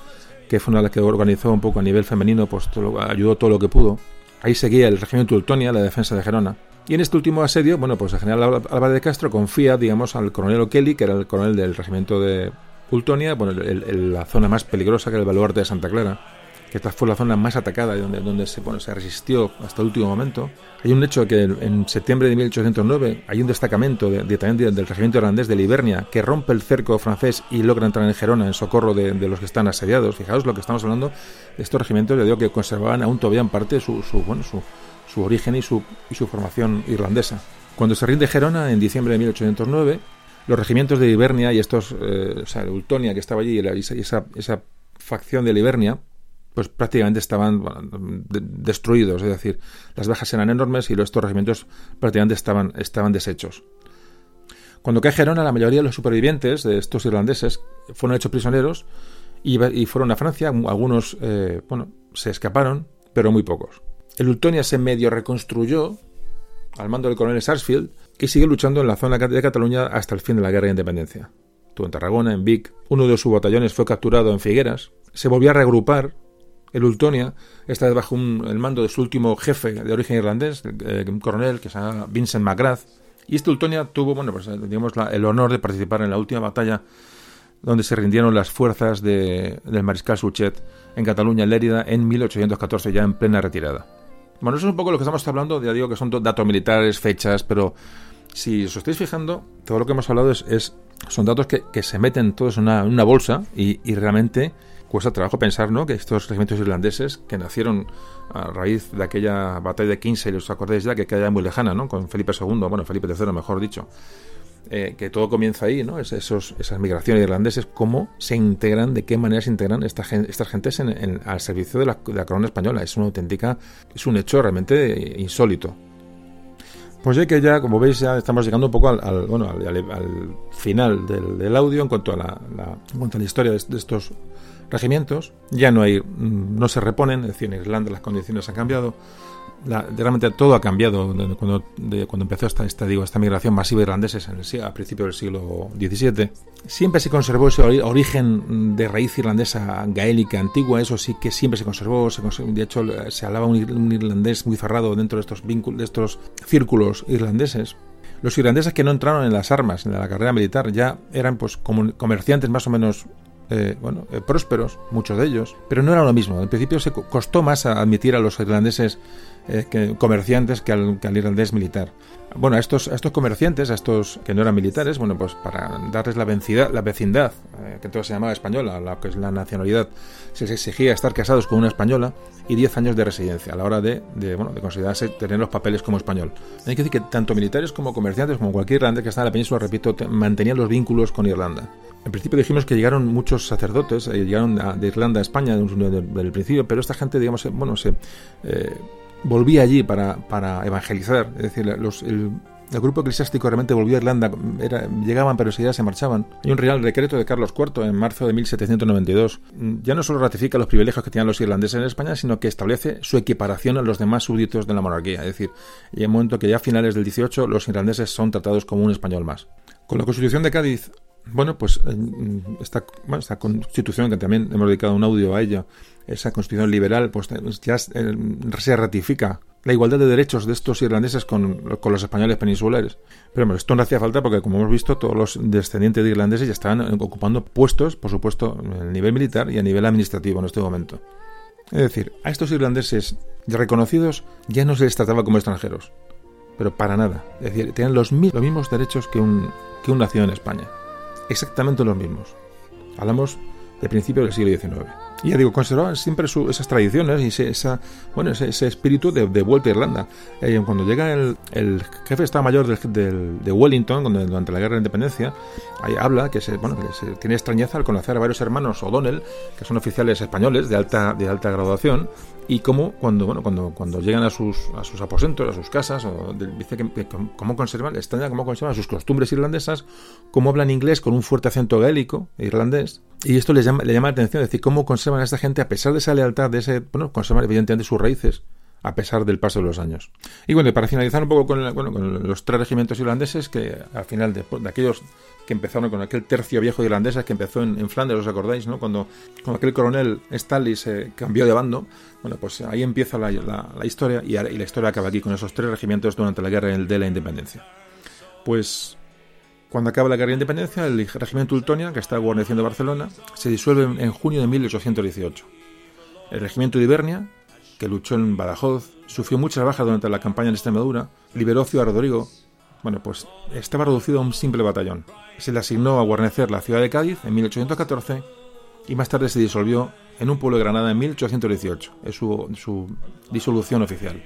que fue una de las que organizó un poco a nivel femenino, pues ayudó todo lo que pudo. Ahí seguía el regimiento Teutonia, la defensa de Gerona. Y en este último asedio, bueno, pues el general Álvarez de Castro confía, digamos, al coronel O'Kelly, que era el coronel del regimiento de Ultonia, bueno, la zona más peligrosa que era el baluarte de Santa Clara, que esta fue la zona más atacada y donde, se, resistió hasta el último momento. Hay un hecho que en septiembre de 1809 hay un destacamento de, también del regimiento irlandés de Livernia que rompe el cerco francés y logra entrar en Gerona en socorro de, los que están asediados. Fijaos lo que estamos hablando de estos regimientos, ya digo, que conservaban aún todavía en parte su origen y su, y su formación irlandesa. Cuando se rinde Gerona en diciembre de 1809, los regimientos de Ibernia y estos, eh, o sea, que estaba allí y esa, esa, facción de Ibernia, pues prácticamente estaban destruidos, es decir, las bajas eran enormes y estos regimientos prácticamente estaban, estaban deshechos. Cuando cae Gerona, la mayoría de los supervivientes de estos irlandeses fueron hechos prisioneros y, fueron a Francia. Algunos, eh, bueno, se escaparon, pero muy pocos. El Ultonia se medio reconstruyó al mando del coronel Sarsfield y sigue luchando en la zona de Cataluña hasta el fin de la guerra de independencia. Estuvo en Tarragona, en Vic, uno de sus batallones fue capturado en Figueras, se volvió a reagrupar el Ultonia, esta vez bajo el mando de su último jefe de origen irlandés, eh, un coronel que se llama Vincent McGrath, y este Ultonia tuvo, bueno, pues digamos, el honor de participar en la última batalla donde se rindieron las fuerzas del mariscal Suchet en Cataluña, Lérida, en 1814, ya en plena retirada. Bueno, eso es un poco lo que estamos hablando, ya digo que son datos militares, fechas, pero si os estáis fijando, todo lo que hemos hablado es, son datos que, se meten todos en una, bolsa y, realmente cuesta trabajo pensar ¿no? que estos regimientos irlandeses que nacieron a raíz de aquella batalla de Kinsale, os acordáis ya que queda muy lejana, ¿no? con Felipe II, bueno, Felipe III mejor dicho, eh, que todo comienza ahí, ¿no? Es esas migraciones irlandeses, cómo se integran, de qué manera se integran esta, estas gentes en, al servicio de la, de la corona española. Es una auténtica, es un hecho realmente insólito. Pues ya que ya, como veis, ya estamos llegando un poco al, bueno, al, final del, audio en cuanto a la, en la historia de, estos regimientos. Ya no hay, mm, no se reponen, es decir, en Irlanda las condiciones han cambiado. Realmente todo ha cambiado cuando, cuando empezó esta, esta, digo, esta migración masiva de irlandeses en el, a principios del siglo XVII. Siempre se conservó ese origen de raíz irlandesa gaélica antigua, eso sí que siempre se conservó. de hecho, se hablaba un, irlandés muy cerrado dentro de estos, de estos círculos irlandeses. Los irlandeses que no entraron en las armas, en la carrera militar, ya eran pues comerciantes más o menos eh, bueno, eh, prósperos, muchos de ellos, pero no era lo mismo. En principio se costó más admitir a los irlandeses eh, comerciantes que al, irlandés militar. Bueno, a estos, a estos comerciantes, a estos que no eran militares, bueno, pues para darles la, vencida, la vecindad, que entonces se llamaba española, la que es la nacionalidad, se les exigía estar casados con una española y 10 años de residencia a la hora de, bueno, de considerarse tener los papeles como español. Hay que decir que tanto militares como comerciantes, como cualquier irlandés que está en la península, repito, mantenían los vínculos con Irlanda. En principio dijimos que llegaron muchos sacerdotes, eh, llegaron de Irlanda a España desde el principio, pero esta gente, digamos, eh, bueno, se eh, volvía allí para, para, evangelizar. Es decir, los, el, grupo eclesiástico realmente volvió a Irlanda, era, llegaban pero enseguida se marchaban. Hay un real decreto de Carlos IV en marzo de 1792. Ya no solo ratifica los privilegios que tenían los irlandeses en España, sino que establece su equiparación a los demás súbditos de la monarquía. Es decir, hay un momento que ya a finales del 18 los irlandeses son tratados como un español más. Con la Constitución de Cádiz bueno, pues eh, esta, esta constitución, que también hemos dedicado un audio a ella, esa constitución liberal, pues eh, ya eh, se ratifica la igualdad de derechos de estos irlandeses con, los españoles peninsulares. Pero bueno, esto no hacía falta porque, como hemos visto, todos los descendientes de irlandeses ya estaban ocupando puestos, por supuesto, a nivel militar y a nivel administrativo en este momento. Es decir, a estos irlandeses reconocidos ya no se les trataba como extranjeros, pero para nada. Es decir, tenían los, los mismos derechos que un, que un nacido en España exactamente los mismos. Hablamos de principios del siglo XIX. Y ya digo, conservaban siempre esas tradiciones y ese, esa, bueno, ese, espíritu de, vuelta a Irlanda. Eh, cuando llega el, jefe de Estado Mayor de Wellington, durante la Guerra de Independencia, ahí habla que, se, bueno, que tiene extrañeza al conocer a varios hermanos O'Donnell, que son oficiales españoles de alta, de alta graduación, y cómo cuando, bueno, cuando, cuando llegan a sus, a sus aposentos, a sus casas, o dice que, cómo conservan, extraña cómo conservan sus costumbres irlandesas, cómo hablan inglés con un fuerte acento gaélico irlandés, y esto les llama, le llama la atención, es decir, cómo conservan a esta gente a pesar de esa lealtad, de ese, bueno, conservan evidentemente sus raíces a pesar del paso de los años. Y bueno, para finalizar un poco con, bueno, con los tres regimientos irlandeses, que al final de, de, aquellos que empezaron con aquel tercio viejo irlandés que empezó en, Flandes, ¿os acordáis? ¿no? Cuando, cuando aquel coronel Stanley se cambió de bando, bueno, pues ahí empieza la, la, historia y, la historia acaba aquí con esos tres regimientos durante la guerra de la independencia. Pues cuando acaba la guerra de independencia, el regimiento Ultonia, que está guarneciendo Barcelona, se disuelve en junio de 1818. El regimiento de Ibernia, que luchó en Badajoz, sufrió muchas bajas durante la campaña en Extremadura, liberó Ciudad Rodrigo, bueno, pues estaba reducido a un simple batallón. Se le asignó a guarnecer la ciudad de Cádiz en 1814 y más tarde se disolvió en un pueblo de Granada en 1818. Es su, su disolución oficial.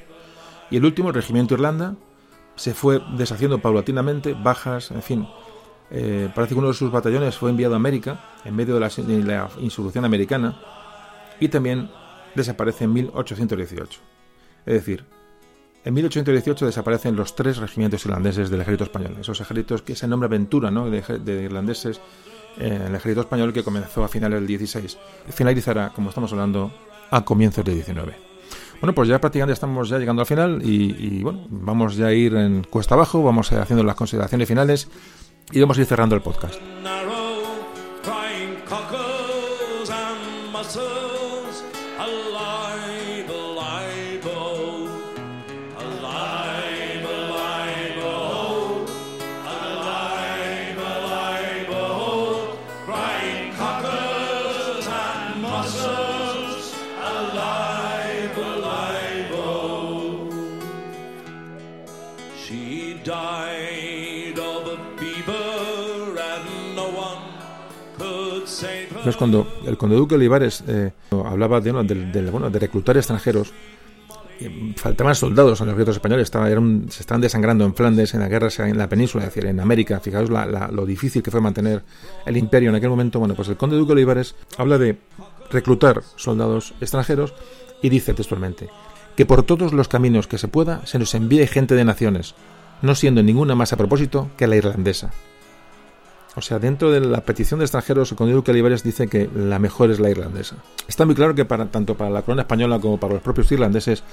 Y el último, el regimiento Irlanda, se fue deshaciendo paulatinamente, bajas, en fin. Eh, parece que uno de sus batallones fue enviado a América en medio de la, insolución americana y también desaparece en 1818. Es decir, en 1818 desaparecen los tres regimientos irlandeses del ejército español. Esos ejércitos que se nombra Ventura, ¿no? de, irlandeses en el ejército español que comenzó a finales del 16. Finalizará, como estamos hablando, a comienzos del 19. Bueno, pues ya prácticamente estamos ya llegando al final y, bueno, vamos ya a ir en cuesta abajo, vamos haciendo las consideraciones finales y vamos a ir cerrando el podcast. Entonces, cuando el conde Duque Olivares eh, hablaba de, bueno, de reclutar extranjeros, faltaban soldados en los ejércitos españoles, estaba, se estaban desangrando en Flandes, en la guerra en la península, es decir, en América. Fijaos lo difícil que fue mantener el imperio en aquel momento. Bueno, pues el conde Duque Olivares habla de reclutar soldados extranjeros y dice textualmente que por todos los caminos que se pueda se nos envíe gente de naciones, no siendo ninguna más a propósito que la irlandesa. O sea, dentro de la petición de extranjeros, el conde Duque Olivares dice que la mejor es la irlandesa. Está muy claro que tanto para la corona española como para los propios irlandeses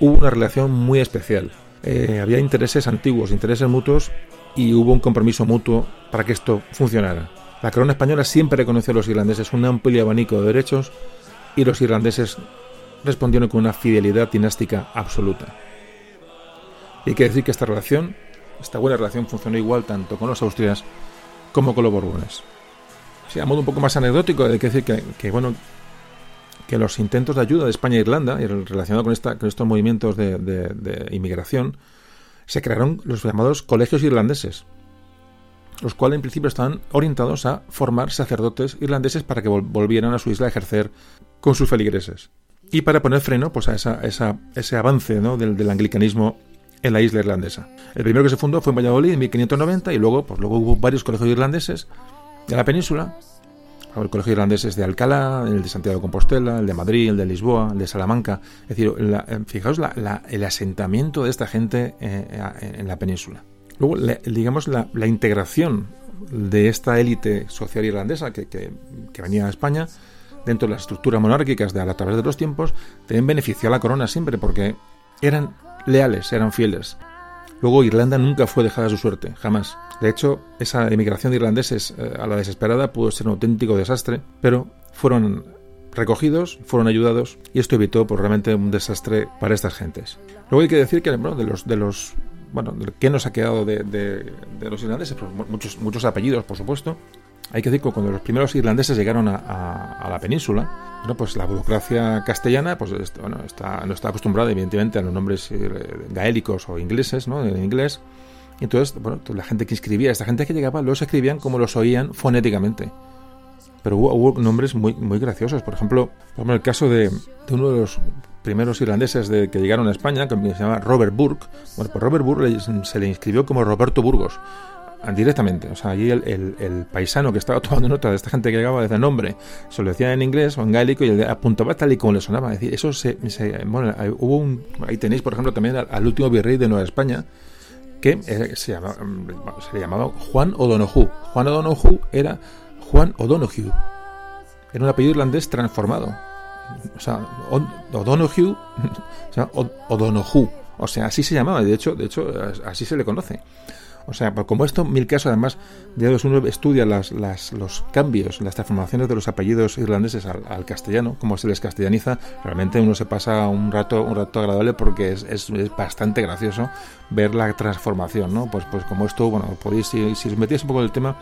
hubo una relación muy especial. Eh, había intereses antiguos, intereses mutuos y hubo un compromiso mutuo para que esto funcionara. La corona española siempre reconoció a los irlandeses un amplio abanico de derechos y los irlandeses respondieron con una fidelidad dinástica absoluta. Y hay que decir que esta relación, esta buena relación, funcionó igual tanto con los austrias como con los Borbones. Sí, a modo un poco más anecdótico, hay que decir que, bueno, que los intentos de ayuda de España e Irlanda, relacionados con, estos movimientos de, inmigración, se crearon los llamados colegios irlandeses, los cuales en principio estaban orientados a formar sacerdotes irlandeses para que volvieran a su isla a ejercer con sus feligreses y para poner freno pues, a, esa, ese avance del, del anglicanismo en la isla irlandesa. El primero que se fundó fue en Valladolid en 1590 y luego, pues, luego hubo varios colegios irlandeses de la península. El colegio irlandés es de Alcalá, el de Santiago de Compostela, el de Madrid, el de Lisboa, el de Salamanca. Es decir, eh, fijaos el asentamiento de esta gente eh, en la península. Luego, digamos, la, integración de esta élite social irlandesa que, que, venía a España dentro de las estructuras monárquicas de a través de los tiempos, también benefició a la corona siempre porque eran leales, eran fieles. Luego Irlanda nunca fue dejada a su suerte, jamás. De hecho, esa emigración de irlandeses eh, a la desesperada pudo ser un auténtico desastre, pero fueron recogidos, fueron ayudados y esto evitó pues, realmente un desastre para estas gentes. Luego hay que decir que de los de los bueno, ¿qué nos ha quedado de, de, los irlandeses? Pues muchos, muchos apellidos, por supuesto, hay que decir que cuando los primeros irlandeses llegaron a, la península, bueno, pues la burocracia castellana pues, bueno, está, no está acostumbrada, evidentemente, a los nombres eh, gaélicos o ingleses, ¿no? en inglés. entonces, bueno, la gente que escribía, esta gente que llegaba, los escribían como los oían fonéticamente. pero hubo, nombres muy, muy graciosos. Por ejemplo, por el caso de, uno de los primeros irlandeses de, que llegaron a España, que se llama Robert Burke. Bueno, pues Robert Burke se le inscribió como Roberto Burgos directamente. O sea, allí el, paisano que estaba tomando nota de esta gente que llegaba el nombre, se lo decía en inglés o en gaélico y apuntaba tal y como le sonaba. Es decir, eso se, bueno, hubo un, ahí tenéis, por ejemplo, también al, último virrey de Nueva España, que eh, se, se le llamaba Juan O'Donoghue. Juan O'Donoghue era Juan O'Donoghue. Era un apellido irlandés transformado. O sea, O'Donoghue, o sea, O'Donoghue. O sea, así se llamaba, de hecho, de hecho, así se le conoce. O sea, pues como esto, mil casos, además, de uno estudia las, las, los cambios, las transformaciones de los apellidos irlandeses al, castellano, cómo se les castellaniza, realmente uno se pasa un rato, un rato agradable porque es, bastante gracioso ver la transformación, ¿no? Pues, pues como esto, bueno, podéis, si, si os metéis un poco en el tema,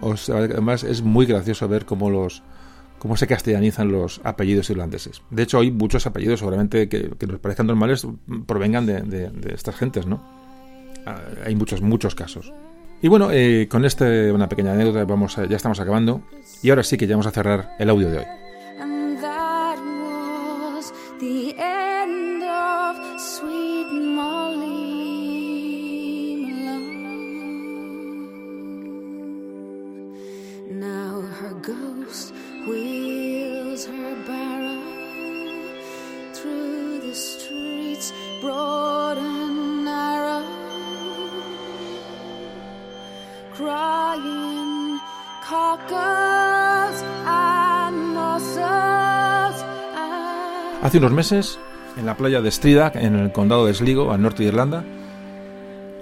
os, además es muy gracioso ver cómo los cómo se castellanizan los apellidos irlandeses. De hecho, hay muchos apellidos, seguramente, que, que nos parezcan normales, provengan de, de estas gentes, ¿no? Ah, hay muchos, muchos casos. Y bueno, eh, con este, una pequeña anécdota vamos ya estamos acabando. Y ahora sí que ya vamos a cerrar el audio de hoy. Hace unos meses, en la playa de Strida, en el condado de Sligo, al norte de Irlanda,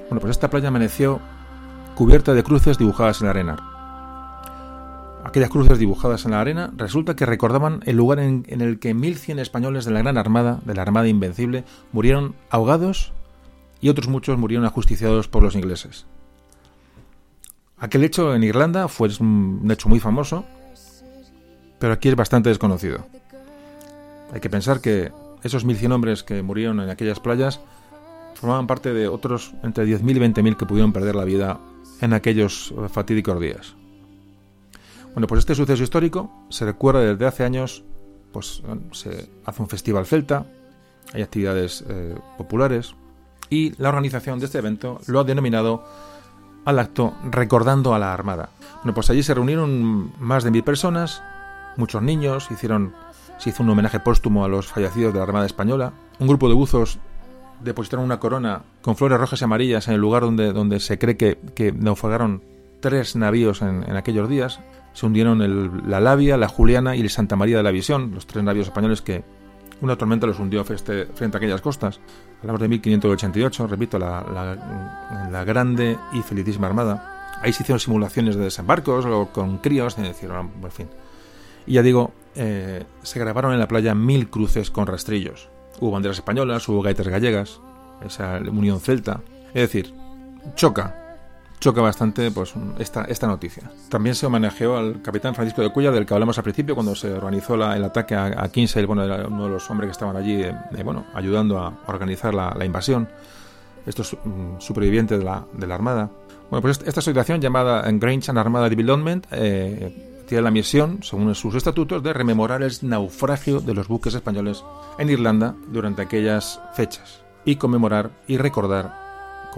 bueno, pues esta playa amaneció cubierta de cruces dibujadas en la arena. Aquellas cruces dibujadas en la arena resulta que recordaban el lugar en, en el que 1.100 españoles de la Gran Armada, de la Armada Invencible, murieron ahogados y otros muchos murieron ajusticiados por los ingleses. Aquel hecho en Irlanda fue un hecho muy famoso, pero aquí es bastante desconocido. Hay que pensar que esos 1.100 hombres que murieron en aquellas playas formaban parte de otros entre 10.000 y 20.000 que pudieron perder la vida en aquellos eh, fatídicos días. Bueno, pues este suceso histórico se recuerda desde hace años, pues se hace un festival celta, hay actividades eh, populares y la organización de este evento lo ha denominado al acto Recordando a la Armada. Bueno, pues allí se reunieron más de mil personas, muchos niños, hicieron se hizo un homenaje póstumo a los fallecidos de la Armada Española. Un grupo de buzos depositaron una corona con flores rojas y amarillas en el lugar donde, donde se cree que, que naufragaron tres navíos en, aquellos días. Se hundieron la Labia, la Juliana y el Santa María de la Visión, los tres navíos españoles que una tormenta los hundió frente a aquellas costas. Hablamos de 1588, repito, la, grande y felicísima armada. Ahí se hicieron simulaciones de desembarcos o con críos, en fin. Y ya digo, eh, se grabaron en la playa mil cruces con rastrillos. Hubo banderas españolas, hubo gaitas gallegas, esa unión celta. Es decir, choca, choca bastante pues esta, esta noticia. También se homenajeó al capitán Francisco de Cuya, del que hablamos al principio, cuando se organizó el ataque a, a Kinsale, bueno, uno de los hombres que estaban allí, eh, eh, bueno, ayudando a organizar la, invasión. Estos mm, supervivientes de la, de la Armada. Bueno, pues esta asociación llamada Grange and Armada Development eh, tiene la misión, según sus estatutos, de rememorar el naufragio de los buques españoles en Irlanda durante aquellas fechas y conmemorar y recordar,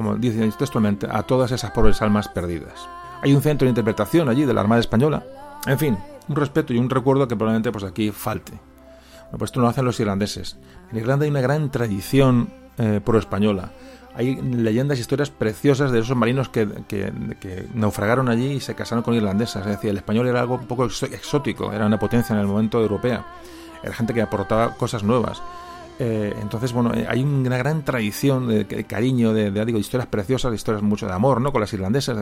como dice textualmente, a todas esas pobres almas perdidas. Hay un centro de interpretación allí de la Armada Española. En fin, un respeto y un recuerdo que probablemente pues aquí falte. Bueno, pues esto lo hacen los irlandeses. En Irlanda hay una gran tradición eh, pro-española hay leyendas e historias preciosas de esos marinos que, naufragaron allí y se casaron con irlandesas. Es decir, el español era algo un poco exótico, era una potencia en el momento europea. Era gente que aportaba cosas nuevas. Eh, entonces, bueno, eh, hay una gran tradición de, cariño, de, digo, historias preciosas, historias mucho de amor, ¿no? Con las irlandesas,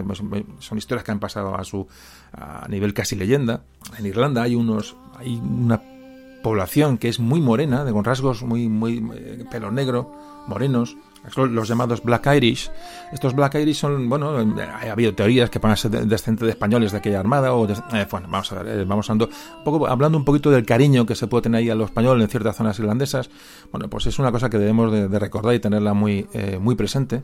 son historias que han pasado a su a nivel casi leyenda. En Irlanda hay unos, hay una población que es muy morena, de con rasgos muy, muy eh, pelo negro, morenos, los llamados Black Irish. Estos Black Irish son, bueno, ha habido teorías que van a ser descendientes de españoles de aquella armada, o eh, bueno, vamos a ver, eh, vamos hablando un, poco, hablando un poquito del cariño que se puede tener ahí a los españoles en ciertas zonas irlandesas. Bueno, pues es una cosa que debemos de, recordar y tenerla muy, eh, muy presente,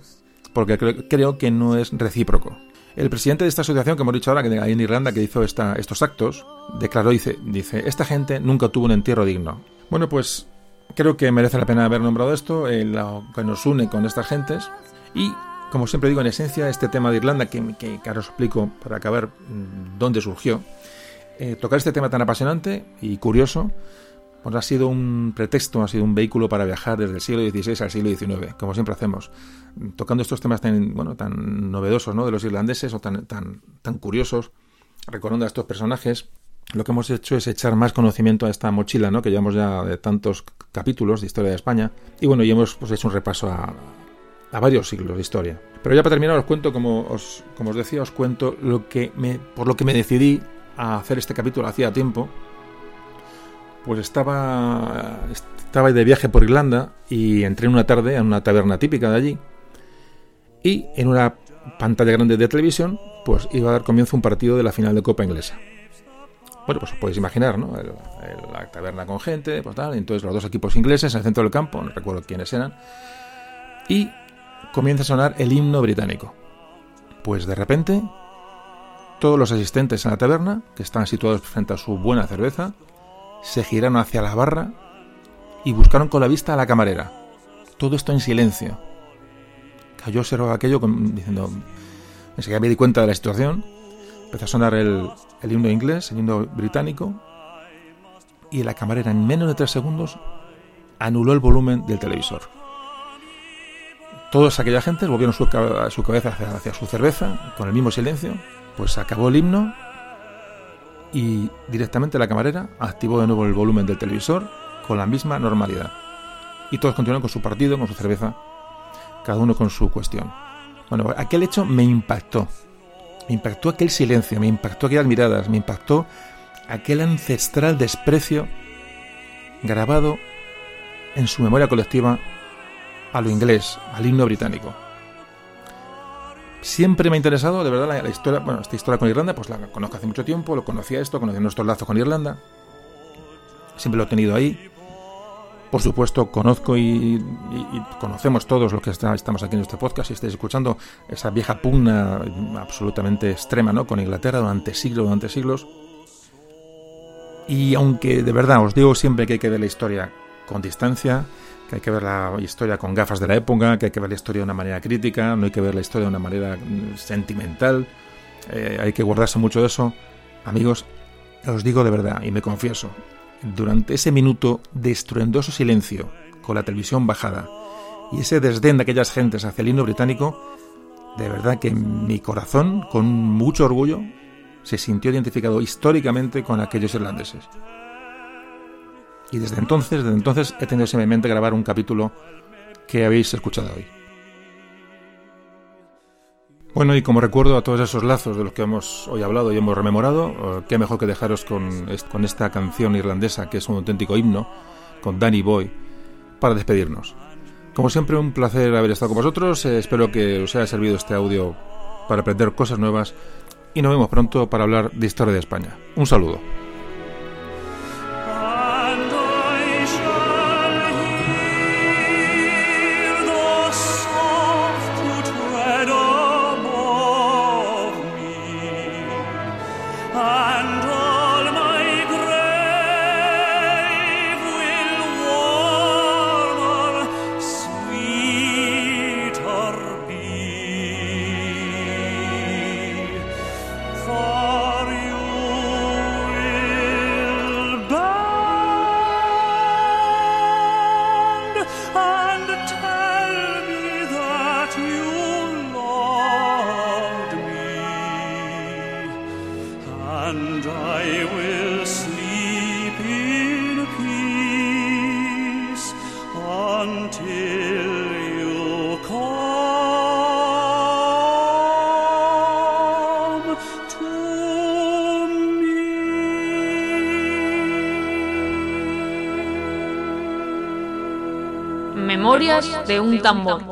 porque creo, creo, que no es recíproco. El presidente de esta asociación que hemos dicho ahora, que hay en Irlanda, que hizo esta, estos actos, declaró, dice, dice, esta gente nunca tuvo un entierro digno. Bueno, pues creo que merece la pena haber nombrado esto, eh, lo que nos une con estas gentes. Y, como siempre digo, en esencia, este tema de Irlanda, que, que, ahora os explico para acabar mm, dónde surgió, eh, tocar este tema tan apasionante y curioso, pues ha sido un pretexto, ha sido un vehículo para viajar desde el siglo XVI al siglo XIX, como siempre hacemos, tocando estos temas tan, bueno, tan novedosos ¿no? de los irlandeses o tan, tan, tan curiosos, recordando a estos personajes. Lo que hemos hecho es echar más conocimiento a esta mochila, ¿no? que llevamos ya de tantos capítulos de historia de España. Y bueno, y hemos pues, hecho un repaso a, varios siglos de historia. Pero ya para terminar os cuento, como os, como os decía, os cuento lo que me, por lo que me decidí a hacer este capítulo hacía tiempo pues estaba, estaba de viaje por Irlanda y entré en una tarde en una taberna típica de allí y en una pantalla grande de televisión pues iba a dar comienzo un partido de la final de Copa Inglesa. Bueno, pues os podéis imaginar, ¿no? la taberna con gente, pues tal, entonces los dos equipos ingleses en el centro del campo, no recuerdo quiénes eran, y comienza a sonar el himno británico. Pues de repente, todos los asistentes en la taberna, que estaban situados frente a su buena cerveza, se giraron hacia la barra y buscaron con la vista a la camarera. Todo esto en silencio. Cayó observaba aquello diciendo, enseguida me di cuenta de la situación, empezó a sonar el, himno inglés, el himno británico, y la camarera en menos de tres segundos anuló el volumen del televisor. Todos aquella gente volvieron su, su cabeza hacia, hacia, su cerveza, con el mismo silencio, pues acabó el himno y directamente la camarera activó de nuevo el volumen del televisor con la misma normalidad. Y todos continuaron con su partido, con su cerveza, cada uno con su cuestión. Bueno, aquel hecho me impactó. Me impactó aquel silencio, me impactó aquellas miradas, me impactó aquel ancestral desprecio grabado en su memoria colectiva a lo inglés, al himno británico. Siempre me ha interesado, de verdad, la, historia, bueno, esta historia con Irlanda, pues la conozco hace mucho tiempo, lo conocía esto, conocía nuestros lazos con Irlanda. Siempre lo he tenido ahí. Por supuesto, conozco y, conocemos todos los que estamos aquí en este podcast y estáis escuchando esa vieja pugna absolutamente extrema ¿no? con Inglaterra durante siglos, durante siglos. Y aunque de verdad os digo siempre que hay que ver la historia con distancia, que hay que ver la historia con gafas de la época, que hay que ver la historia de una manera crítica, no hay que ver la historia de una manera mm, sentimental, eh, hay que guardarse mucho de eso. Amigos, os digo de verdad y me confieso, durante ese minuto de estruendoso silencio, con la televisión bajada, y ese desdén de aquellas gentes hacia el himno británico, de verdad que mi corazón, con mucho orgullo, se sintió identificado históricamente con aquellos irlandeses. Y desde entonces, desde entonces he tenido en mente grabar un capítulo que habéis escuchado hoy. Bueno, y como recuerdo a todos esos lazos de los que hemos hoy hablado y hemos rememorado, eh, qué mejor que dejaros con, con esta canción irlandesa que es un auténtico himno, con Danny Boy, para despedirnos. Como siempre, un placer haber estado con vosotros. Eh, espero que os haya servido este audio para aprender cosas nuevas y nos vemos pronto para hablar de historia de España. Un saludo. De un tambor.